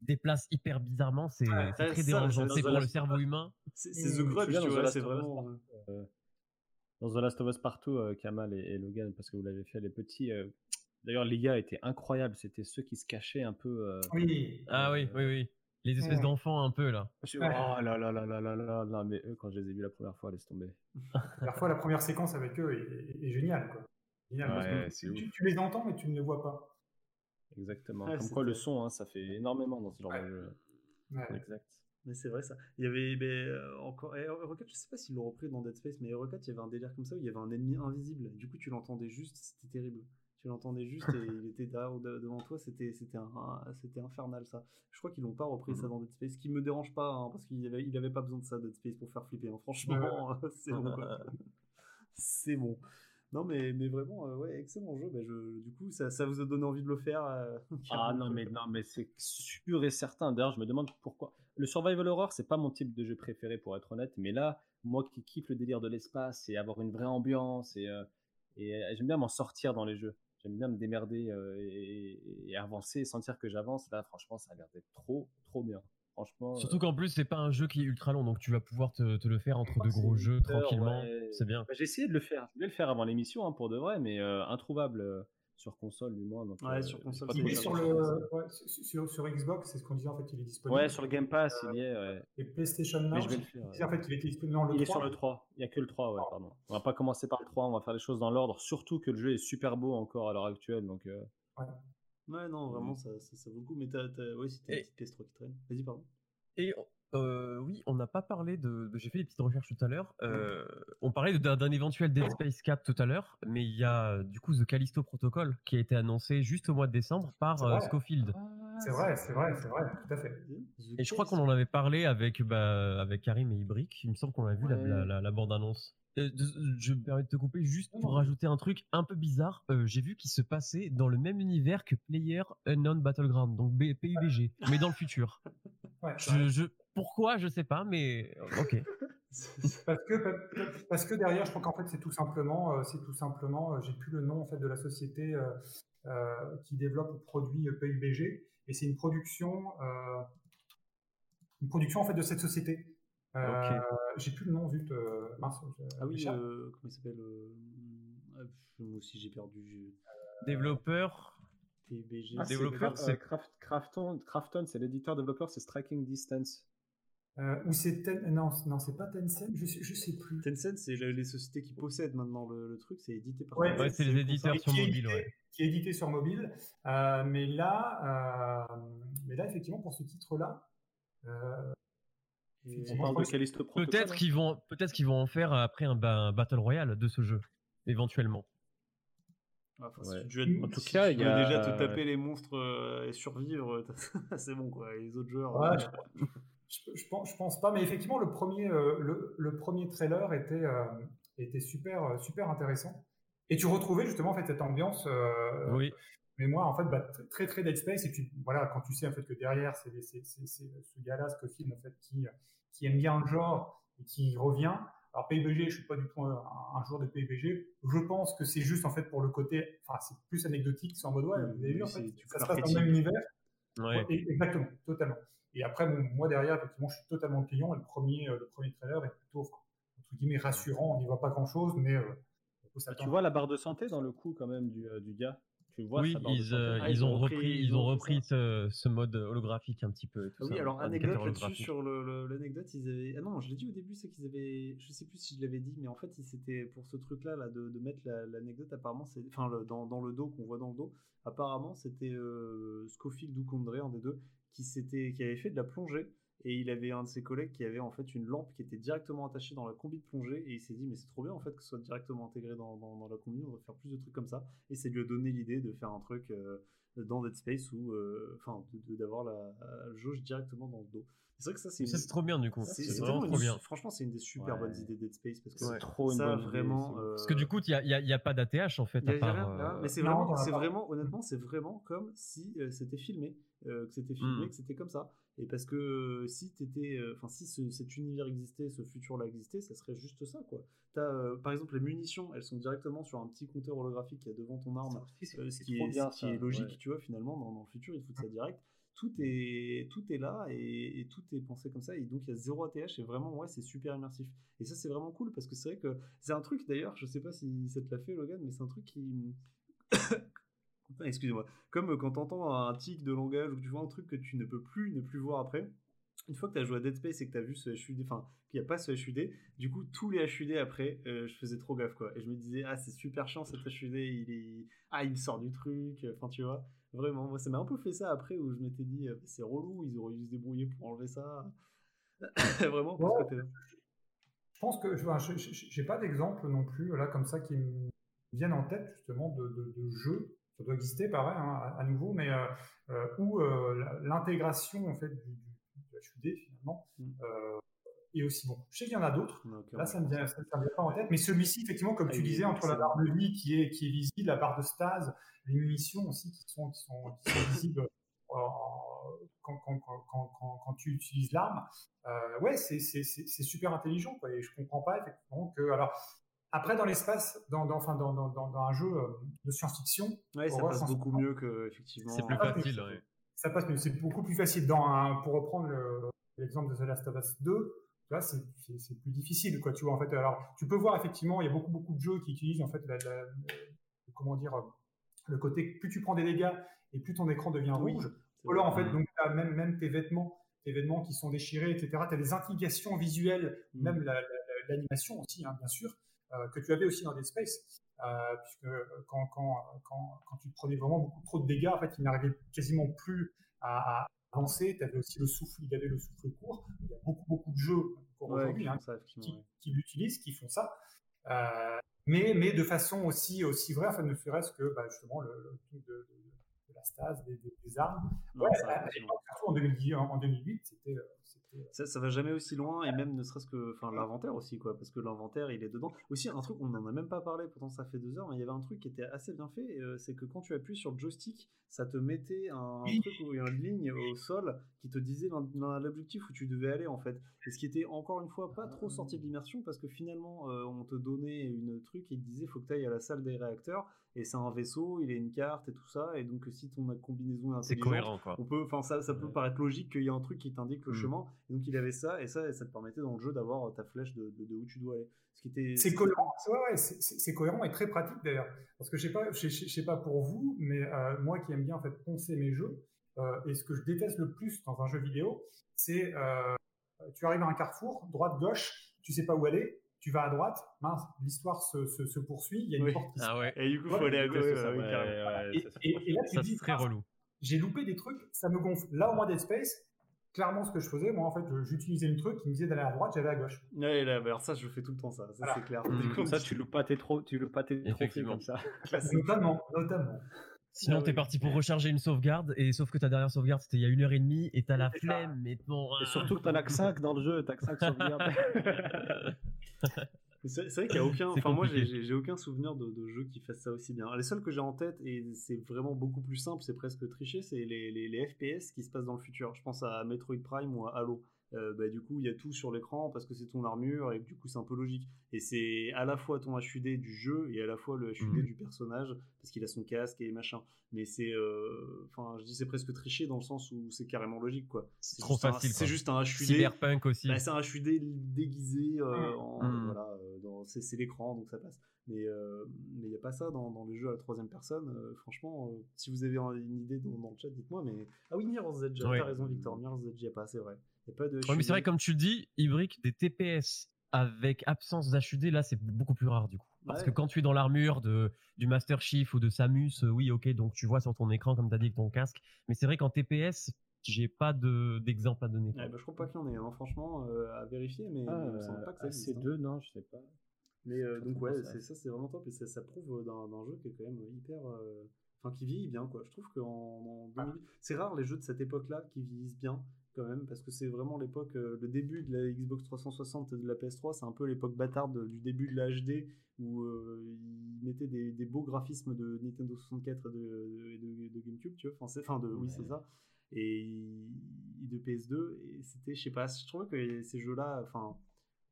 déplacent hyper bizarrement. C'est très dérangeant. C'est pour le cerveau humain. C'est The Grudge, tu vois, c'est vraiment dans The Last of Us Partout, euh, Kamal et, Logan, parce que vous l'avez fait, les petits. Euh, d'ailleurs, les gars étaient incroyables. C'était ceux qui se cachaient un peu. Euh, oui. Ah oui, oui, oui. Les espèces d'enfants un peu là. Oh là là là là là là là. Mais eux, quand je les ai vus la première fois, laisse tomber. Parfois, la première séquence avec eux est, géniale. Quoi. Génial, tu, les entends, mais tu ne les vois pas. Exactement. Comme quoi, le son, hein, ça fait énormément dans ce genre de jeu. Exact. Mais c'est vrai ça. Il y avait ben, encore Rocket, je sais pas s'ils l'ont repris dans Dead Space, mais Rocket, il y avait un délire comme ça où il y avait un ennemi invisible. Du coup, tu l'entendais juste, c'était terrible. Tu l'entendais juste et [LAUGHS] il était derrière, devant toi, c'était c'était c'était infernal ça. Je crois qu'ils l'ont pas repris ça dans Dead Space, ce qui me dérange pas hein, parce qu'il avait il avait pas besoin de ça Dead Space pour faire flipper. Hein. Franchement, [LAUGHS] c'est bon. [LAUGHS] c'est bon. Non, mais, mais vraiment, ouais, excellent jeu. Bah, je, du coup, ça, ça, vous a donné envie de le faire. [LAUGHS] ah non, mais, non, mais c'est sûr et certain. D'ailleurs, je me demande pourquoi le survival horror, c'est pas mon type de jeu préféré pour être honnête, mais là, moi qui kiffe le délire de l'espace et avoir une vraie ambiance et, euh, et euh, j'aime bien m'en sortir dans les jeux. J'aime bien me démerder euh, et, avancer et sentir que j'avance. Là, franchement, ça a l'air d'être trop, trop bien. Franchement. Surtout qu'en plus, c'est pas un jeu qui est ultra long, donc tu vas pouvoir te, le faire entre deux gros jeux tranquillement. C'est bien. Bah, j'ai essayé de le faire. Je voulais le faire avant l'émission hein, pour de vrai, mais introuvable sur console du moins. Donc, ouais, sur console. sur, le, sur, sur, Xbox, c'est ce qu'on disait en fait, il est disponible. Ouais, sur le Game Pass, il y est. Ouais. Et PlayStation Now, je vais le faire, en fait, il était disponible le Il est sur le 3. Il n'y a que le 3, ouais, pardon. On va pas commencer par le 3, on va faire les choses dans l'ordre. Surtout que le jeu est super beau encore à l'heure actuelle, donc. Euh... Ouais. Ouais, non, vraiment, ça, ça, ça, vaut le coup. Mais t'as, ouais, si t'as une petite PS3 qui traîne. Vas-y, pardon. Et euh, oui, on n'a pas parlé de. J'ai fait des petites recherches tout à l'heure. Euh, on parlait d'un éventuel Dead Space 4 tout à l'heure, mais il y a du coup The Callisto Protocol qui a été annoncé juste au mois de décembre par euh, Scofield. Ah, c'est vrai, c'est vrai, c'est vrai, tout à fait. Et je crois qu'on en avait parlé avec, bah, avec Karim et Ibrick. Il me semble qu'on a vu la, la, bande-annonce. Je me permets de te couper juste pour rajouter un truc un peu bizarre. J'ai vu qu'il se passait dans le même univers que Player Unknown Battleground, donc PUBG, mais dans le futur. [LAUGHS] Ouais, je, pourquoi, je sais pas, mais euh, ok. [LAUGHS] parce que parce que derrière, je crois qu'en fait c'est tout simplement, euh, c'est tout simplement, euh, j'ai plus le nom en fait de la société qui développe ou produit PUBG, et c'est une production, une production en fait de cette société. J'ai plus le nom vite. Mince, ah oui, comment il s'appelle Moi aussi j'ai perdu. Développeur. Ah, développeur, c'est Crafton. Crafton, c'est l'éditeur développeur, c'est Striking Distance. Euh, ou c'est non, non c'est pas Tencent, je sais, je sais plus. Tencent, c'est les sociétés qui possèdent maintenant le, truc, c'est édité par. Ouais, ouais c'est les éditeurs sur mobile, ouais. Qui est édité sur mobile, euh, mais là, euh, mais là effectivement pour ce titre-là. Euh, Peut-être qu'ils vont, peut-être qu'ils vont en faire après un, un, battle royale de ce jeu, éventuellement. Enfin, Ouais. si tu veux, En tout si cas, il y a- déjà te taper les monstres euh, et survivre, [LAUGHS] c'est bon quoi. Et les autres joueurs. Ouais, euh, je, je- je pense, je pense pas, mais effectivement, le premier, euh, le, le premier trailer était, euh, était super, euh, super intéressant. Et tu retrouvais justement en fait cette ambiance. euh, Oui. Mais moi, en fait, bah, tr- très très Dead Space. Et puis voilà, quand tu sais en fait que derrière, c'est ce gars-là, Scofield, en fait, qui, qui aime bien le genre et qui revient. Alors PUBG, je suis pas du tout un, un joueur de PUBG. Je pense que c'est juste en fait pour le côté, enfin c'est plus anecdotique, c'est en mode ouais, vous avez vu en fait, du ça se passe dans le même univers. Ouais. Ouais, exactement, totalement. Et après, bon, moi derrière, effectivement, je suis totalement client. Et le premier, euh, le premier trailer est plutôt, enfin, entre guillemets, rassurant. On n'y voit pas grand-chose, mais euh, on peut Tu vois la barre de santé dans le cou quand même du, euh, du gars? Tu vois Oui, ils, euh, Ah, ils ont repris, ils ont repris ce, ce mode holographique un petit peu. tout oui, ça, alors anecdote là-dessus sur l'anecdote, ils avaient. Ah non, je l'ai dit au début, c'est qu'ils avaient. Je sais plus si je l'avais dit, mais en fait, c'était pour ce truc-là là, de, de mettre la- l'anecdote. apparemment, c'est. Enfin, le- dans, dans le dos qu'on voit dans le dos. Apparemment, c'était euh, Scofield ou Condré, un des deux, qui s'était, qui avait fait de la plongée. Et il avait un de ses collègues qui avait en fait une lampe qui était directement attachée dans la combi de plongée. Et il s'est dit, mais c'est trop bien en fait que ce soit directement intégré dans, dans- dans la combi. On va faire plus de trucs comme ça. Et ça lui a donné l'idée de faire un truc. euh, dans Dead Space ou euh, enfin de- de- d'avoir la, la jauge directement dans le dos. C'est vrai que ça c'est une- c'est trop bien du coup. c'est- vraiment vraiment trop une- bien. Franchement, c'est une des super Ouais. bonnes idées de Dead Space parce que C'est Ouais. trop une ça bonne vraiment. euh, Parce que du coup, il n'y a, a- il y a pas d'ATH en fait. y a- à y a part, rien, euh, mais c'est vraiment, vraiment, honnêtement, c'est vraiment comme si euh, c'était filmé, euh, que c'était filmé, Mm. que c'était comme ça. Et parce que si t'étais, euh, enfin si ce- cet univers existait, ce futur-là existait, ça serait juste ça, quoi. T'as, euh, par exemple, les munitions, elles sont directement sur un petit compteur holographique qui est devant ton arme, euh, ce qui, est, bien, ce qui ça, est logique, ouais. tu vois, finalement, dans, dans le futur, ils te foutent ça direct. Tout est, tout est là et, et tout est pensé comme ça. Et donc, il y a zéro ATH et vraiment, ouais, c'est super immersif. Et ça, c'est vraiment cool parce que c'est vrai que c'est un truc, d'ailleurs, je sais pas si ça te l'a fait, Logan, mais c'est un truc qui. [LAUGHS] Excusez-moi. Comme euh, quand t'entends un tic de langage ou que tu vois un truc que tu ne peux plus ne plus voir après. Une fois que tu as joué à Dead Space et que tu as vu ce HUD, enfin, qu'il n'y a pas ce HUD, du coup, tous les HUD après, euh, je faisais trop gaffe, quoi. Et je me disais, ah, c'est super chiant cet HUD, il est. Ah, il me sort du truc, enfin, tu vois. Vraiment, moi, ça m'a un peu fait ça après où je m'étais dit, euh, c'est relou, ils auraient dû se débrouiller pour enlever ça. [COUGHS] Vraiment, pour ce côté-là. Je pense que je n'ai pas d'exemple non plus là comme ça qui me viennent en tête justement de, de, de jeux. Ça doit exister pareil hein, à, nouveau, mais euh, euh, où euh, l'intégration en fait du, HUD finalement Mm. est aussi bon. Je sais qu'il y en a d'autres. Là, ça me vient, ça, ça me vient pas en tête. Mais celui-ci, effectivement, comme Ah, tu disais, entre la barre de vie qui est, qui est visible, la barre de stase, les munitions aussi qui sont, qui sont, qui sont visibles euh, quand, quand, quand, quand, quand- quand tu utilises l'arme. Euh, ouais, c'est super intelligent. Quoi, et je comprends pas effectivement que. Alors, après, dans l'espace, dans, dans, enfin, dans, dans, dans, dans un jeu euh, de science-fiction, Ouais, ça passe beaucoup mieux que, effectivement. C'est plus Ah, facile. mais- ouais. ça passe mieux. C'est beaucoup plus facile. Dans un, pour reprendre le- l'exemple de The Last of Us 2, tu vois, c'est, plus difficile, quoi. Tu vois, en fait, alors, tu peux voir effectivement, il y a beaucoup, beaucoup de jeux qui utilisent, en fait, la, la- le- comment dire, euh, le côté, plus tu prends des dégâts et plus ton écran devient Oui, rouge. alors, en fait, donc, t'as même, même tes vêtements, tes vêtements qui sont déchirés, etc. Tu as des indications visuelles, Mm. même la- la- la- l'animation aussi, hein, bien sûr, euh, que tu avais aussi dans Dead Space. Euh, puisque quand, quand, quand, quand tu prenais vraiment beaucoup trop de dégâts, en fait, il n'arrivait quasiment plus à, à avancer. Tu avais aussi le souffle, il avait le souffle court. Il y a beaucoup, beaucoup de jeux Ouais, aujourd'hui qui hein, qui, ouais. qui l'utilisent, qui font ça. Euh, mais, mais de façon aussi, aussi vraie, enfin, ne serait-ce que bah, justement le, le truc de, stase, des, des- des armes. Ouais, en, 2010, en, en 2008, c'était. euh, c'était- Ça, ça va jamais aussi loin et même ne serait-ce que enfin l'inventaire aussi quoi parce que l'inventaire il est dedans aussi un truc on n'en a même pas parlé pourtant ça fait deux heures mais il y avait un truc qui était assez bien fait euh, c'est que quand tu appuies sur le joystick ça te mettait un Oui. truc où il y a une ligne au sol qui te disait l'objectif où tu devais aller en fait et ce qui était encore une fois pas trop sorti de l'immersion parce que finalement euh, on te donnait une truc et il te disait faut que tu ailles à la salle des réacteurs et c'est un vaisseau il a une carte et tout ça et donc si ton combinaison est C'est intelligente, cohérent quoi. on peut, enfin ça, ça peut Ouais. paraître logique qu'il y ait un truc qui t'indique le Mm. chemin. Et donc il avait ça et ça, ça te permettait dans le jeu d'avoir ta flèche de, de, de où tu dois aller. Ce qui était. C'est cohérent, c'est- ouais, ouais, c'est- c'est c'est cohérent et très pratique d'ailleurs. Parce que je sais pas, je sais, je sais pas pour vous, mais euh, moi qui aime bien en fait poncer mes jeux, euh, et ce que je déteste le plus dans un jeu vidéo, c'est euh, tu arrives à un carrefour, droite gauche, tu sais pas où aller, tu vas à droite, mince, l'histoire se, se, se poursuit, il y a une Oui. porte qui se Ah ouais. Et du coup, Ouais, faut aller à gauche. et, là tu Ça, dis c'est très relou. j'ai loupé des trucs, ça me gonfle. Là au moins Dead Space, clairement ce que je faisais. Moi, en fait, j'utilisais le truc qui me disait d'aller à droite, j'allais à gauche. Ouais, là, alors ça, je fais tout le temps ça. Ça, c'est clair. Comme ça, tu loupes pas tes trop, tu loupes pas tes trophées comme ça. notamment, notamment. Sinon, t'es parti pour recharger une sauvegarde, et sauf que ta dernière sauvegarde c'était il y a une heure et demie, et t'as la flemme, mais bon. Et surtout que t'en as que 5 dans le jeu, t'as que 5 sauvegardes. [LAUGHS] C'est vrai qu'il n'y a aucun. Enfin, moi, j'ai aucun souvenir de, de, jeu qui fasse ça aussi bien. Les seuls que j'ai en tête, et c'est vraiment beaucoup plus simple, c'est presque triché, c'est les, les, les, FPS qui se passent dans le futur. Je pense à Metroid Prime ou à Halo. Euh, bah, du coup il y a tout sur l'écran parce que c'est ton armure et du coup c'est un peu logique. Et c'est à la fois ton HUD du jeu et à la fois le HUD mhm. du personnage parce qu'il a son casque et machin. Mais c'est euh, enfin je dis c'est presque triché dans le sens où c'est carrément logique quoi. C'est trop facile c'est juste un HUD cyberpunk aussi. Bah, c'est un HUD déguisé euh, en, mhm. voilà c'est l'écran donc ça passe. Mais mais il n'y a pas ça dans, dans les jeux à la troisième personne franchement si vous avez une idée dans, le chat dites-moi mais ah oui Mirror's Edge t'as raison Victor Mirror's Edge il n'y a pas c'est vrai mais c'est vrai, comme tu le dis, Ibrick, des TPS avec absence d'HUD, là, c'est beaucoup plus rare du coup. Parce que quand tu es dans l'armure de, du Master Chief ou de Samus, euh, oui, ok, donc tu vois sur ton écran, comme tu as dit, avec ton casque. Mais c'est vrai qu'en TPS, j'ai pas d'exemple à donner. bah, je crois pas qu'il y en ait, hein, franchement, euh, à vérifier, mais ah, me semble pas que c'est deux, hein. non, je sais pas. Mais euh, donc, ouais, c'est ça, c'est vraiment top et ça, ça prouve d'un jeu qui est quand même hyper. Enfin, qui vieillit bien, quoi. Je trouve qu'en en c'est rare les jeux de cette époque-là qui vieillissent bien même, parce que c'est vraiment l'époque, euh, le début de la Xbox 360 et de la PS3, c'est un peu l'époque bâtarde du début de la HD, où euh, ils mettaient des, beaux graphismes de Nintendo 64 et de, de, GameCube, tu vois, enfin, enfin de, oui c'est ça, et de PS2, et c'était, je sais pas, je trouvais que ces jeux-là, enfin,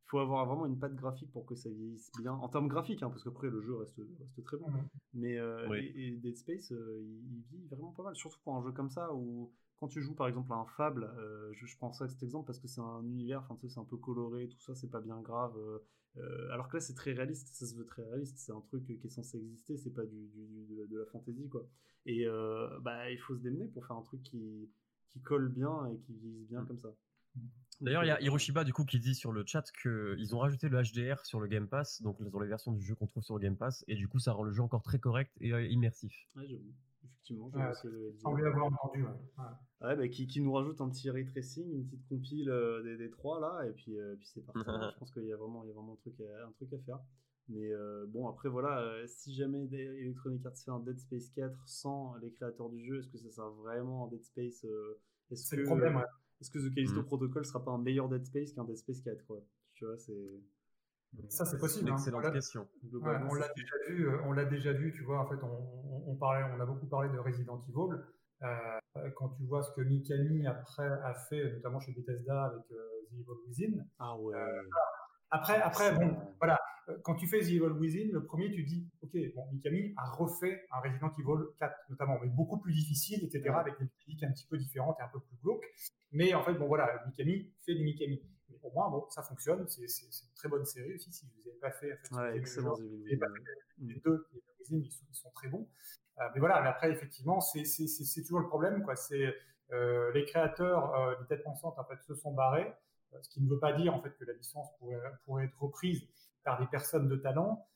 il faut avoir vraiment une patte graphique pour que ça vieillisse bien, en termes graphiques, hein, parce qu'après le jeu reste, reste très bon, mmh. mais euh, et, Dead Space, il, vit vraiment pas mal, surtout pour un jeu comme ça, où quand tu joues par exemple à un Fable, euh, je, je, pense à cet exemple parce que c'est un univers, enfin tu sais, c'est un peu coloré, tout ça, c'est pas bien grave. Euh, euh, alors que là, c'est très réaliste, ça se veut très réaliste. C'est un truc qui est censé exister, c'est pas du, du de, la fantaisie quoi. Et bah il faut se démener pour faire un truc qui, qui colle bien et qui vise bien mm. comme ça. D'ailleurs, il y a Hiroshiba du coup qui dit sur le chat qu'ils ont rajouté le HDR sur le Game Pass, donc dans les versions du jeu qu'on trouve sur le Game Pass, et du coup ça rend le jeu encore très correct et immersif. Ouais, j'avoue effectivement. Je avoir entendu. Ouais. Bah, qui, qui, nous rajoute un petit ray tracing, une petite compile euh, des, des, trois là, et puis, euh, puis c'est parti. [LAUGHS] je pense qu'il y a vraiment, il y a vraiment un truc à, un truc à faire. Mais euh, bon, après voilà, si jamais Electronic Arts fait un Dead Space 4 sans les créateurs du jeu, est-ce que ça sert vraiment un Dead Space Est-ce que, le problème, est-ce que The Callisto mm. Protocol sera pas un meilleur Dead Space qu'un Dead Space 4 quoi? Tu vois, c'est. Ça, c'est possible. Une hein. excellente question. on l'a déjà vu, on l'a déjà vu, tu vois, en fait, on, on, parlait, on a beaucoup parlé de Resident Evil. Euh, quand tu vois ce que Mikami après a fait, notamment chez Bethesda avec euh, The Evil Within. Ah ouais. Euh, après, après, bon, voilà, quand tu fais The Evil Within, le premier, tu dis, ok, bon, Mikami a refait un Resident Evil 4, notamment, mais beaucoup plus difficile, etc., avec des mécaniques un petit peu différentes et un peu plus glauques. Mais en fait, bon, voilà, Mikami fait du Mikami. Pour moi, bon, ça fonctionne, c'est une très bonne série aussi. Si vous n'avez pas fait, en fait, ouais, excellent, les, les deux, les ils sont, ils sont très bons. Euh, mais voilà, mais après, effectivement, c'est toujours le problème, quoi. C'est euh, les créateurs euh, des têtes pensantes, en fait, se sont barrés, ce qui ne veut pas dire, en fait, que la licence pourrait, pourrait être reprise par des personnes de talent,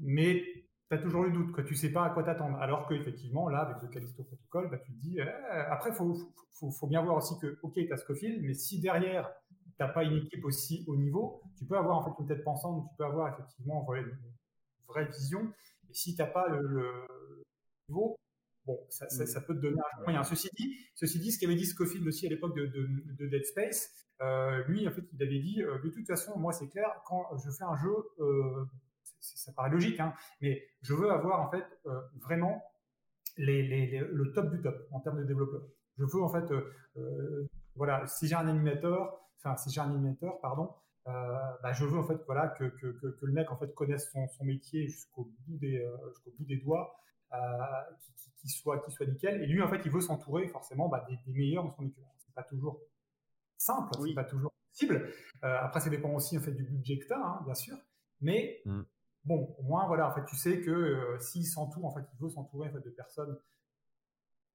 mais tu as toujours le doute, quoi. Tu sais pas à quoi t'attendre. Alors qu'effectivement, là, avec le Callisto Protocol, bah, tu te dis, après, faut, faut, faut, bien voir aussi que, ok, tu as Scofield, mais si derrière, t'as pas une équipe aussi haut niveau, tu peux avoir, en fait, une tête pensante, tu peux avoir, effectivement, une vraie vision, et si t'as pas le, niveau, bon, ça, ça, peut te donner un moyen. Ceci dit, ceci dit, ce qu'avait dit Scofield aussi à l'époque de, de, Dead Space, euh, lui, en fait, il avait dit, euh, de toute façon, moi, c'est clair, quand je fais un jeu, euh, ça paraît logique, hein, mais je veux avoir, en fait, vraiment les, les, le top du top en termes de développeurs. Je veux, en fait, voilà, si j'ai un animateur, enfin, si j'ai un animateur, pardon, bah, je veux en fait voilà que, que, que, le mec en fait connaisse son, son métier jusqu'au bout des jusqu'au bout des doigts euh, qui, soit qui soit nickel. Et lui, en fait, il veut s'entourer forcément bah, des, meilleurs dans son équipe. C'est pas toujours simple, c'est pas toujours possible. Euh, après, ça dépend aussi en fait du budget que tu as, hein, bien sûr. Mais mm. bon, au moins, voilà, en fait, tu sais que euh, s'il s'entoure, en fait, il veut s'entourer en fait, de personnes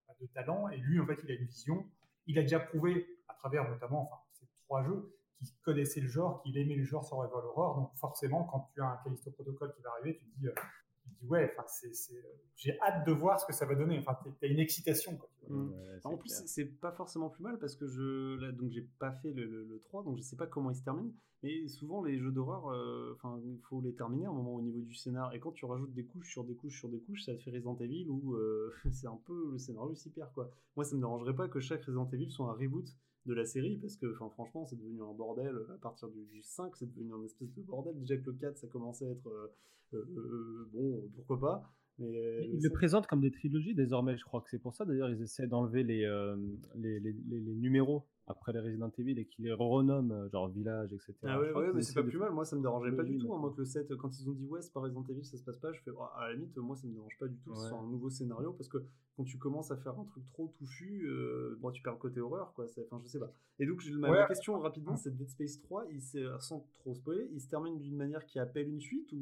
bah, de talent. Et lui, en fait, il a une vision. Il a déjà prouvé à travers notamment enfin, trois jeux qu'il connaissait le genre, qu'il aimait le genre sur Survival Horror. Donc forcément, quand tu as un Callisto Protocol qui va arriver, tu te dis, dis ouais, enfin, c'est, j'ai hâte de voir ce que ça va donner. Enfin, t'as une excitation. Quoi. Mmh. en plus, c'est pas forcément plus mal parce que je, là, donc j'ai pas fait le, le, 3, donc je sais pas comment il se termine. Mais souvent, les jeux d'horreur, euh, enfin, il faut les terminer à un moment au niveau du scénar. Et quand tu rajoutes des couches sur des couches sur des couches, ça te fait Resident Evil où euh, [LAUGHS] c'est un peu le scénario s'y perd, quoi. Moi, ça me dérangerait pas que chaque Resident Evil soit un reboot de la série parce que, enfin, franchement, c'est devenu un bordel. À partir du, 5, c'est devenu un espèce de bordel. Déjà que le 4, ça commençait à être euh, bon, pourquoi pas. Mais, ils le présentent comme des trilogies désormais, je crois que c'est pour ça. D'ailleurs, ils essaient d'enlever les, les, les, les, numéros après les Resident Evil et qui les renomment, euh, genre village, etc. Ah ouais, ouais mais c'est pas plus mal. Moi, ça me dérangeait pas du tout. Hein, moi, que le 7, quand ils ont dit ouais, c'est pas Resident Evil, ça se passe pas, je fais, oh, à la limite, moi, ça me dérange pas du tout. C'est un nouveau scénario parce que quand tu commences à faire un truc trop touffu, euh, bon, tu perds le côté horreur, quoi. Enfin, je sais pas. Et donc, ma, question rapidement, c'est Dead Space 3, il sans trop spoiler, il se termine d'une manière qui appelle une suite ou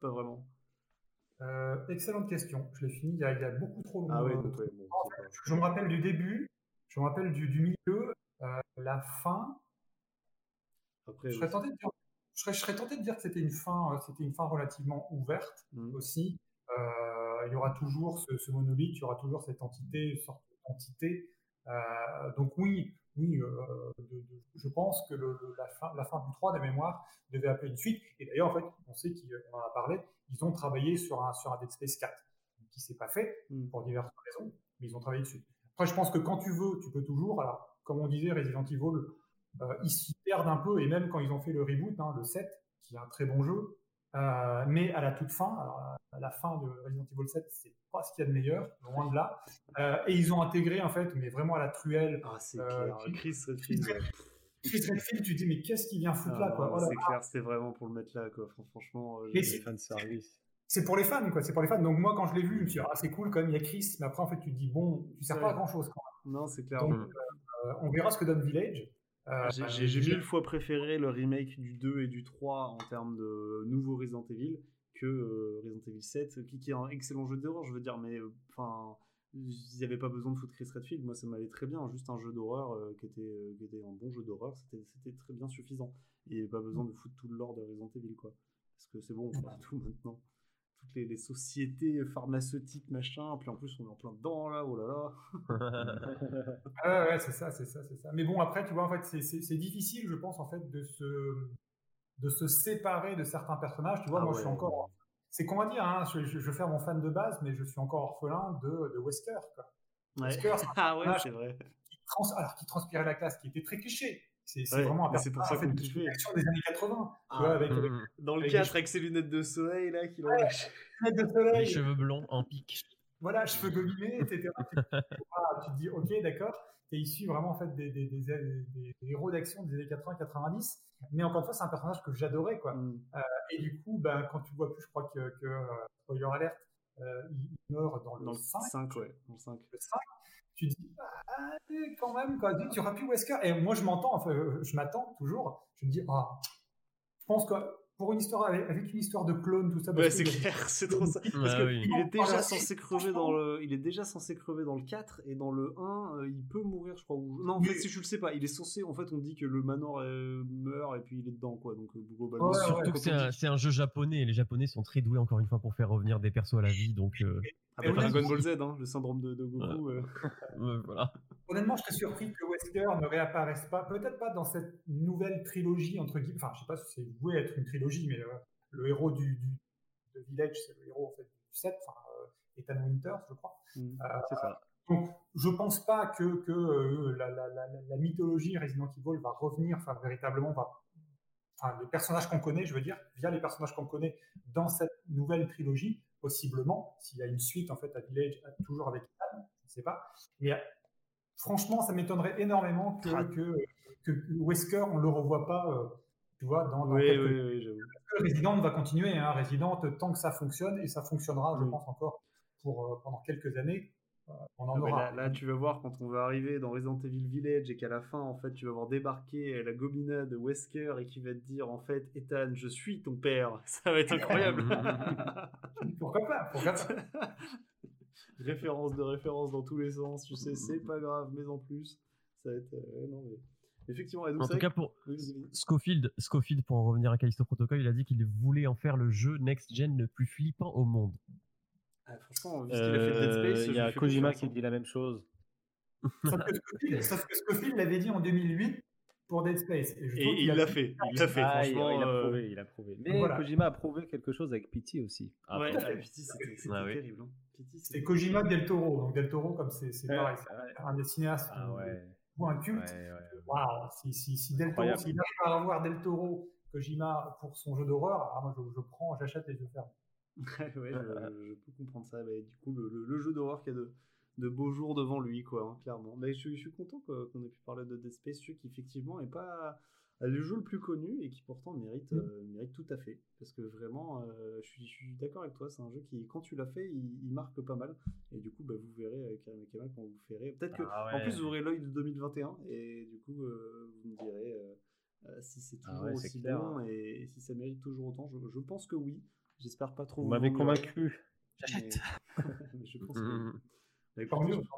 pas vraiment? Euh, excellente question. Je l'ai fini il y, a, beaucoup trop longtemps. Ah ouais, je me rappelle du début, je me rappelle du, du milieu, euh, la fin. je, serais tenté de dire, je, serais, tenté de dire que c'était une fin, euh, c'était une fin relativement ouverte mmh. aussi. Euh, il y aura toujours ce, monolithe, il y aura toujours cette entité, sorte d'entité. donc oui, oui, je pense que la, fin, la fin du 3 de mémoire devait appeler une suite. Et d'ailleurs, en fait, on sait qu'on en a parlé, ils ont travaillé sur un, sur un Dead Space 4, qui s'est pas fait mmh. pour diverses raisons, mais ils ont travaillé dessus. Après, je pense que quand tu veux, tu peux toujours. Alors, comme on disait, Resident Evil, euh, ils s'y perdent un peu, et même quand ils ont fait le reboot, hein, le 7, qui est un très bon jeu, euh, mais à la toute fin, à la fin de Resident Evil 7, c'est pas ce qu'il y a de meilleur, loin de là. Euh, et ils ont intégré, en fait, mais vraiment à la truelle. Ah, c'est clair, Chris Redfield. Chris Redfield, tu te dis, mais qu'est-ce qu'il vient foutre là, quoi. Oh c'est clair, c'est vraiment pour le mettre là, quoi. Franchement, c'est fan service. C'est pour les fans, quoi. C'est pour les fans. Donc, moi, quand je l'ai vu, je me suis dit, ah, c'est cool, quand même, il y a Chris, mais après, en fait, tu te dis, bon, tu sers pas à grand chose, quand même. Non, c'est clair. Donc, euh, on verra ce que donne Village. Euh, j'ai mille fois préféré le remake du 2 et du 3 en termes de nouveau Resident Evil que euh, Resident Evil 7, qui, est un excellent jeu d'horreur, je veux dire, mais enfin, il n'y avait pas besoin de foutre Chris Redfield, moi ça m'allait très bien, juste un jeu d'horreur qui, était, qui était un bon jeu d'horreur, c'était très bien suffisant. Il n'y avait pas besoin de foutre tout le lore de Resident Evil, quoi. Parce que c'est bon, on fait tout maintenant toutes les, sociétés pharmaceutiques, machin. Puis en plus, on est en plein dedans, là, oh là là. [LAUGHS] ah ouais, c'est ça, c'est ça, c'est ça. Mais bon, après, tu vois, en fait, c'est difficile, je pense, en fait, de se, de se séparer de certains personnages. Tu vois, ah moi, je suis encore. C'est qu'on va dire, hein, je, je, vais faire mon fan de base, mais je suis encore orphelin de, de Wesker. Quoi. Wesker, [LAUGHS] ah ouais, c'est vrai. alors, qui transpirait la classe, qui était très cliché. C'est vraiment un C'est pour ça qu'on des années 80. Ah, avec, mmh. Dans le 4, avec ses lunettes de soleil, là, qui ouais, lunettes de soleil. Les cheveux blonds en pique. Voilà, cheveux gominés, etc. tu, te dis, ok, d'accord. T'es issu vraiment en fait des, des, des, des héros d'action des années 80-90. Mais encore une fois, c'est un personnage que j'adorais, quoi. Mmh. Euh, et du coup, ben, quand tu vois plus, je crois que, que euh, spoiler alert, euh, il meurt dans le, dans le 5. 5, ouais. Dans le 5. Le 5 tu dis, ah, quand même, quoi. Tu auras plus Wesker. Et moi, je m'entends, enfin, je m'attends toujours. Je me dis, ah, je pense que pour une histoire avec, une histoire de clone tout ça ouais, c'est clair c'est trop ça. Parce il est déjà censé crever dans le il est déjà censé crever dans le 4 et dans le 1 euh, il peut mourir je crois non en fait si je le sais pas il est censé en fait on dit que le Manor euh, meurt et puis il est dedans quoi donc euh, surtout que c'est un, jeu japonais et les japonais sont très doués encore une fois pour faire revenir des persos à la vie donc [LAUGHS] après Dragon Ball Z hein, le syndrome de, Goku [LAUGHS] voilà honnêtement, je serais surpris que Wesker ne réapparaisse pas, peut-être pas dans cette nouvelle trilogie, entre guillemets, enfin, je sais pas si c'est voué être une trilogie, mais euh, le héros du, de Village, c'est le héros en fait, du 7, enfin, euh, Ethan Winters, je crois. Mmh, c'est ça. Euh, donc, je pense pas que, que la, la, la, la, mythologie Resident Evil va revenir, enfin, véritablement, va, enfin, les personnages qu'on connaît, je veux dire, via les personnages qu'on connaît dans cette nouvelle trilogie, possiblement, s'il y a une suite, en fait, à Village, toujours avec Ethan, je ne sais pas. Mais franchement, ça m'étonnerait énormément que, ah. que, que, Wesker, on ne le revoit pas, euh, tu vois, dans, dans oui, oui, oui, Resident va continuer, hein, Resident, tant que ça fonctionne, et ça fonctionnera, je pense, encore pour, euh, pendant quelques années. Euh, on en ah, aura. Là, tu vas voir quand on va arriver dans Resident Evil Village et qu'à la fin, en fait, tu vas voir débarquer la gobina de Wesker et qui va te dire, en fait, Ethan, je suis ton père. [LAUGHS] Ça va être incroyable. [LAUGHS] pourquoi pas, pourquoi pas [LAUGHS] [LAUGHS] référence de référence dans tous les sens, tu sais, c'est pas grave, mais en plus, ça va être. Euh, non, mais... Effectivement. Et donc, En tout cas, pour oui. Scofield, Scofield, pour en revenir à Callisto Protocol, il a dit qu'il voulait en faire le jeu next-gen le plus flippant au monde. Ah, franchement, vu ce qu'il a fait de Dead Euh, Space, Il y a Kojima qui dit la même chose. Sauf que Scofield- sauf que Scofield l'avait dit en 2008 pour Dead Space. Et, je Et il l'a fait. Il l'a fait. Ah, il, franchement, il a euh, prouvé, il a prouvé. Mais voilà. Kojima a prouvé quelque chose avec Pity aussi. Ouais, ah, Pity, c'était c'était Ah oui. terrible. hein. Pity, C'est Kojima Del Toro. Donc Del Toro, comme c'est Ouais, pareil, ouais. c'est un des cinéastes Ah ou- ouais. ou un culte. ouais, ouais. Waouh, si, si, si Del Toro, s'il arrive à avoir Del Toro, Kojima pour son jeu d'horreur, ah, moi je, je prends, j'achète les yeux fermés. [LAUGHS] Ouais, ouais, je, je peux comprendre ça. Mais du coup, le, le- le jeu d'horreur qui a de, de beaux jours devant lui, quoi, hein, clairement. Mais je, suis- je suis content que- qu'on ait pu parler de Dead Space, qui effectivement est pas le jeu le plus connu et qui pourtant mérite, euh, mérite tout à fait. Parce que vraiment, euh, je suis, je suis d'accord avec toi, c'est un jeu qui, quand tu l'as fait, il, il marque pas mal. Et du coup, bah, vous verrez avec Karim et Kamal quand vous ferez. Peut-être que, Ah en plus, vous aurez l'œil de 2021 et du coup, euh, vous me direz. euh, euh, si c'est Ah toujours ouais, aussi clair, bon et, et si ça mérite toujours autant, je, je pense que oui. J'espère pas trop. Vous m'avez convaincu. Mais- mais [LAUGHS] je pense que. [LAUGHS]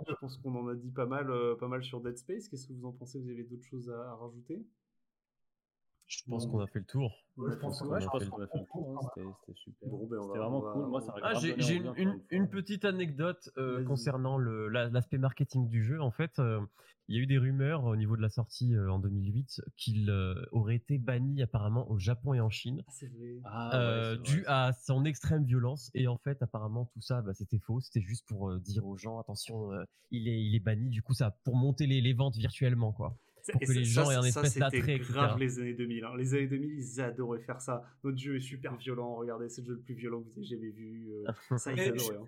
Je- pense qu'on en a dit pas mal, euh, pas mal sur Dead Space. Qu'est-ce que vous en pensez? Vous avez d'autres choses à, à rajouter? Je pense qu'on a fait le tour. Ouais, je pense qu'on a fait qu'on a fait le tour. hein, C'était super. Bon, ben, C'était vraiment va- cool. Moi, ça Ah, j'ai une, petite anecdote euh, concernant la- l'aspect marketing du jeu. En fait, euh, il y a eu des rumeurs au niveau de la sortie euh, en 2008 qu'il euh, aurait été banni apparemment au Japon et en Chine. Ah, c'est vrai. Ah, ouais, vrai, dû à son extrême violence et en fait apparemment tout ça bah, c'était faux c'était juste pour euh, dire aux gens attention euh, il est il est banni du coup ça pour monter les, les ventes virtuellement quoi pour que ça- les gens aient un ça, espèce c'était d'attrait, etc. grave les années 2000. hein. Les années 2000, ils adoraient faire ça. Notre jeu est super violent. Regardez, c'est le jeu le plus violent que vous ayez jamais vu. euh, [LAUGHS] ça, ils adoraient. hein.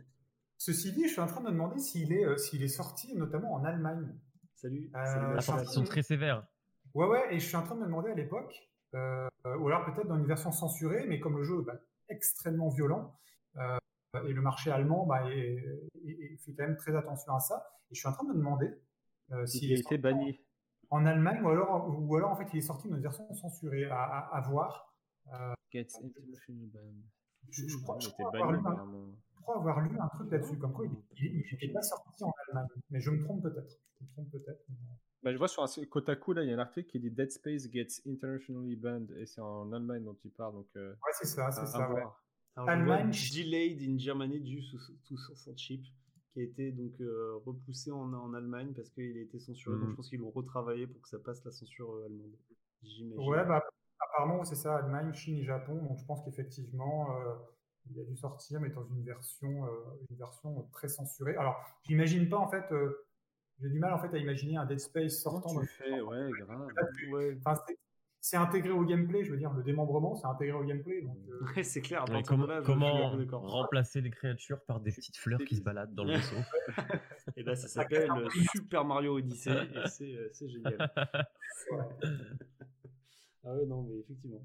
Ceci dit, je suis en train de me demander s'il est, euh, s'il est sorti notamment en Allemagne. Salut. Euh, ils sont très sévères Ouais, ouais, et je suis en train de me demander à l'époque, euh, ou alors peut-être dans une version censurée, mais comme le jeu est bah, extrêmement violent, euh, et le marché allemand bah, est- est- est- fait quand même très attention à ça, et je suis en train de me demander euh, s'il Il a est été banni. En Allemagne, ou alors, ou alors en fait il est sorti dans une version censurée, à, à- à voir. Je, je crois, je avoir lu un- apparemment. je crois avoir lu un truc là-dessus, comme quoi il n'était pas sorti en Allemagne, mais je me trompe peut-être. Je me trompe peut-être. mais- Bah, je vois sur un Kotaku, là, il y a un article qui dit Dead Space gets internationally banned et c'est en Allemagne dont il parle. Donc, euh, Ouais, c'est ça, c'est ça. ouais. Alors, Allemagne. delayed in Germany due to censorship, qui a été donc euh, repoussé en, en Allemagne parce qu'il a été censuré. Donc Mhm. je pense qu'ils l'ont retravaillé pour que ça passe la censure euh, allemande. J'imagine. Ouais, bah, apparemment, c'est ça, Allemagne, Chine et Japon. Donc, je pense qu'effectivement, euh, il a dû sortir, mais dans une version, euh, une version très censurée. Alors, j'imagine pas, en fait, euh, j'ai du mal, en fait, à imaginer un Dead Space sortant. tu de- fais? Ouais, grave. Ouais. Enfin, c'est- c'est intégré au gameplay, je veux dire, le démembrement, c'est intégré au gameplay. Donc, euh, Ouais, c'est clair. Ouais, là, comment remplacer les créatures par des petites fleurs qui se [LAUGHS] baladent dans le vaisseau? Et là, ça s'appelle euh, Super Mario Odyssey et c'est euh, génial. [LAUGHS] Ah ouais, non, mais effectivement.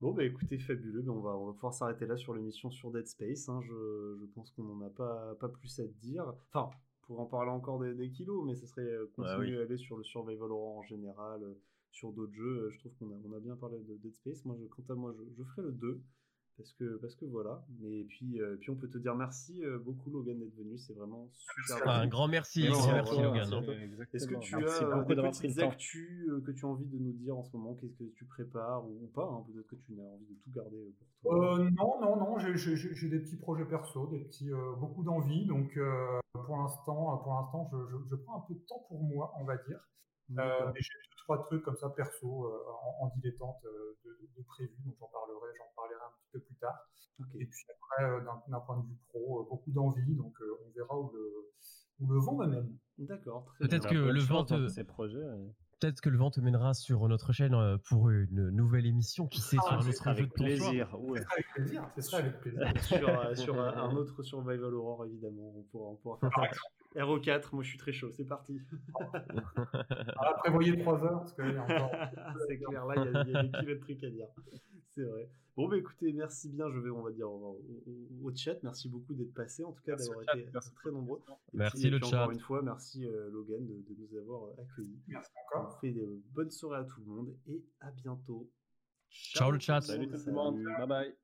Bon, bah écoutez, fabuleux. Ben, on, va, on va pouvoir s'arrêter là sur l'émission sur Dead Space. hein. Je, je pense qu'on n'en a pas, pas plus à te dire. Enfin, pour en parler encore des, des kilos, mais ce serait Ouais, continuer oui. à aller sur le Survival Horror en général, euh, sur d'autres jeux. Euh, Je trouve qu'on a, on a bien parlé de Dead Space. Moi, je, quant à moi, je, je ferai le 2. Parce que, parce que voilà. Et puis, euh, puis on peut te dire merci euh, beaucoup, Logan, d'être venu. C'est vraiment super. Enfin, un grand merci Merci Logan hein. Est-ce que tu Merci as euh, beaucoup des petites actus que tu as envie de nous dire en ce moment? Qu'est-ce que tu prépares ou, ou pas hein? Peut-être que tu as envie de tout garder pour toi. Euh, non, non, non, j'ai- j'ai j'ai des petits projets perso, des petits, euh, beaucoup d'envie. Donc, euh, pour l'instant, pour l'instant, je, je- je prends un peu de temps pour moi, on va dire. Euh, mais trois trucs comme ça perso euh, en, en dilettante euh, de, de, de prévu, donc j'en parlerai, j'en parlerai un petit peu plus tard. Et puis après, euh, d'un point de vue pro, euh, beaucoup d'envie, donc euh, on verra où le, où le vent me mène. D'accord. Peut-être que le vent te- ces projets. peut-être que le vent te mènera sur notre chaîne pour une nouvelle émission qui sait Ah, sur un autre jeu de ton choix plaisir. ouais. Avec plaisir, avec sur, sur euh, [LAUGHS] un autre Survival Horror, évidemment. On pourra, on pourra faire ça. RO4, moi je suis très chaud, c'est parti. Alors, prévoyez trois heures, parce que là, il y a encore. c'est clair, là il y, a- il y a des kilomètres de trucs à dire. C'est vrai. Bon, bah écoutez, merci bien. Je vais, on va dire, au, au- au chat. Merci beaucoup d'être passé, en tout cas d'avoir été merci très nombreux. Et Merci puis- le puis chat. Encore une fois, merci euh, Logan de, de nous avoir euh, accueillis. Merci On encore. fait de bonnes soirées à tout le monde et à bientôt. Ciao, le chat. Salut tout le monde. Bye bye.